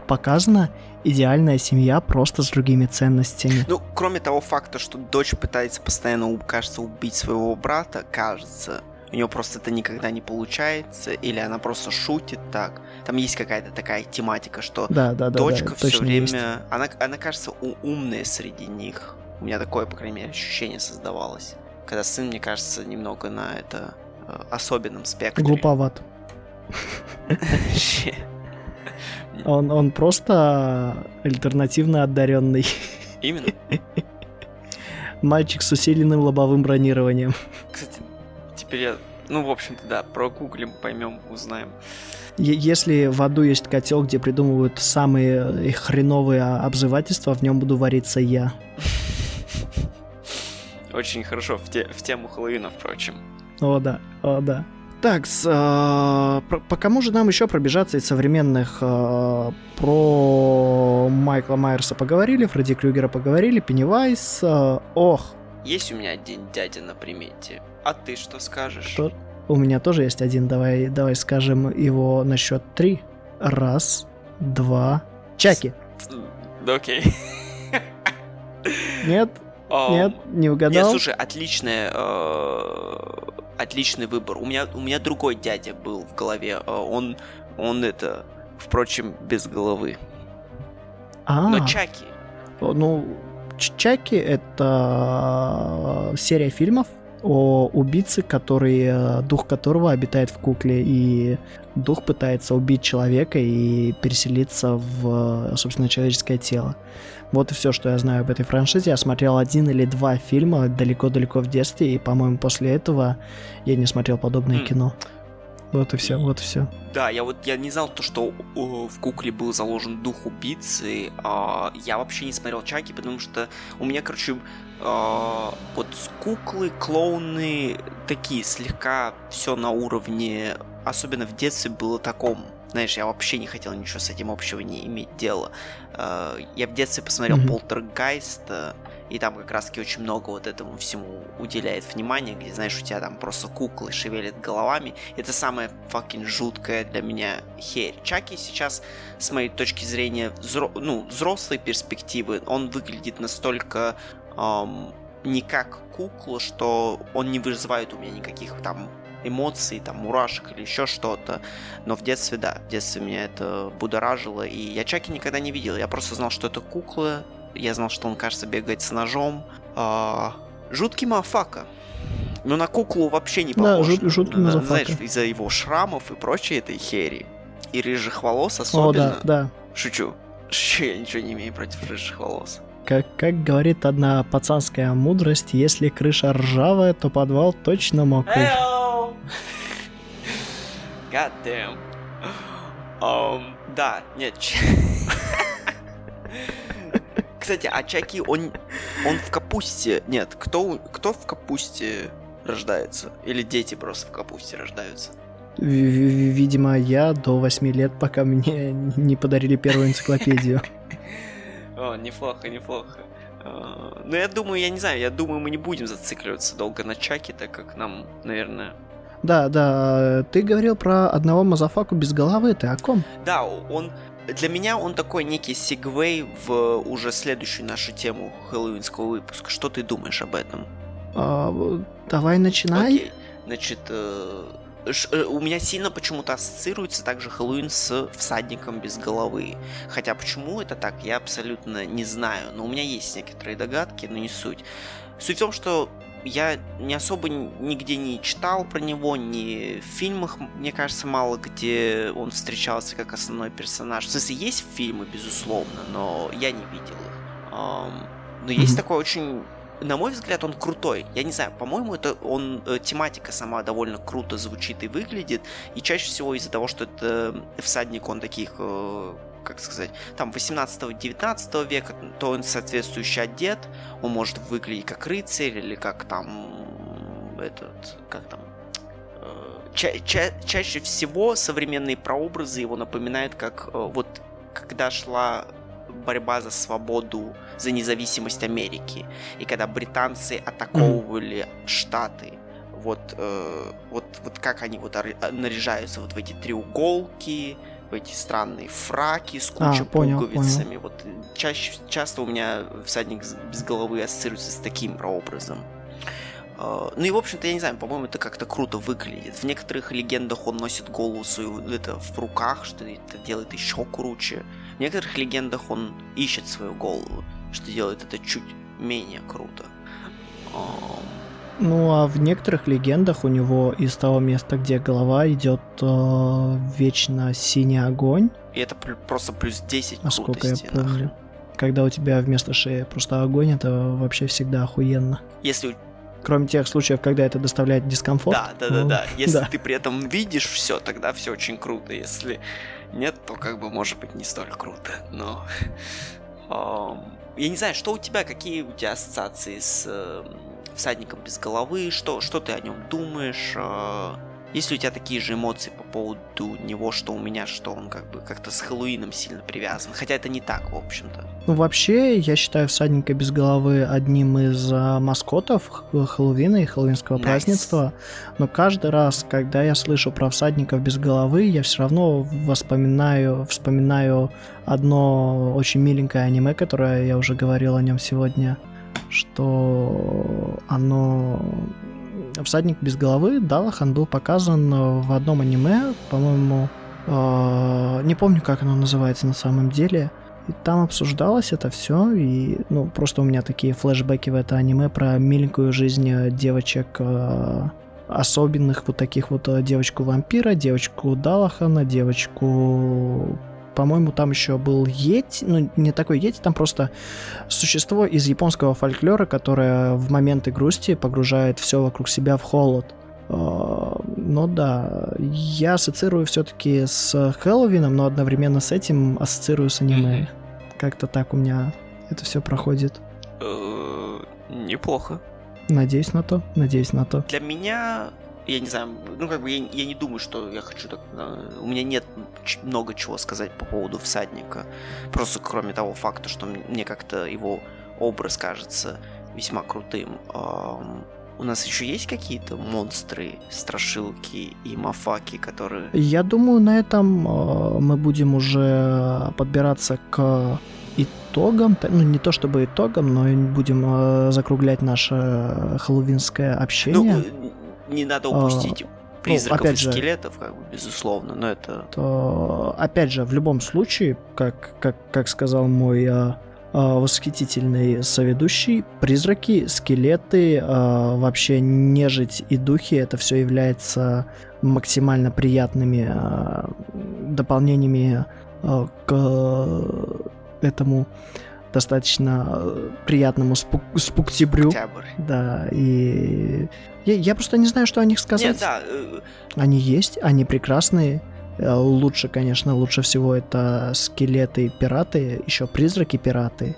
Speaker 1: показана идеальная семья просто с другими ценностями.
Speaker 2: Ну, кроме того факта, что дочь пытается постоянно, кажется, убить своего брата, кажется, у нее просто это никогда не получается, или она просто шутит так. Там есть какая-то такая тематика, что
Speaker 1: да, да, да,
Speaker 2: дочка
Speaker 1: да,
Speaker 2: все время, есть. она, она кажется умная среди них. У меня такое, по крайней мере, ощущение создавалось когда сын, мне кажется, немного на это э, особенном спектре.
Speaker 1: Глуповат. Он, он просто альтернативно одаренный.
Speaker 2: Именно.
Speaker 1: Мальчик с усиленным лобовым бронированием.
Speaker 2: Кстати, теперь я... Ну, в общем-то, да, про прогуглим, поймем, узнаем.
Speaker 1: Если в аду есть котел, где придумывают самые хреновые обзывательства, в нем буду вариться я.
Speaker 2: Очень хорошо в, те, в тему Хэллоуина, впрочем.
Speaker 1: О, да, о, да. Так, с, э, по, по кому же нам еще пробежаться из современных? Э, про Майкла Майерса поговорили, Фредди Крюгера поговорили, Пеннивайс. Э, ох.
Speaker 2: Есть у меня один дядя на примете. А ты что скажешь?
Speaker 1: Что? У меня тоже есть один. Давай, давай скажем его на счет три. Раз, два. Чаки.
Speaker 2: Окей.
Speaker 1: Нет? Нет, не угадал.
Speaker 2: Нет, слушай, отличный, э, отличный выбор. У меня, у меня другой дядя был в голове. Э, он, он это, впрочем, без головы.
Speaker 1: А,
Speaker 2: Но Чаки.
Speaker 1: Ну, Чаки это серия фильмов о убийце, который, э, дух которого обитает в кукле, и дух пытается убить человека и переселиться в, собственно, человеческое тело. Вот и все, что я знаю об этой франшизе. Я смотрел один или два фильма далеко-далеко в детстве, и, по-моему, после этого я не смотрел подобное mm. кино. Вот и все, вот и все.
Speaker 2: Да, я вот я не знал то, что в кукле был заложен дух убийцы. А, я вообще не смотрел Чаки, потому что у меня, короче, а, вот куклы, клоуны такие слегка все на уровне, особенно в детстве было таком знаешь, я вообще не хотел ничего с этим общего не иметь дела. Э, я в детстве посмотрел mm-hmm. Полтергайст, и там как раз таки очень много вот этому всему уделяет внимания, где, знаешь, у тебя там просто куклы шевелят головами. Это самое fucking жуткое для меня херь. Чаки сейчас, с моей точки зрения, взро... ну, взрослой перспективы, он выглядит настолько эм, не как кукла, что он не вызывает у меня никаких там эмоций, там, мурашек или еще что-то. Но в детстве, да, в детстве меня это будоражило, и я Чаки никогда не видел. Я просто знал, что это кукла, я знал, что он, кажется, бегает с ножом. А, жуткий мафака. Но на куклу вообще не похож.
Speaker 1: Да, жут, жуткий
Speaker 2: да, Знаешь, из-за его шрамов и прочей этой хери. И рыжих волос особенно.
Speaker 1: О, да, да.
Speaker 2: Шучу. Шучу, я ничего не имею против рыжих волос.
Speaker 1: Как, как говорит одна пацанская мудрость, если крыша ржавая, то подвал точно мокрый.
Speaker 2: God damn. Um, да, нет. Кстати, а Чаки, он, он в капусте... Нет, кто, кто в капусте рождается? Или дети просто в капусте рождаются?
Speaker 1: Видимо, я до 8 лет, пока мне не подарили первую энциклопедию.
Speaker 2: О, неплохо, неплохо. А, ну, я думаю, я не знаю, я думаю, мы не будем зацикливаться долго на Чаке, так как нам, наверное,
Speaker 1: да, да, ты говорил про одного мазафаку без головы, ты о ком?
Speaker 2: Да, он... Для меня он такой некий сегвей в уже следующую нашу тему хэллоуинского выпуска. Что ты думаешь об этом?
Speaker 1: А, давай начинай.
Speaker 2: Окей. Значит, э, э, у меня сильно почему-то ассоциируется также Хэллоуин с всадником без головы. Хотя почему это так, я абсолютно не знаю. Но у меня есть некоторые догадки, но не суть. Суть в том, что я не особо нигде не читал про него, ни в фильмах, мне кажется, мало где он встречался как основной персонаж. В смысле, есть фильмы, безусловно, но я не видел их. Но есть такой очень на мой взгляд, он крутой. Я не знаю, по-моему, это он э, тематика сама довольно круто звучит и выглядит. И чаще всего из-за того, что это всадник, он таких э, как сказать, там 18-19 века, то он соответствующий одет, он может выглядеть как рыцарь или как там этот, как там, э, ча ча чаще всего современные прообразы его напоминают как э, вот когда шла борьба за свободу, за независимость Америки, и когда британцы атаковывали mm. Штаты, вот, э, вот, вот как они вот наряжаются вот в эти треуголки, эти странные фраки с кучей а, понял, пуговицами. Понял. Вот чаще, часто у меня всадник без головы ассоциируется с таким образом. Uh, ну и, в общем-то, я не знаю, по-моему, это как-то круто выглядит. В некоторых легендах он носит голову свою это в руках, что это делает еще круче. В некоторых легендах он ищет свою голову, что делает это чуть менее круто.
Speaker 1: Uh, ну а в некоторых легендах у него из того места, где голова идет э, вечно синий огонь.
Speaker 2: И это просто плюс 10
Speaker 1: А сколько я помню. Когда у тебя вместо шеи просто огонь, это вообще всегда охуенно.
Speaker 2: Если
Speaker 1: Кроме тех случаев, когда это доставляет дискомфорт.
Speaker 2: Да, да, да, ну, да. Если да. ты при этом видишь все, тогда все очень круто. Если нет, то как бы может быть не столь круто. Но я не знаю, что у тебя, какие у тебя ассоциации с э, всадником без головы, что, что ты о нем думаешь, э, есть ли у тебя такие же эмоции по поводу него, что у меня, что он как бы как-то с Хэллоуином сильно привязан? Хотя это не так, в общем-то.
Speaker 1: Ну, вообще, я считаю всадника без головы одним из а, маскотов Хэллоуина и хэллоуинского nice. празднества. Но каждый раз, когда я слышу про всадников без головы, я все равно воспоминаю, вспоминаю одно очень миленькое аниме, которое я уже говорил о нем сегодня что оно «Всадник без головы» Далахан был показан в одном аниме, по-моему, э, не помню, как оно называется на самом деле. И там обсуждалось это все, и ну просто у меня такие флешбеки в это аниме про миленькую жизнь девочек э, особенных вот таких вот э, девочку вампира, девочку Далахана, девочку по-моему, там еще был Йети, ну, не такой Йети, там просто существо из японского фольклора, которое в моменты грусти погружает все вокруг себя в холод. А, но да, я ассоциирую все-таки с Хэллоуином, но одновременно с этим ассоциирую с аниме. Как-то так у меня это все проходит.
Speaker 2: Э, неплохо.
Speaker 1: Надеюсь на то, надеюсь на то.
Speaker 2: Для меня я не знаю, ну как бы я, я не думаю, что я хочу так... Э, у меня нет много чего сказать по поводу всадника. Просто кроме того факта, что мне как-то его образ кажется весьма крутым. У нас еще есть какие-то монстры, страшилки и мафаки, которые...
Speaker 1: Я думаю, на этом э, мы будем уже подбираться к итогам, ну не то чтобы итогам, но будем э, закруглять наше хэллоуинское общение. Ну,
Speaker 2: не надо а, упустить а, призраков ну, и скелетов, же, как бы, безусловно, но это...
Speaker 1: То, опять же, в любом случае, как, как, как сказал мой а, а, восхитительный соведущий, призраки, скелеты, а, вообще нежить и духи, это все является максимально приятными а, дополнениями а, к этому достаточно э, приятному спук спуктябрю.
Speaker 2: Октябрь.
Speaker 1: Да, и я, я просто не знаю, что о них сказать. Нет,
Speaker 2: да. Э,
Speaker 1: они есть, они прекрасные. Э, лучше, конечно, лучше всего это скелеты пираты, еще призраки пираты.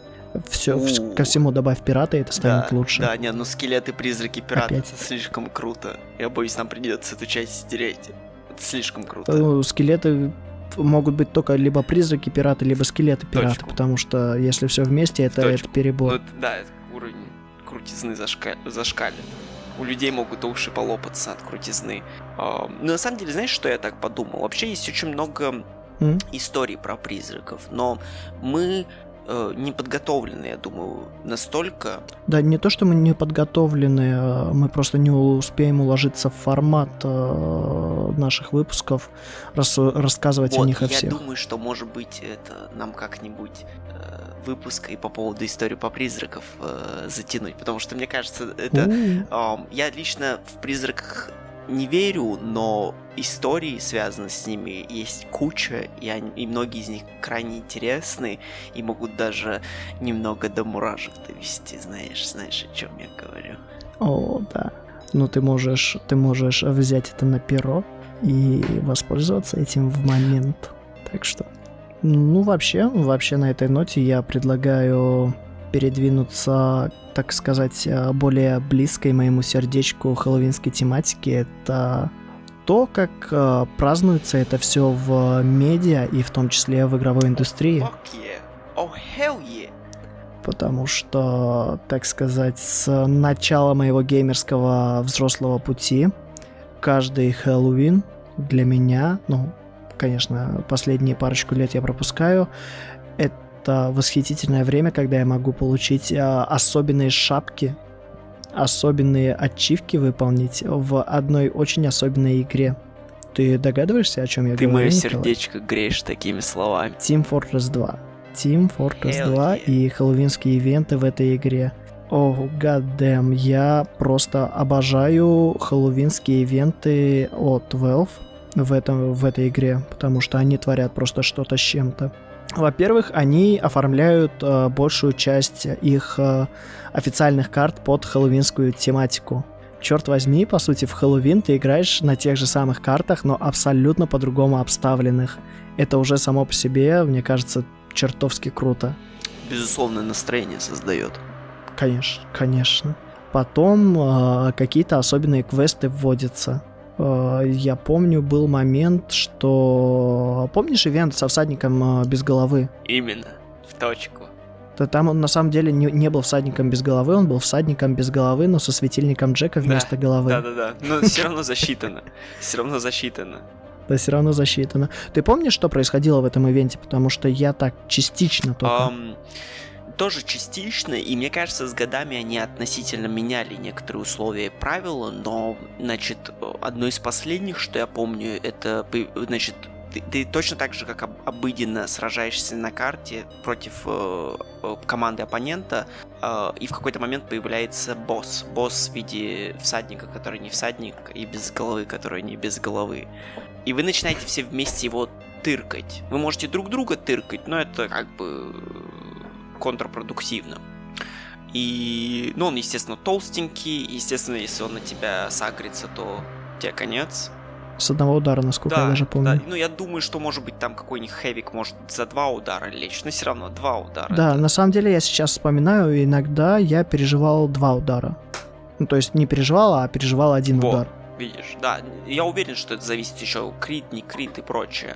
Speaker 1: Все, У-у-у. ко всему добавь пираты, это станет
Speaker 2: да,
Speaker 1: лучше.
Speaker 2: Да, нет, ну скелеты, призраки, пираты, Опять. это слишком круто. Я боюсь, нам придется эту часть стереть. Это слишком круто.
Speaker 1: Ну, скелеты могут быть только либо призраки пираты, либо скелеты пираты, Точку. потому что если все вместе, это, это перебор. Ну,
Speaker 2: да, уровень крутизны зашка... зашкалит. У людей могут уши полопаться от крутизны. Uh, ну, на самом деле, знаешь, что я так подумал? Вообще есть очень много mm? историй про призраков, но мы э, не подготовлены, я думаю, настолько.
Speaker 1: Да, не то, что мы не подготовлены, а мы просто не успеем уложиться в формат э, наших выпусков, рас, рассказывать вот, о них о всех.
Speaker 2: Я думаю, что, может быть, это нам как-нибудь э, выпуск и по поводу истории по призраков э, затянуть, потому что мне кажется, это... Э, я лично в призраках не верю, но истории, связанные с ними, есть куча, и, они, и многие из них крайне интересны и могут даже немного до мурашек довести, знаешь, знаешь, о чем я говорю.
Speaker 1: О, да. Ну, ты можешь, ты можешь взять это на перо и воспользоваться этим в момент. Так что, ну, вообще, вообще на этой ноте я предлагаю передвинуться, так сказать, более близкой моему сердечку хэллоуинской тематики. Это то, как э, празднуется это все в медиа и в том числе в игровой индустрии.
Speaker 2: Fuck yeah. Oh, hell yeah.
Speaker 1: Потому что, так сказать, с начала моего геймерского взрослого пути каждый Хэллоуин для меня, ну, конечно, последние парочку лет я пропускаю, это восхитительное время, когда я могу получить э, особенные шапки особенные ачивки выполнить в одной очень особенной игре. Ты догадываешься, о чем я
Speaker 2: Ты
Speaker 1: говорю?
Speaker 2: мое
Speaker 1: Николай?
Speaker 2: сердечко греешь такими словами.
Speaker 1: Team Fortress 2. Team Fortress
Speaker 2: Hell
Speaker 1: 2
Speaker 2: yeah.
Speaker 1: и хэллоуинские ивенты в этой игре. О, oh, goddamn, я просто обожаю хэллоуинские ивенты от Valve в, этом, в этой игре, потому что они творят просто что-то с чем-то. Во-первых, они оформляют э, большую часть их э, официальных карт под хэллоуинскую тематику. Черт возьми, по сути, в Хэллоуин ты играешь на тех же самых картах, но абсолютно по-другому обставленных. Это уже само по себе, мне кажется, чертовски круто.
Speaker 2: Безусловно, настроение создает.
Speaker 1: Конечно, конечно. Потом э, какие-то особенные квесты вводятся. Э, я помню, был момент, что... Помнишь ивент со всадником э, без головы?
Speaker 2: Именно. В точку.
Speaker 1: То там он на самом деле не, не был всадником без головы, он был всадником без головы, но со светильником Джека вместо головы.
Speaker 2: Да-да-да. Но все равно засчитано. Все равно засчитано.
Speaker 1: Да, все равно засчитано. Ты помнишь, что происходило в этом ивенте? Потому что я так частично только...
Speaker 2: Тоже частично, и мне кажется, с годами они относительно меняли некоторые условия и правила, но, значит, одно из последних, что я помню, это, значит, ты, ты точно так же, как об- обыденно сражаешься на карте против э, э, команды оппонента, э, и в какой-то момент появляется босс. Босс в виде всадника, который не всадник, и без головы, который не без головы. И вы начинаете все вместе его тыркать. Вы можете друг друга тыркать, но это как бы контрпродуктивно. И, ну, он, естественно, толстенький, естественно, если он на тебя сагрится, то тебе конец.
Speaker 1: С одного удара, насколько я даже помню.
Speaker 2: да. Ну, я думаю, что, может быть, там какой-нибудь хэвик может за два удара лечь, но все равно два удара.
Speaker 1: Да,
Speaker 2: это-
Speaker 1: на самом деле я сейчас вспоминаю, иногда я переживал два удара. Ну, то есть не переживал, а переживал один
Speaker 2: Во.
Speaker 1: удар.
Speaker 2: Видишь, да, я уверен, что это зависит еще крит, не крит и прочее.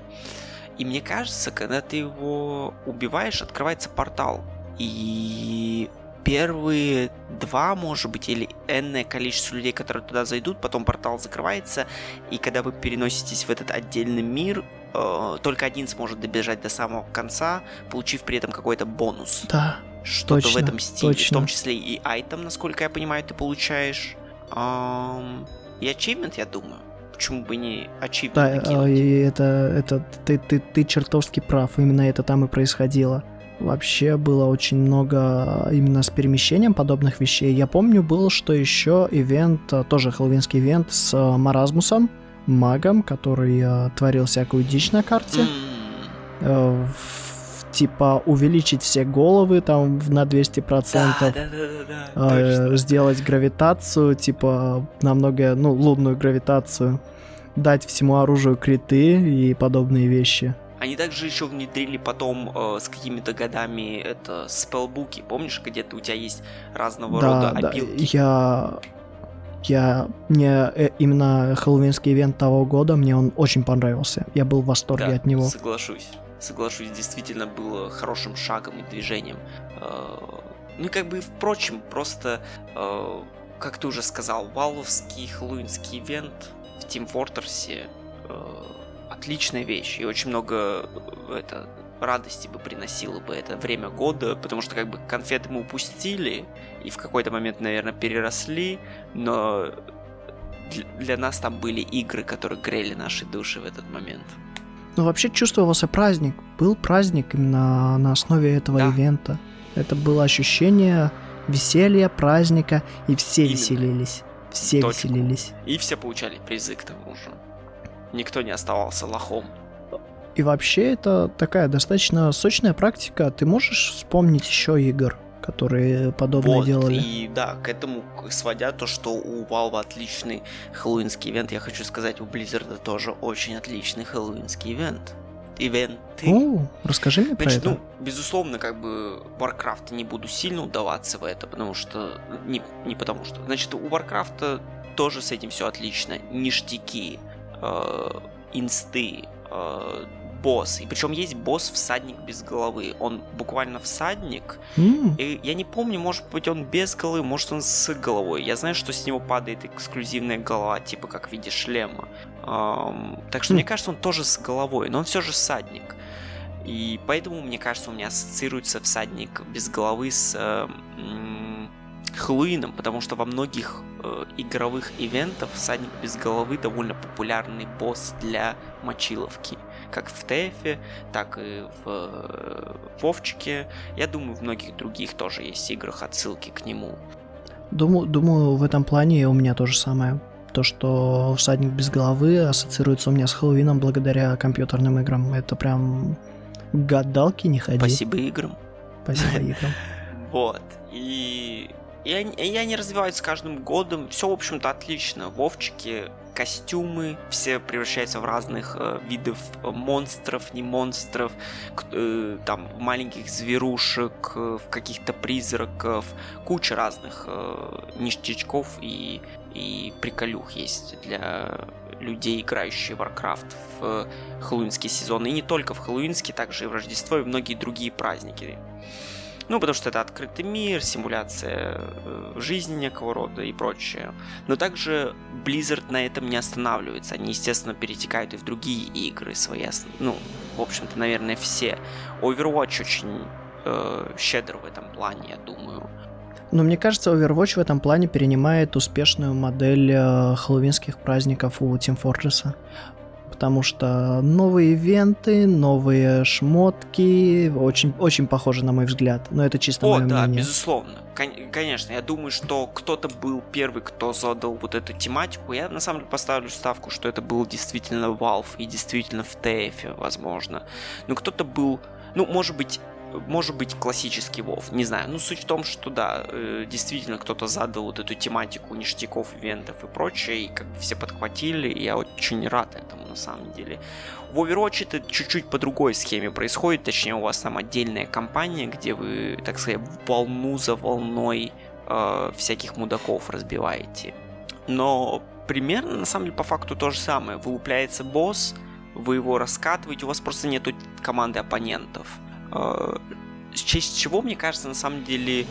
Speaker 2: И мне кажется, когда ты его убиваешь, открывается портал. И первые два, может быть, или энное количество людей, которые туда зайдут, потом портал закрывается, и когда вы переноситесь в этот отдельный мир, э, только один сможет добежать до самого конца, получив при этом какой-то бонус.
Speaker 1: Да,
Speaker 2: Что-то в этом стиле. В
Speaker 1: точно.
Speaker 2: том числе и айтем, насколько я понимаю, ты получаешь. Ам, и ачивмент, я думаю. Почему бы не ачивмент
Speaker 1: да,
Speaker 2: накинуть?
Speaker 1: э, и это, это ты, ты, ты чертовски прав, именно это там и происходило. Вообще было очень много именно с перемещением подобных вещей. Я помню, был, что еще ивент, э, тоже хэллоуинский ивент с э, Маразмусом, магом, который творил всякую дичь на карте. Э, в- типа увеличить все головы там на 200%.
Speaker 2: Да, да, да, да, да.
Speaker 1: э, сделать гравитацию, типа намного, ну, лунную гравитацию, дать всему оружию криты и подобные вещи.
Speaker 2: Они также еще внедрили потом э, с какими-то годами это спелбуки. Помнишь, где то у тебя есть разного
Speaker 1: да,
Speaker 2: рода
Speaker 1: да,
Speaker 2: опилки?
Speaker 1: я... Я... Мне э, именно хэллоуинский ивент того года, мне он очень понравился. Я был в восторге
Speaker 2: Да,
Speaker 1: от него.
Speaker 2: Соглашусь. Соглашусь, действительно было хорошим шагом и движением. Э, Ну и как бы, впрочем, просто, э, как ты уже сказал, валовский хэллоуинский ивент в Team Fortress э, отличная вещь. И очень много э, это радости бы приносило бы это время года, потому что как бы конфеты мы упустили и в какой-то момент, наверное, переросли, но для, для нас там были игры, которые грели наши души в этот момент.
Speaker 1: Ну, вообще чувствовался праздник. Был праздник именно на основе этого
Speaker 2: Да.
Speaker 1: ивента. Это было ощущение веселья, праздника, и все
Speaker 2: Именно.
Speaker 1: веселились. Все
Speaker 2: Точку.
Speaker 1: веселились.
Speaker 2: И все получали призы к тому же. Никто не оставался лохом.
Speaker 1: И вообще это такая достаточно сочная практика. Ты можешь вспомнить еще игр, которые подобное
Speaker 2: Вот,
Speaker 1: делали?
Speaker 2: и да, к этому сводя то, что у Valve отличный хэллоуинский ивент, я хочу сказать, у Blizzard тоже очень отличный хэллоуинский ивент. Ивенты.
Speaker 1: О, расскажи мне про
Speaker 2: Значит,
Speaker 1: это.
Speaker 2: ну, безусловно, как бы Warcraft не буду сильно удаваться в это, потому что... Не, не потому что. Значит, у Warcraft тоже с этим все отлично. Ништяки. Э, инсты, э, босс. И причем есть босс всадник без головы. Он буквально всадник. Mm. И я не помню, может быть, он без головы, может, он с головой. Я знаю, что с него падает эксклюзивная голова, типа как в виде шлема. Эм, так что mm. мне кажется, он тоже с головой, но он все же всадник. И поэтому, мне кажется, у меня ассоциируется всадник без головы с э, Хэллоуином, потому что во многих э, игровых ивентах всадник без головы довольно популярный босс для мочиловки. Как в ТФе, так и в э, Вовчике. Я думаю, в многих других тоже есть играх отсылки к нему.
Speaker 1: Думаю, думаю, в этом плане у меня то же самое. То, что всадник без головы ассоциируется у меня с Хэллоуином благодаря компьютерным играм. Это прям гадалки не ходи.
Speaker 2: Спасибо играм.
Speaker 1: Спасибо играм.
Speaker 2: Вот. И и они, и они развиваются с каждым годом. Все, в общем-то, отлично. Вовчики, костюмы, все превращаются в разных э, видов э, монстров, не монстров, э, там, маленьких зверушек, э, в каких-то призраков, куча разных э, ништячков и, и приколюх есть для людей, играющих в Warcraft в э, хэллоуинский сезон. И не только в хэллоуинский, также и в Рождество и многие другие праздники. Ну, потому что это открытый мир, симуляция э, жизни некого рода и прочее. Но также Blizzard на этом не останавливается. Они, естественно, перетекают и в другие игры свои. Ну, в общем-то, наверное, все. Overwatch очень э, щедр в этом плане, я думаю.
Speaker 1: Но мне кажется, Overwatch в этом плане перенимает успешную модель э, хэллоуинских праздников у Team Fortress потому что новые ивенты, новые шмотки, очень, очень похожи, на мой взгляд. Но это чисто
Speaker 2: О,
Speaker 1: мое
Speaker 2: да,
Speaker 1: мнение.
Speaker 2: безусловно. Кон- конечно, я думаю, что кто-то был первый, кто задал вот эту тематику. Я на самом деле поставлю ставку, что это был действительно Valve и действительно в TF, возможно. Но кто-то был, ну, может быть, может быть, классический Вов, не знаю. Ну, суть в том, что да, э, действительно кто-то задал вот эту тематику ништяков, ивентов и прочее, и как бы все подхватили, и я очень рад этому на самом деле. В Overwatch это чуть-чуть по другой схеме происходит, точнее у вас там отдельная компания, где вы, так сказать, волну за волной э, всяких мудаков разбиваете. Но примерно, на самом деле, по факту то же самое. Вылупляется босс, вы его раскатываете, у вас просто нету команды оппонентов в честь чего, мне кажется, на самом деле,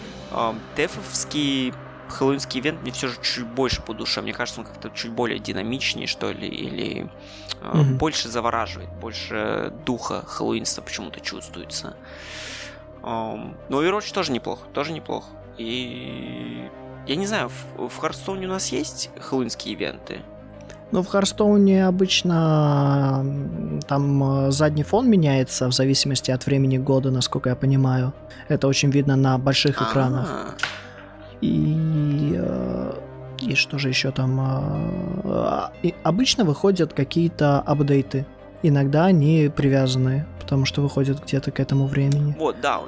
Speaker 2: дефовский хэллоуинский ивент мне все же чуть больше по душе. Мне кажется, он как-то чуть более динамичнее, что ли, или mm-hmm. больше завораживает, больше духа хэллоуинства почему-то чувствуется. Но Overwatch тоже неплохо, тоже неплохо. И я не знаю, в, в у нас есть хэллоуинские ивенты?
Speaker 1: Ну, в Харстоуне обычно там э, задний фон меняется в зависимости от времени года, насколько я понимаю. Это очень видно на больших экранах. А. И, э, и что же еще там? Э, и обычно выходят какие-то апдейты. Иногда они привязаны, потому что выходят где-то к этому времени.
Speaker 2: Вот, да,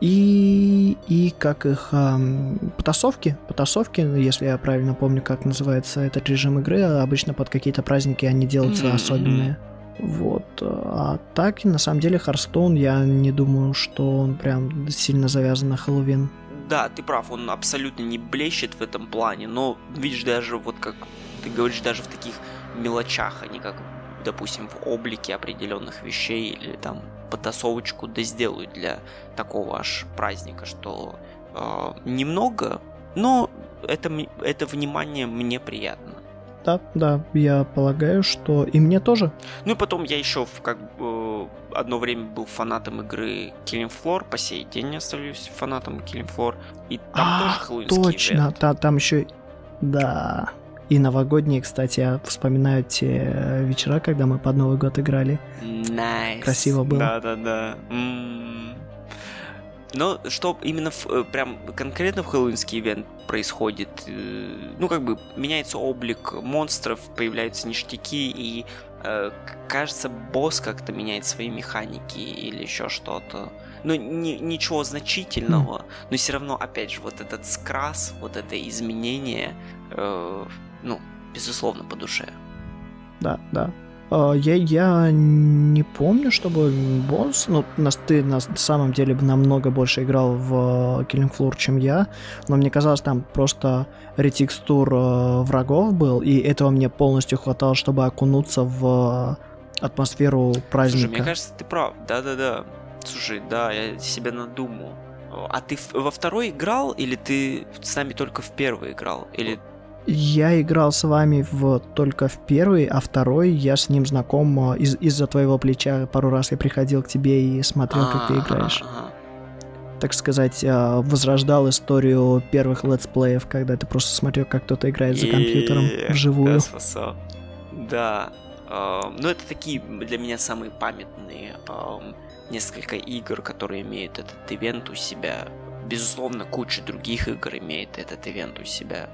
Speaker 1: и, и как их эм, потасовки, потасовки, если я правильно помню, как называется этот режим игры, обычно под какие-то праздники они делаются mm-hmm. особенные. Вот. А так, на самом деле, Харстоун, я не думаю, что он прям сильно завязан на Хэллоуин.
Speaker 2: Да, ты прав, он абсолютно не блещет в этом плане, но видишь, даже вот как ты говоришь, даже в таких мелочах, а не как, допустим, в облике определенных вещей или там потасовочку да сделают для такого аж праздника, что э, немного, но это, это внимание мне приятно.
Speaker 1: Да, да, я полагаю, что и мне тоже.
Speaker 2: Ну и потом я еще в, как бы одно время был фанатом игры Killing Floor, по сей день остаюсь фанатом Killing Floor, и там а, тоже хэллоуинский
Speaker 1: Точно, та, там еще, да, и новогодние, кстати, я вспоминаю те э, вечера, когда мы под Новый год играли.
Speaker 2: Nice.
Speaker 1: Красиво было.
Speaker 2: Да-да-да. Но что именно в, э, прям конкретно в хэллоуинский ивент происходит, э, ну как бы меняется облик монстров, появляются ништяки и кажется босс как-то меняет свои механики или еще что-то. Но ни, ничего значительного, mm. но все равно опять же вот этот скрас, вот это изменение э, ну, безусловно, по душе.
Speaker 1: Да, да. А, я, я не помню, чтобы босс... Ну, нас, ты на самом деле намного больше играл в Killing Floor, чем я, но мне казалось, там просто ретекстур э, врагов был, и этого мне полностью хватало, чтобы окунуться в атмосферу праздника.
Speaker 2: Слушай, мне кажется, ты прав. Да-да-да. Слушай, да, я себя надумал. А ты во второй играл, или ты с нами только в первый играл? Или
Speaker 1: я играл с вами в, только в первый, а второй я с ним знаком а, из- из-за твоего плеча. Пару раз я приходил к тебе и смотрел, как ты играешь. Так сказать, а, возрождал историю первых летсплеев, когда ты просто смотрел, как кто-то играет за компьютером вживую.
Speaker 2: Да. Ну, это такие для меня самые памятные несколько игр, которые имеют этот ивент у себя. Безусловно, куча других игр имеет этот ивент у себя.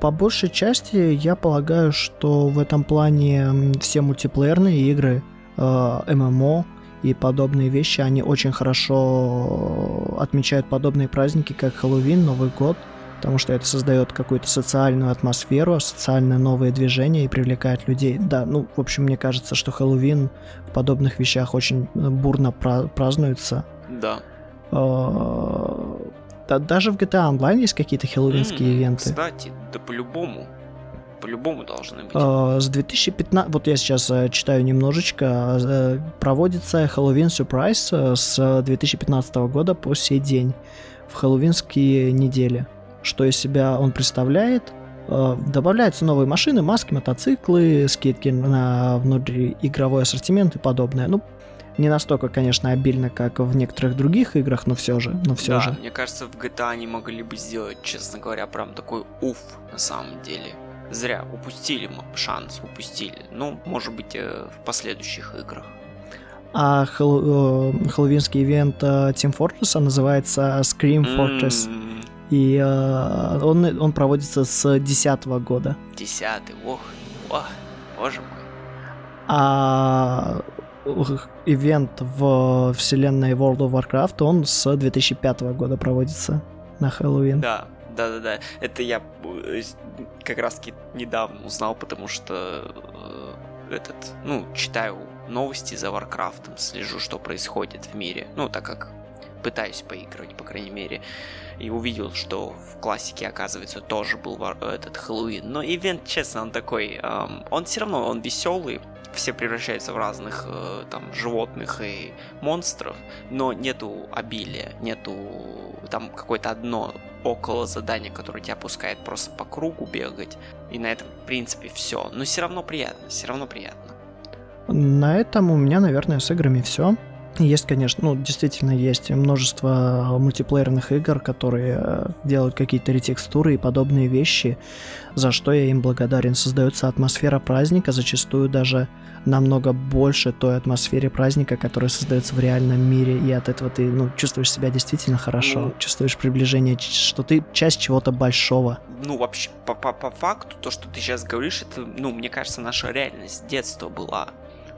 Speaker 1: По большей части, я полагаю, что в этом плане все мультиплеерные игры, э, ММО и подобные вещи, они очень хорошо отмечают подобные праздники, как Хэллоуин, Новый год, потому что это создает какую-то социальную атмосферу, социальное новое движение и привлекает людей. Да, ну, в общем, мне кажется, что Хэллоуин в подобных вещах очень бурно празднуется.
Speaker 2: Да.
Speaker 1: Э, да, даже в GTA Online есть какие-то хэллоуинские mm, ивенты.
Speaker 2: Кстати, да по-любому. По-любому должны быть.
Speaker 1: Uh, с 2015... Вот я сейчас uh, читаю немножечко. Uh, проводится Halloween Surprise с 2015 года по сей день. В хэллоуинские недели. Что из себя он представляет? Добавляются новые машины, маски, мотоциклы, скидки на внутриигровой ассортимент и подобное. Ну, не настолько, конечно, обильно, как в некоторых других играх, но все же, но все
Speaker 2: да,
Speaker 1: же.
Speaker 2: мне кажется, в GTA они могли бы сделать, честно говоря, прям такой уф на самом деле. Зря упустили шанс, упустили. Ну, может быть, э, в последующих играх.
Speaker 1: А хэл- э, хэллоуинский ивент э, Team Fortress называется Scream Fortress. Mm-hmm. И э, он, он проводится с 10 года.
Speaker 2: Десятый, ох, ох, боже мой.
Speaker 1: А ивент в вселенной World of Warcraft, он с 2005 года проводится на Хэллоуин.
Speaker 2: Да, да, да, да. Это я э, как раз таки недавно узнал, потому что э, этот, ну, читаю новости за Warcraft, слежу, что происходит в мире. Ну, так как пытаюсь поигрывать, по крайней мере. И увидел, что в классике, оказывается, тоже был этот Хэллоуин. Но ивент, честно, он такой... Эм, он все равно, он веселый, все превращаются в разных э, там животных и монстров, но нету обилия, нету там какое-то одно около задания, которое тебя пускает просто по кругу бегать, и на этом, в принципе, все. Но все равно приятно, все равно приятно.
Speaker 1: На этом у меня, наверное, с играми все. Есть, конечно, ну, действительно есть множество мультиплеерных игр, которые э, делают какие-то ретекстуры и подобные вещи, за что я им благодарен. Создается атмосфера праздника, зачастую даже намного больше той атмосфере праздника, которая создается в реальном мире, и от этого ты ну, чувствуешь себя действительно хорошо, ну, чувствуешь приближение, что ты часть чего-то большого.
Speaker 2: Ну, вообще, по, по, по факту, то, что ты сейчас говоришь, это, ну, мне кажется, наша реальность детства была.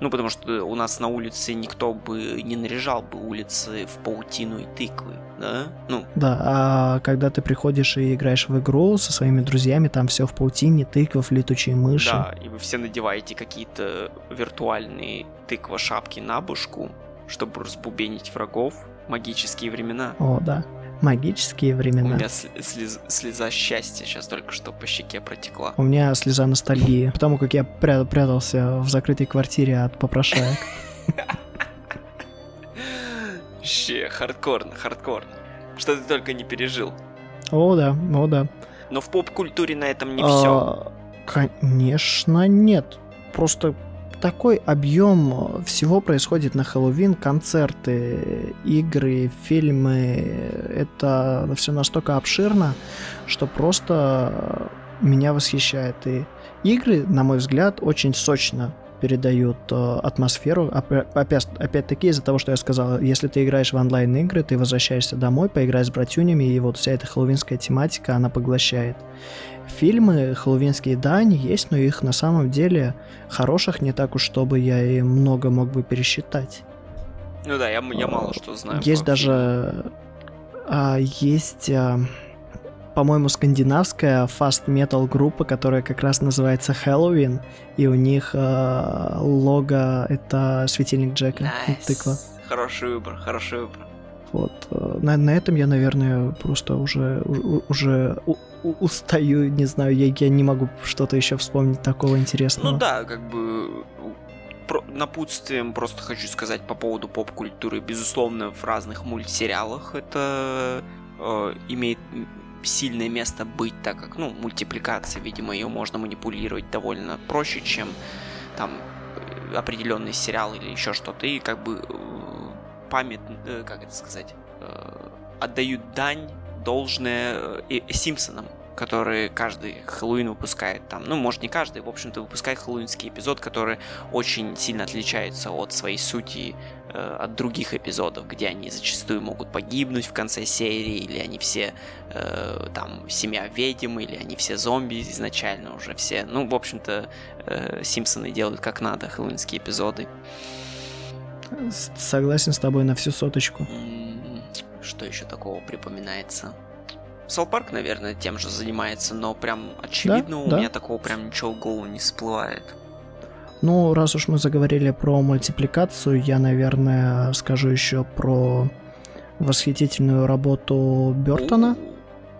Speaker 2: Ну, потому что у нас на улице никто бы не наряжал бы улицы в паутину и тыквы, да? Ну.
Speaker 1: Да, а когда ты приходишь и играешь в игру со своими друзьями, там все в паутине, тыквов, летучие мыши.
Speaker 2: Да, и вы все надеваете какие-то виртуальные тыква-шапки на башку, чтобы разбубенить врагов. Магические времена.
Speaker 1: О, да. Магические времена.
Speaker 2: У меня слез, слеза счастья сейчас только что по щеке протекла.
Speaker 1: У меня слеза ностальгии, потому как я пря- прятался в закрытой квартире от попрошаек.
Speaker 2: Вообще, хардкорно, хардкорно. Что ты только не пережил.
Speaker 1: О, да, о, да.
Speaker 2: Но в поп-культуре на этом не все.
Speaker 1: А, конечно, нет. Просто такой объем всего происходит на Хэллоуин, концерты, игры, фильмы. Это все настолько обширно, что просто меня восхищает. И игры, на мой взгляд, очень сочно передают э, атмосферу. Опять, опять-таки из-за того, что я сказал, если ты играешь в онлайн-игры, ты возвращаешься домой, поиграешь с братюнями, и вот вся эта хэллоуинская тематика, она поглощает. Фильмы хэллоуинские, да, они есть, но их на самом деле хороших не так уж, чтобы я и много мог бы пересчитать.
Speaker 2: Ну да, я, я мало что знаю.
Speaker 1: Есть даже... А, есть... По-моему, скандинавская фаст метал группа, которая как раз называется Хэллоуин, и у них э, лого это светильник Джека, nice. тыква.
Speaker 2: Хороший выбор, хороший выбор.
Speaker 1: Вот. Э, на, на этом я, наверное, просто уже, уже у, у, устаю, не знаю, я, я не могу что-то еще вспомнить такого интересного.
Speaker 2: Ну да, как бы про, напутствием просто хочу сказать по поводу поп-культуры. Безусловно, в разных мультсериалах это э, имеет сильное место быть, так как, ну, мультипликация, видимо, ее можно манипулировать довольно проще, чем там определенный сериал или еще что-то. И как бы э, память, э, как это сказать, э, отдают дань должное Симпсонам, которые каждый Хэллоуин выпускает там. Ну, может, не каждый, в общем-то, выпускает хэллоуинский эпизод, который очень сильно отличается от своей сути э, от других эпизодов, где они зачастую могут погибнуть в конце серии, или они все э, там семья ведьм, или они все зомби изначально уже все. Ну, в общем-то, э, Симпсоны делают как надо хэллоуинские эпизоды.
Speaker 1: Согласен с тобой на всю соточку.
Speaker 2: Что еще такого припоминается? Парк, наверное, тем же занимается, но прям очевидно да, у да. меня такого прям ничего в голову не всплывает.
Speaker 1: Ну, раз уж мы заговорили про мультипликацию, я, наверное, скажу еще про восхитительную работу Бертона.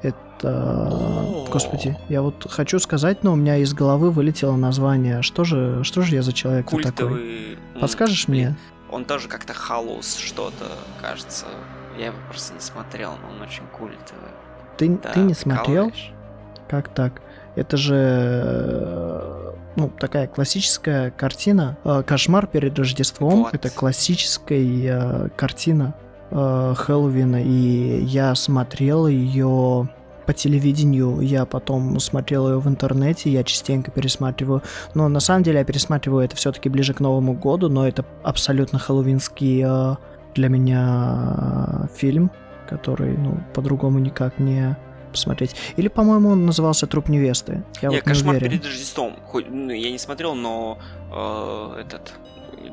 Speaker 1: Это... Господи, я вот хочу сказать, но у меня из головы вылетело название. Что же, что же я за человек Культовый... такой? Подскажешь мне?
Speaker 2: Он тоже как-то Халус что-то, кажется. Я его просто не смотрел, но он очень культовый.
Speaker 1: Ты, да, ты не смотрел? Как так? Это же э, ну, такая классическая картина. Э, Кошмар перед Рождеством. Вот. Это классическая э, картина Хэллоуина. И я смотрел ее по телевидению, я потом смотрел ее в интернете, я частенько пересматриваю. Но на самом деле я пересматриваю это все-таки ближе к Новому году, но это абсолютно хэллоуинский для меня фильм который, ну, по-другому никак не посмотреть. Или, по-моему, он назывался «Труп невесты».
Speaker 2: Я, я вот «Кошмар уверен. перед Рождеством». Хоть, ну, я не смотрел, но э, этот...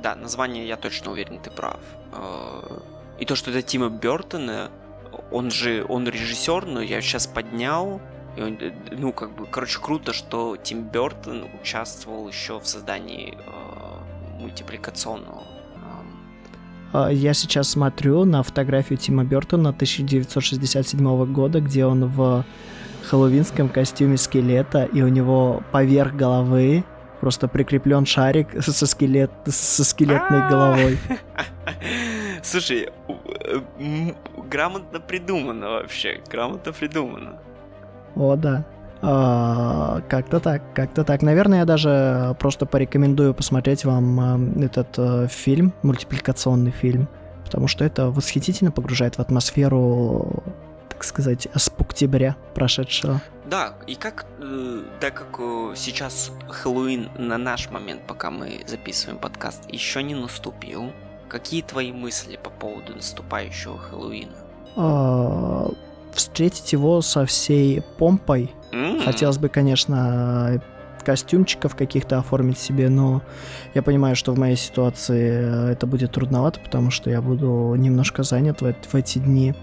Speaker 2: Да, название я точно уверен, ты прав. Э, и то, что это Тима Бертона, он же, он режиссер, но я сейчас поднял, и он, ну, как бы, короче, круто, что Тим Бертон участвовал еще в создании э, мультипликационного
Speaker 1: я сейчас смотрю на фотографию Тима Бертона 1967 года, где он в хэллоуинском костюме скелета, и у него поверх головы просто прикреплен шарик со, скелет, со скелетной а! головой.
Speaker 2: Слушай, э, грамотно придумано вообще, грамотно придумано.
Speaker 1: О, да. А, как-то так, как-то так. Наверное, я даже просто порекомендую посмотреть вам э, этот э, фильм, мультипликационный фильм, потому что это восхитительно погружает в атмосферу, так сказать, спуктября прошедшего.
Speaker 2: Да, и как, э, так как сейчас Хэллоуин на наш момент, пока мы записываем подкаст, еще не наступил, какие твои мысли по поводу наступающего Хэллоуина?
Speaker 1: А, встретить его со всей помпой. Mm. Хотелось бы, конечно, костюмчиков каких-то оформить себе, но я понимаю, что в моей ситуации это будет трудновато, потому что я буду немножко занят в, в эти дни.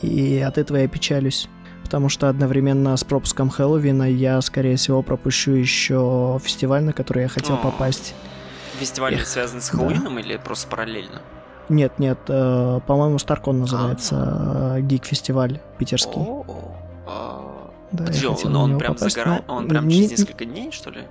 Speaker 1: И от этого я печалюсь. Потому что одновременно с пропуском Хэллоуина я, скорее всего, пропущу еще фестиваль, на который я хотел oh. попасть.
Speaker 2: Фестиваль Эх, связан с Хэллоуином да. или просто параллельно?
Speaker 1: Нет, нет, э, по-моему, Старкон называется, э, гик-фестиваль питерский.
Speaker 2: А, да, Подожди, он, он прям попасть, загорает, он прям через несколько дней, что ли?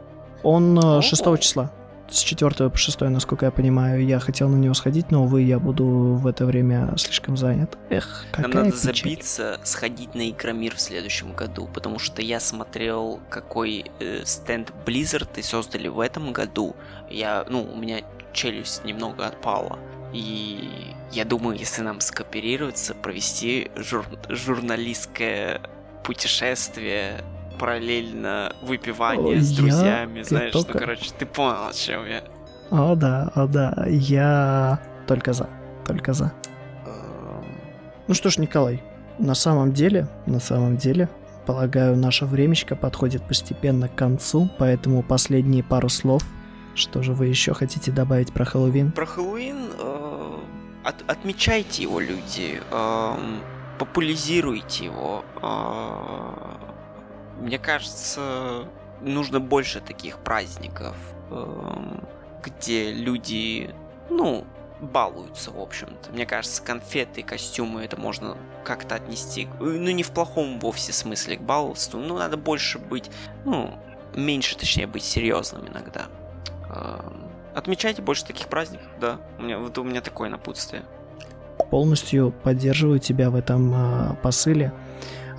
Speaker 1: Он э, 6 числа. С 4 по 6, насколько я понимаю, я хотел на него сходить, но, увы, я буду в это время слишком занят. Эх, какая
Speaker 2: Нам надо
Speaker 1: печаль.
Speaker 2: забиться, сходить на Игромир в следующем году, потому что я смотрел, какой э, стенд Blizzard и создали в этом году. Я, ну, у меня челюсть немного отпала. И я думаю, если нам скооперироваться, провести жур... журналистское путешествие параллельно выпивание О, с друзьями, знаешь, только... ну, короче, ты понял, о чем я.
Speaker 1: О, да, о, да, я только за, только за. Ну что ж, Николай, на самом деле, на самом деле, полагаю, наше времечко подходит постепенно к концу, поэтому последние пару слов что же вы еще хотите добавить про Хэллоуин?
Speaker 2: Про Хэллоуин э, от, отмечайте его, люди. Э, популяризируйте его. А, мне кажется, нужно больше таких праздников, эм, где люди, ну, балуются, в общем-то. Мне кажется, конфеты, костюмы, это можно как-то отнести, ну, не в плохом вовсе смысле к баловству, но надо больше быть, ну, меньше, точнее, быть серьезным иногда. Эм, отмечайте больше таких праздников, да. У меня, вот у меня такое напутствие.
Speaker 1: Полностью поддерживаю тебя в этом э, посыле.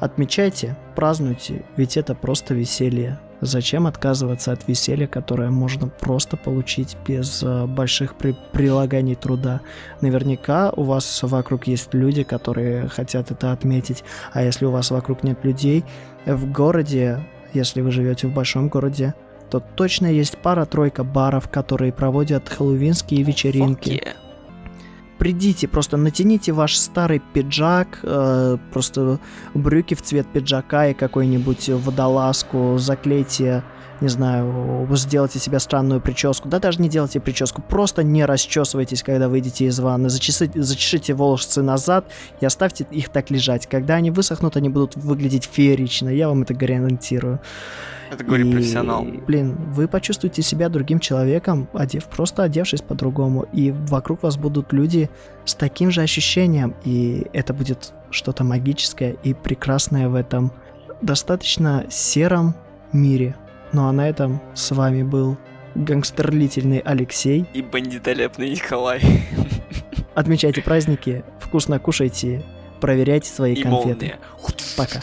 Speaker 1: Отмечайте, празднуйте, ведь это просто веселье. Зачем отказываться от веселья, которое можно просто получить без э, больших при прилаганий труда? Наверняка у вас вокруг есть люди, которые хотят это отметить, а если у вас вокруг нет людей, в городе, если вы живете в большом городе, то точно есть пара-тройка баров, которые проводят хэллоуинские вечеринки.
Speaker 2: Yeah.
Speaker 1: Придите, просто натяните ваш старый пиджак, э, просто брюки в цвет пиджака и какую-нибудь водолазку, заклейте не знаю, сделайте себе странную прическу. Да даже не делайте прическу, просто не расчесывайтесь, когда выйдете из ванны. Зачесите, зачешите волосы назад и оставьте их так лежать. Когда они высохнут, они будут выглядеть феерично. Я вам это гарантирую.
Speaker 2: Это говорит и, профессионал.
Speaker 1: Блин, вы почувствуете себя другим человеком, одев, просто одевшись по-другому. И вокруг вас будут люди с таким же ощущением. И это будет что-то магическое и прекрасное в этом достаточно сером мире. Ну а на этом с вами был гангстерлительный Алексей.
Speaker 2: И бандитолепный Николай.
Speaker 1: Отмечайте праздники, вкусно кушайте, проверяйте свои и конфеты. Молния. Пока.